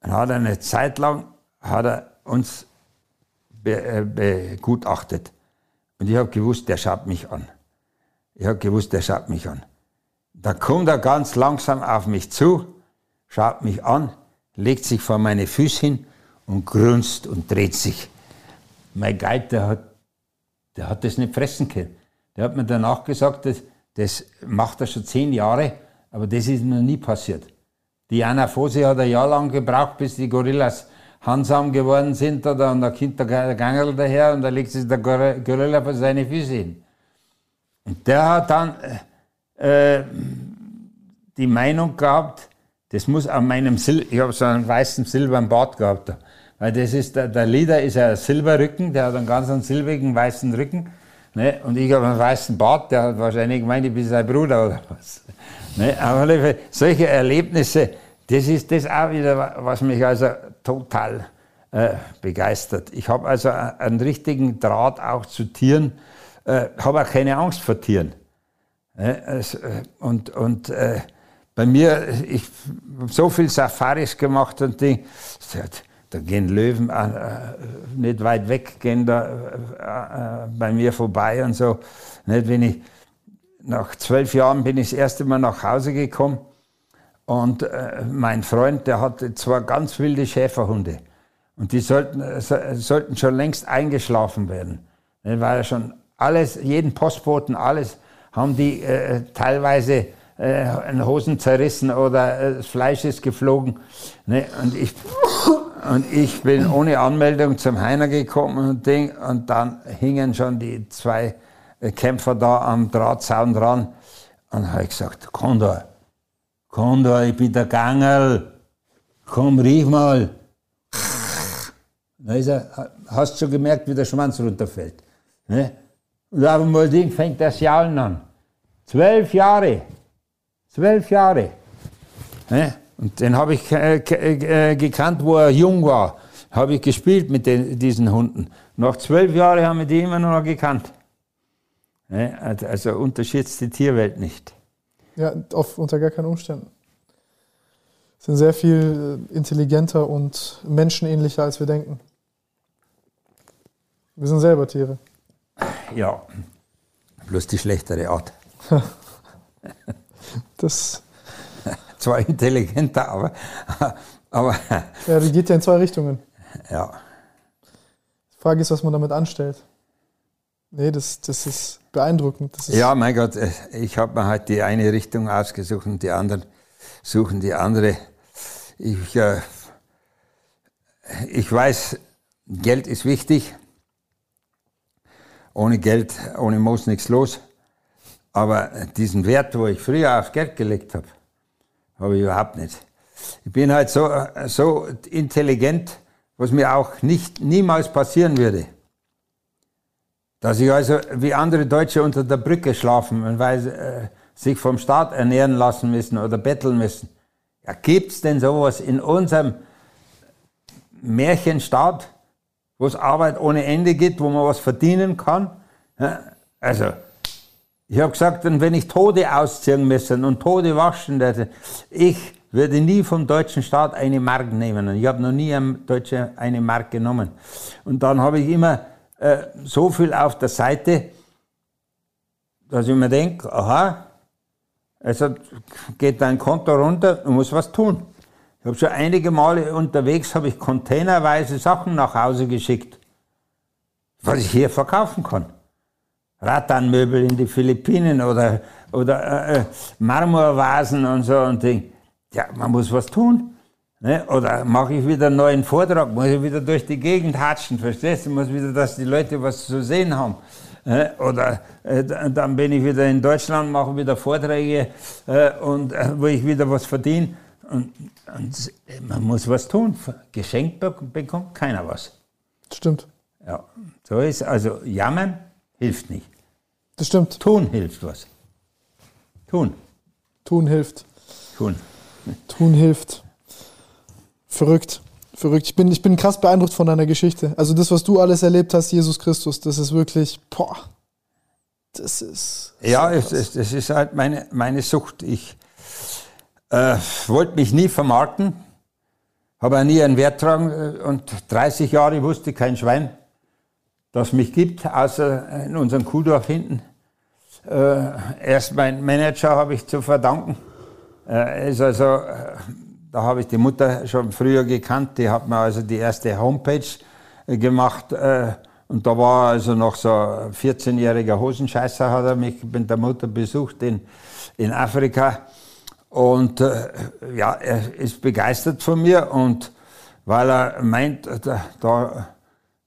[SPEAKER 3] Dann hat eine Zeit lang hat er uns äh, begutachtet. Und ich habe gewusst, der schaut mich an. Ich habe gewusst, der schaut mich an. Da kommt er ganz langsam auf mich zu, schaut mich an, legt sich vor meine Füße hin und grunzt und dreht sich. Mein Guide, der hat, der hat das nicht fressen können. Der hat mir danach gesagt, das, das macht er schon zehn Jahre, aber das ist noch nie passiert. Die Anaphose hat ein Jahr lang gebraucht, bis die Gorillas handsam geworden sind, oder, und da kommt der Gangel daher und da legt sich der Gorilla vor seine Füße hin. Und der hat dann äh, die Meinung gehabt, das muss an meinem Sil ich habe so einen weißen silbernen Bart gehabt, weil das ist der, der Lieder ist ein Silberrücken, der hat einen ganz einen silbrigen weißen Rücken, ne? und ich habe einen weißen Bart, der hat wahrscheinlich gemeint, ich bin sein Bruder oder was. Ne, aber solche Erlebnisse, das ist das auch wieder, was mich also total äh, begeistert. Ich habe also einen richtigen Draht auch zu Tieren, äh, habe auch keine Angst vor Tieren. Ne, also, und und äh, bei mir, ich habe so viel Safaris gemacht und Ding, da gehen Löwen äh, nicht weit weg, gehen da äh, äh, bei mir vorbei und so. Nicht, wenn ich nach zwölf Jahren bin ich das erste Mal nach Hause gekommen und äh, mein Freund, der hatte zwei ganz wilde Schäferhunde und die sollten, äh, sollten schon längst eingeschlafen werden. Dann war ja schon alles, jeden Postboten, alles, haben die äh, teilweise äh, Hosen zerrissen oder äh, das Fleisch ist geflogen. Ne? Und, ich, und ich bin ohne Anmeldung zum Heiner gekommen und, Ding, und dann hingen schon die zwei Kämpfer da am Drahtzaun dran. Und habe ich gesagt, Kondor, Kondor, ich bin der Gangel, komm, riech mal. Da ist er, hast du schon gemerkt, wie der Schwanz runterfällt. Ne? Und auf einmal fängt das Jaulen an. Zwölf Jahre. Zwölf Jahre. Ne? Und den habe ich äh, äh, gekannt, wo er jung war. Habe ich gespielt mit den, diesen Hunden. Nach zwölf Jahren haben wir die immer noch gekannt. Ne? Also unterschätzt die Tierwelt nicht.
[SPEAKER 2] Ja, auf, unter gar keinen Umständen. Sind sehr viel äh, intelligenter und menschenähnlicher, als wir denken. Wir sind selber Tiere.
[SPEAKER 3] Ja, bloß die schlechtere Art. [LAUGHS]
[SPEAKER 2] das. [LAUGHS]
[SPEAKER 3] Zwar intelligenter, aber, aber.
[SPEAKER 2] Die geht ja in zwei Richtungen.
[SPEAKER 3] Ja.
[SPEAKER 2] Die Frage ist, was man damit anstellt. Nee, das, das ist beeindruckend. Das ist
[SPEAKER 3] ja, mein Gott, äh, ich habe mir halt die eine Richtung ausgesucht und die anderen suchen die andere. Ich, äh, ich weiß, Geld ist wichtig. Ohne Geld, ohne Moos nichts los. Aber diesen Wert, wo ich früher aufs Geld gelegt habe, habe ich überhaupt nicht. Ich bin halt so, so intelligent, was mir auch nicht, niemals passieren würde. Dass ich also wie andere Deutsche unter der Brücke schlafen, weil sie äh, sich vom Staat ernähren lassen müssen oder betteln müssen. Ja, gibt's denn sowas in unserem Märchenstaat, wo es Arbeit ohne Ende gibt, wo man was verdienen kann? Ja, also, ich habe gesagt, wenn ich Tode ausziehen müssen und Tode waschen hätte, ich würde nie vom deutschen Staat eine Mark nehmen. Und ich habe noch nie eine deutsche eine Mark genommen. Und dann habe ich immer äh, so viel auf der Seite, dass ich mir denke, aha, also geht dein Konto runter, du musst was tun. Ich habe schon einige Male unterwegs, habe ich containerweise Sachen nach Hause geschickt, was ich hier verkaufen kann. Rattanmöbel in die Philippinen oder, oder äh, äh Marmorvasen und so und Ding. Ja, man muss was tun. Ne? Oder mache ich wieder einen neuen Vortrag, muss ich wieder durch die Gegend hatschen, verstehst du? Muss wieder, dass die Leute was zu sehen haben. Ne? Oder äh, dann bin ich wieder in Deutschland, mache wieder Vorträge äh, und äh, wo ich wieder was verdiene. Und, und, man muss was tun. Geschenkt bekommt keiner was.
[SPEAKER 2] Stimmt.
[SPEAKER 3] Ja, so ist also jammern hilft nicht.
[SPEAKER 2] Das stimmt.
[SPEAKER 3] Tun hilft was. Tun.
[SPEAKER 2] Tun hilft.
[SPEAKER 3] Tun.
[SPEAKER 2] Tun hilft. Verrückt. Verrückt. Ich bin, ich bin krass beeindruckt von deiner Geschichte. Also das, was du alles erlebt hast, Jesus Christus, das ist wirklich, boah, das ist.
[SPEAKER 3] Ja, es, es, das ist halt meine, meine Sucht. Ich äh, wollte mich nie vermarkten, habe nie einen Wert tragen äh, und 30 Jahre wusste kein Schwein, dass mich gibt, außer in unserem Kuhdorf hinten. Äh, erst mein Manager habe ich zu verdanken. Er ist also äh, da habe ich die Mutter schon früher gekannt, die hat mir also die erste Homepage äh, gemacht äh, und da war also noch so ein 14-jähriger Hosenscheißer, hat er mich mit der Mutter besucht in, in Afrika und äh, ja, er ist begeistert von mir und weil er meint, da, da,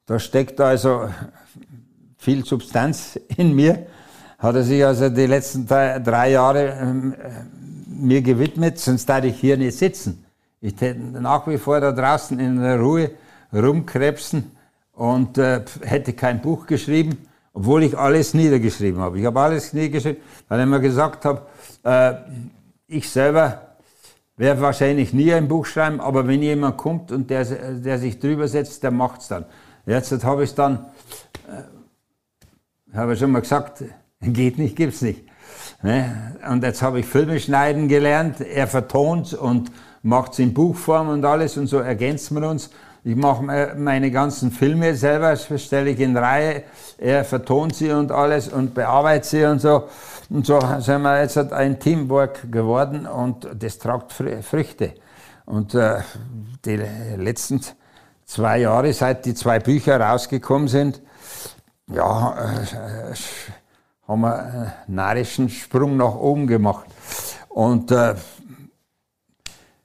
[SPEAKER 3] da steckt also viel Substanz in mir, hat er sich also die letzten drei, Jahre ähm, mir gewidmet, sonst darf ich hier nicht sitzen. Ich hätte nach wie vor da draußen in der Ruhe rumkrebsen und äh, hätte kein Buch geschrieben, obwohl ich alles niedergeschrieben habe. Ich habe alles niedergeschrieben, weil ich mir gesagt habe, äh, ich selber werde wahrscheinlich nie ein Buch schreiben, aber wenn jemand kommt und der, der sich drüber setzt, der macht es dann. Jetzt habe ich dann, äh, habe ich schon mal gesagt, [LAUGHS] geht nicht, gibt es nicht. Ne? Und jetzt habe ich Filme schneiden gelernt, er vertont und macht es in Buchform und alles und so ergänzen wir uns. Ich mache meine ganzen Filme selber, stelle ich in Reihe, er vertont sie und alles und bearbeitet sie und so. Und so sind wir jetzt ein Teamwork geworden und das tragt Früchte. Und äh, die letzten zwei Jahre, seit die zwei Bücher rausgekommen sind, ja, äh, haben wir einen narischen Sprung nach oben gemacht. Und äh,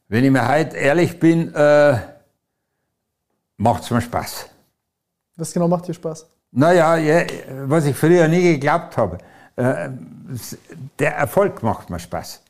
[SPEAKER 3] wenn ich mir heute ehrlich bin, äh, macht es mir Spaß.
[SPEAKER 2] Was genau macht dir Spaß?
[SPEAKER 3] Naja, ja, was ich früher nie geglaubt habe. Äh, der Erfolg macht mir Spaß.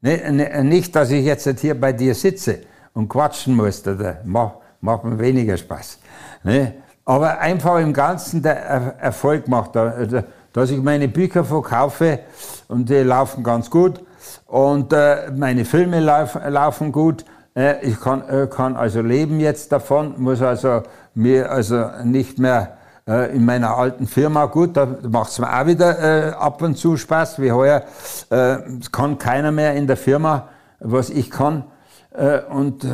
[SPEAKER 3] Ne, ne, nicht, dass ich jetzt hier bei dir sitze und quatschen muss, das macht, macht mir weniger Spaß. Ne? Aber einfach im Ganzen der Erfolg macht, dass ich meine Bücher verkaufe und die laufen ganz gut und äh, meine Filme laufen gut. Äh, ich kann, kann also leben jetzt davon, muss also mir also nicht mehr äh, in meiner alten Firma, gut, da macht es mir auch wieder äh, ab und zu Spaß, wie heuer. Äh, kann keiner mehr in der Firma, was ich kann. Äh, und äh,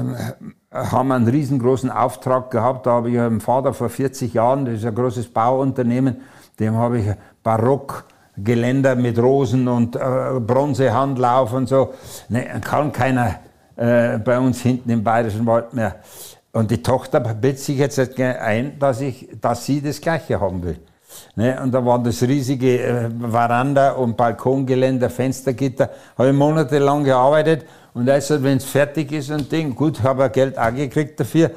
[SPEAKER 3] haben einen riesengroßen Auftrag gehabt. Da habe ich einem Vater vor 40 Jahren, das ist ein großes Bauunternehmen, dem habe ich Barockgeländer mit Rosen und äh, Bronzehandlauf und so. Ne, kann keiner äh, bei uns hinten im Bayerischen Wald mehr. Und die Tochter bildet sich jetzt ein, dass, ich, dass sie das Gleiche haben will. Ne? Und da war das riesige äh, Veranda und Balkongeländer, Fenstergitter. Habe ich monatelang gearbeitet. Und also, wenn es fertig ist und Ding, gut, habe ich Geld auch gekriegt dafür.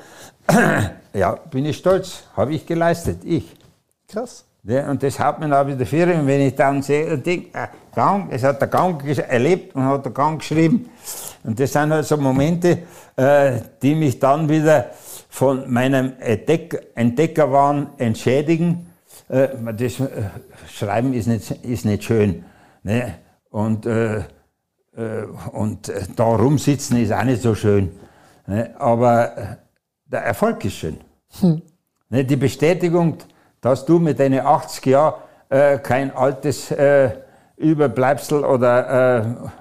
[SPEAKER 3] [CLEARS THROAT] ja, bin ich stolz. Habe ich geleistet. Ich.
[SPEAKER 2] Krass.
[SPEAKER 3] Ja, und das haut mir auch wieder für. Und wenn ich dann sehe, Ding, äh, Gang, es hat der Gang erlebt und hat der Gang geschrieben. Und das sind halt so Momente, äh, die mich dann wieder von meinem Entdeck Entdeckerwahn entschädigen. Äh, das äh, Schreiben ist nicht, ist nicht schön. Ne? Und, äh, und da rumsitzen ist auch nicht so schön. Ne? Aber der Erfolg ist schön. Hm. Ne? Die Bestätigung, dass du mit deinen 80 Jahren kein altes Überbleibsel oder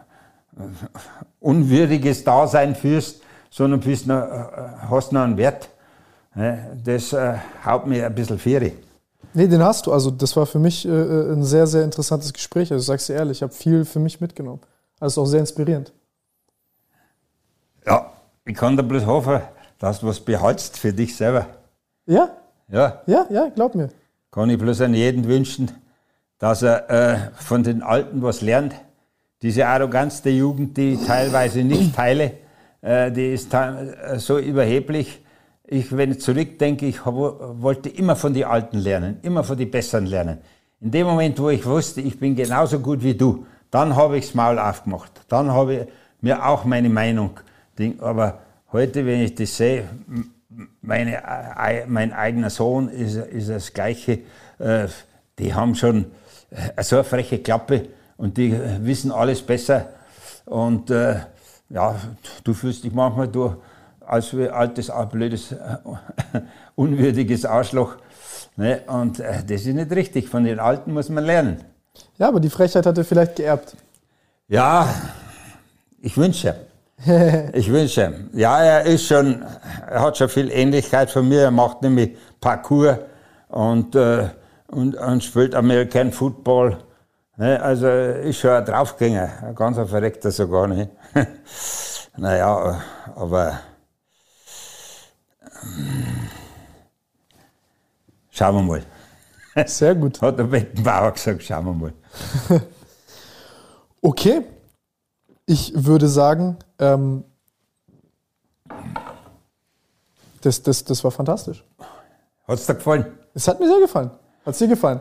[SPEAKER 3] unwürdiges Dasein führst, sondern bist noch, äh, hast noch einen Wert. Das äh, haut mir ein bisschen Fiere.
[SPEAKER 2] Nee, den hast du. Also das war für mich äh, äh ein sehr, sehr interessantes Gespräch. Also ich sag's dir ehrlich, ich habe viel für mich mitgenommen. Also auch sehr inspirierend.
[SPEAKER 3] Ja, ich kann da bloß hoffen, dass du was behaltst für dich selber.
[SPEAKER 2] Ja?
[SPEAKER 3] Ja.
[SPEAKER 2] Ja, ja, glaub mir.
[SPEAKER 3] Kann ich bloß an jeden wünschen, dass er äh, von den Alten was lernt diese Arroganz der Jugend, die ich teilweise nicht teile, äh, die ist äh, so überheblich. Ich, wenn ich zurückdenke, ich wollte immer von den Alten lernen, immer von den Besseren lernen. In dem Moment, wo ich wusste, ich bin genauso gut wie du, dann habe ich das Maul aufgemacht. Dann habe ich mir auch meine Meinung. Aber heute, wenn ich das sehe, meine, äh, mein eigener Sohn ist, ist das Gleiche. Die haben schon so eine freche Klappe und die wissen alles besser. Und äh, ja, du fühlst dich manchmal du als altes, blödes, [LAUGHS] unwürdiges Arschloch. Ne? Und äh, das ist nicht richtig. Von den Alten muss man lernen.
[SPEAKER 2] Ja, aber die Frechheit hat er vielleicht geerbt.
[SPEAKER 3] Ja, ich wünsche. [LAUGHS] ich wünsche. Ja, er ist schon, er hat schon viel Ähnlichkeit von mir. Er macht nämlich Parkour und, äh, und, und spielt American Football. Ne, also ist schon ein Draufgänger, ein ganz verreckter sogar nicht. [LAUGHS] naja, aber ähm, schauen wir mal.
[SPEAKER 2] Sehr gut. [LAUGHS]
[SPEAKER 3] Hat der Bettenbauer gesagt, schauen wir mal. [LAUGHS]
[SPEAKER 2] okay, ich würde sagen, ähm, das, das, das war fantastisch.
[SPEAKER 3] Hat es dir gefallen?
[SPEAKER 2] Es hat mir sehr gefallen. Hat es dir gefallen?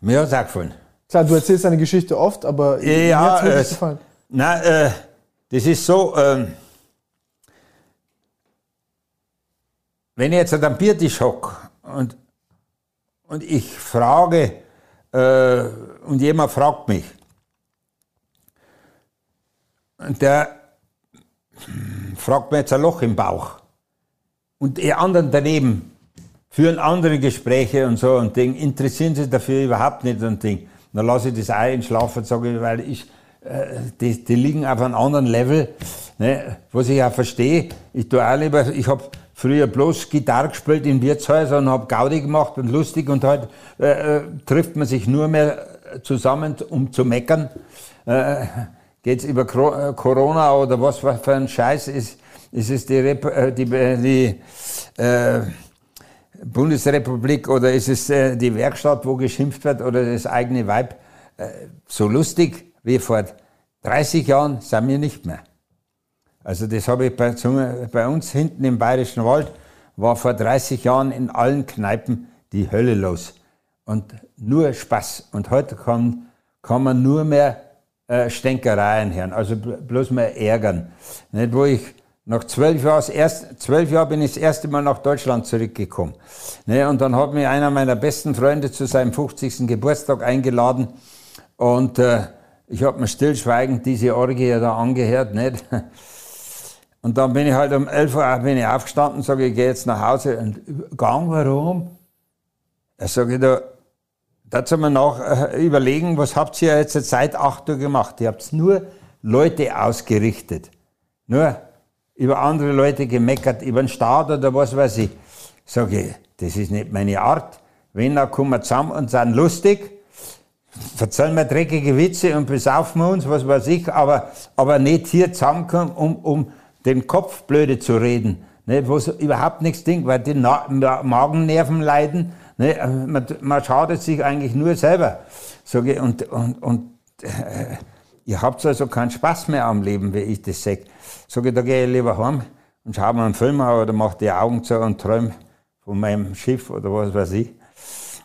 [SPEAKER 3] Mir hat es auch gefallen.
[SPEAKER 2] Klar, du erzählst deine Geschichte oft, aber
[SPEAKER 3] ja, mir hat es gefallen. Na, äh, das ist so, ähm, wenn ich jetzt an einem Biertisch hocke und, und ich frage, äh, und jemand fragt mich, der fragt mir jetzt ein Loch im Bauch. Und die anderen daneben führen andere Gespräche und so und Ding, interessieren sich dafür überhaupt nicht und Ding. Dann lasse ich das auch entschlafen, sage ich, weil ich, äh, die, die liegen auf einem anderen Level, ne, was ich auch verstehe. Ich tue auch lieber, ich habe früher bloß Gitarre gespielt in Wirtshäusern und habe Gaudi gemacht und lustig und halt äh, äh, trifft man sich nur mehr zusammen, um zu meckern. Äh, Geht es über äh, Corona oder was für ein Scheiß ist, ist es die, Rep äh, die, die äh, Bundesrepublik oder ist es äh, die Werkstatt, wo geschimpft wird oder das eigene Weib? So lustig wie vor 30 Jahren sind wir nicht mehr. Also das habe ich bei, bei uns hinten im Bayerischen Wald, war vor 30 Jahren in allen Kneipen die Hölle los. Und nur Spaß. Und heute kann, kann man nur mehr äh, Stänkereien hören, also bloß mehr ärgern. Nicht, wo ich nach zwölf Jahren, erst, zwölf Jahren bin ich das erste Mal nach Deutschland zurückgekommen. Ne, und dann hat mich einer meiner besten Freunde zu seinem 50. Geburtstag eingeladen. Und äh, ich habe mir stillschweigend diese Orgie da angehört. Nicht? [LAUGHS] Und dann bin ich halt um 11 Uhr bin ich aufgestanden, sage ich, gehe jetzt nach Hause. Und Gang, warum? Da sage ich, da, dazu mal nach äh, überlegen, was habt ihr jetzt seit 8 Uhr gemacht? Ihr habt nur Leute ausgerichtet. Nur über andere Leute gemeckert, über den Staat oder was weiß ich. Sage ich, das ist nicht meine Art. Wenn, dann kommen wir zusammen und sind lustig, verzeihen wir dreckige Witze und besaufen wir uns, was weiß ich, aber, aber nicht hier zusammenkommen, um, um den Kopf blöde zu reden, ne, wo so überhaupt nichts Ding, weil die Na Magennerven leiden. Ne, man, man schadet sich eigentlich nur selber. Sag ich, und und, und äh, ihr habt also keinen Spaß mehr am Leben, wie ich das sage. Sag ich, da gehe ich lieber heim und schaue mir einen Film an oder mache die Augen zu und träume von meinem Schiff oder was weiß ich.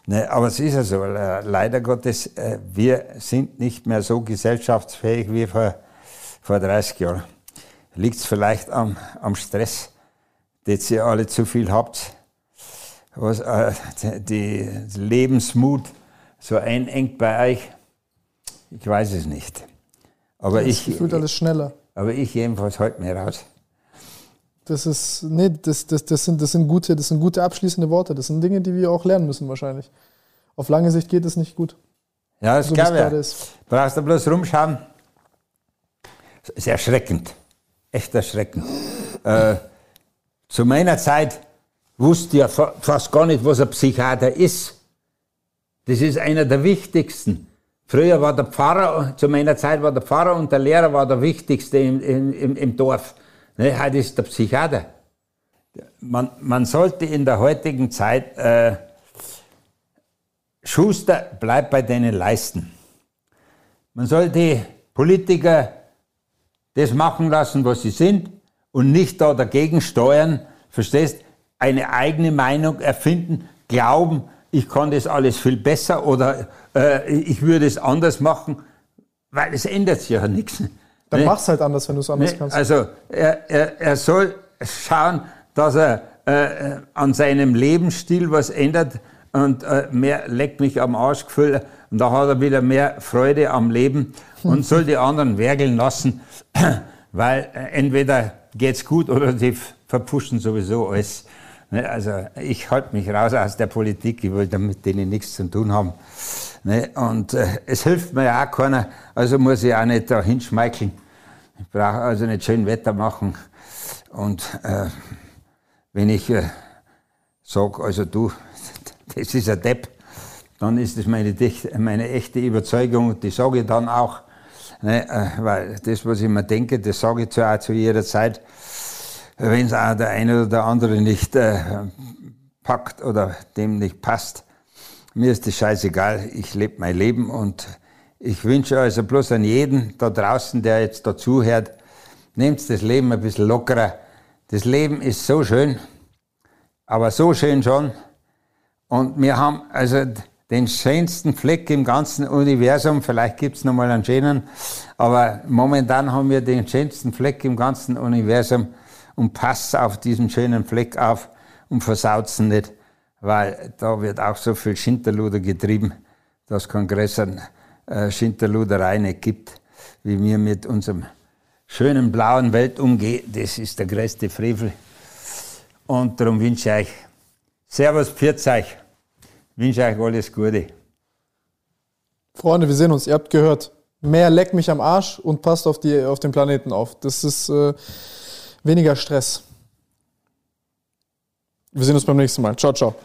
[SPEAKER 3] Ne, aber es ist ja so, leider Gottes, äh, wir sind nicht mehr so gesellschaftsfähig wie vor, vor 30 Jahren. Liegt es vielleicht am, am Stress, den ihr alle zu viel habt, was äh, die Lebensmut so einengt bei euch? Ich weiß es nicht. Aber
[SPEAKER 2] das
[SPEAKER 3] ich.
[SPEAKER 2] Gefühlt alles schneller.
[SPEAKER 3] Aber ich jedenfalls halte mir raus.
[SPEAKER 2] Das ist, nee, das, das, das, sind, das, sind gute, das sind gute abschließende Worte. Das sind Dinge, die wir auch lernen müssen wahrscheinlich. Auf lange Sicht geht es nicht gut.
[SPEAKER 3] Ja, das so glaube ich. Brauchst du bloß rumschauen. Das ist erschreckend echt erschreckend. Äh, zu meiner Zeit wusste ja fast gar nicht, was ein Psychiater ist. Das ist einer der wichtigsten. Früher war der Pfarrer, zu meiner Zeit war der Pfarrer und der Lehrer war der wichtigste im, im, im Dorf. Ne, heute ist der Psychiater. Man, man sollte in der heutigen Zeit, äh, Schuster bleibt bei denen leisten. Man sollte Politiker das machen lassen, was sie sind und nicht da dagegen steuern, verstehst? Eine eigene Meinung erfinden, glauben, ich kann das alles viel besser oder äh, ich würde es anders machen, weil es ändert sich ja nichts.
[SPEAKER 2] Dann ne? mach's halt anders, wenn du es anders ne? kannst.
[SPEAKER 3] Also er, er, er soll schauen, dass er äh, an seinem Lebensstil was ändert und äh, mehr leckt mich am Arschgefühl und da hat er wieder mehr Freude am Leben und soll die anderen werkeln lassen, [CLEARS THROAT] weil äh, entweder geht's gut oder die verpushen sowieso alles. Ne, also ich halte mich raus aus der Politik, ich will damit denen nichts zu tun haben. Ne, und äh, es hilft mir ja auch keiner, also muss ich auch nicht da hinschmeicheln. Ich brauche also nicht schön Wetter machen. Und äh, wenn ich äh, sage, also du, [LAUGHS] das ist ein Depp, dann ist das meine, meine echte Überzeugung, die sage ich dann auch. Ne, äh, weil das, was ich mir denke, das sage ich zwar zu jeder Zeit, wenn es auch der eine oder der andere nicht äh, packt oder dem nicht passt. Mir ist das scheißegal, ich lebe mein Leben und ich wünsche also bloß an jeden da draußen, der jetzt dazuhört, nehmt das Leben ein bisschen lockerer. Das Leben ist so schön, aber so schön schon. Und wir haben also den schönsten Fleck im ganzen Universum. Vielleicht gibt's noch mal einen schönen, aber momentan haben wir den schönsten Fleck im ganzen Universum und passt auf diesen schönen Fleck auf und versaut's nicht, weil da wird auch so viel Schinterluder getrieben, dass es größeren äh, Schinterluderei nicht gibt, wie wir mit unserem schönen blauen Welt umgehe, das ist der größte Frevel. Und darum wünsche ich euch Servus, pfiat euch. Wünsche euch alles Gute.
[SPEAKER 2] Freunde, wir sehen uns. Ihr habt gehört. Mehr leck mich am Arsch und passt auf, die, auf den Planeten auf. Das ist äh, weniger Stress. Wir sehen uns beim nächsten Mal. Ciao, ciao.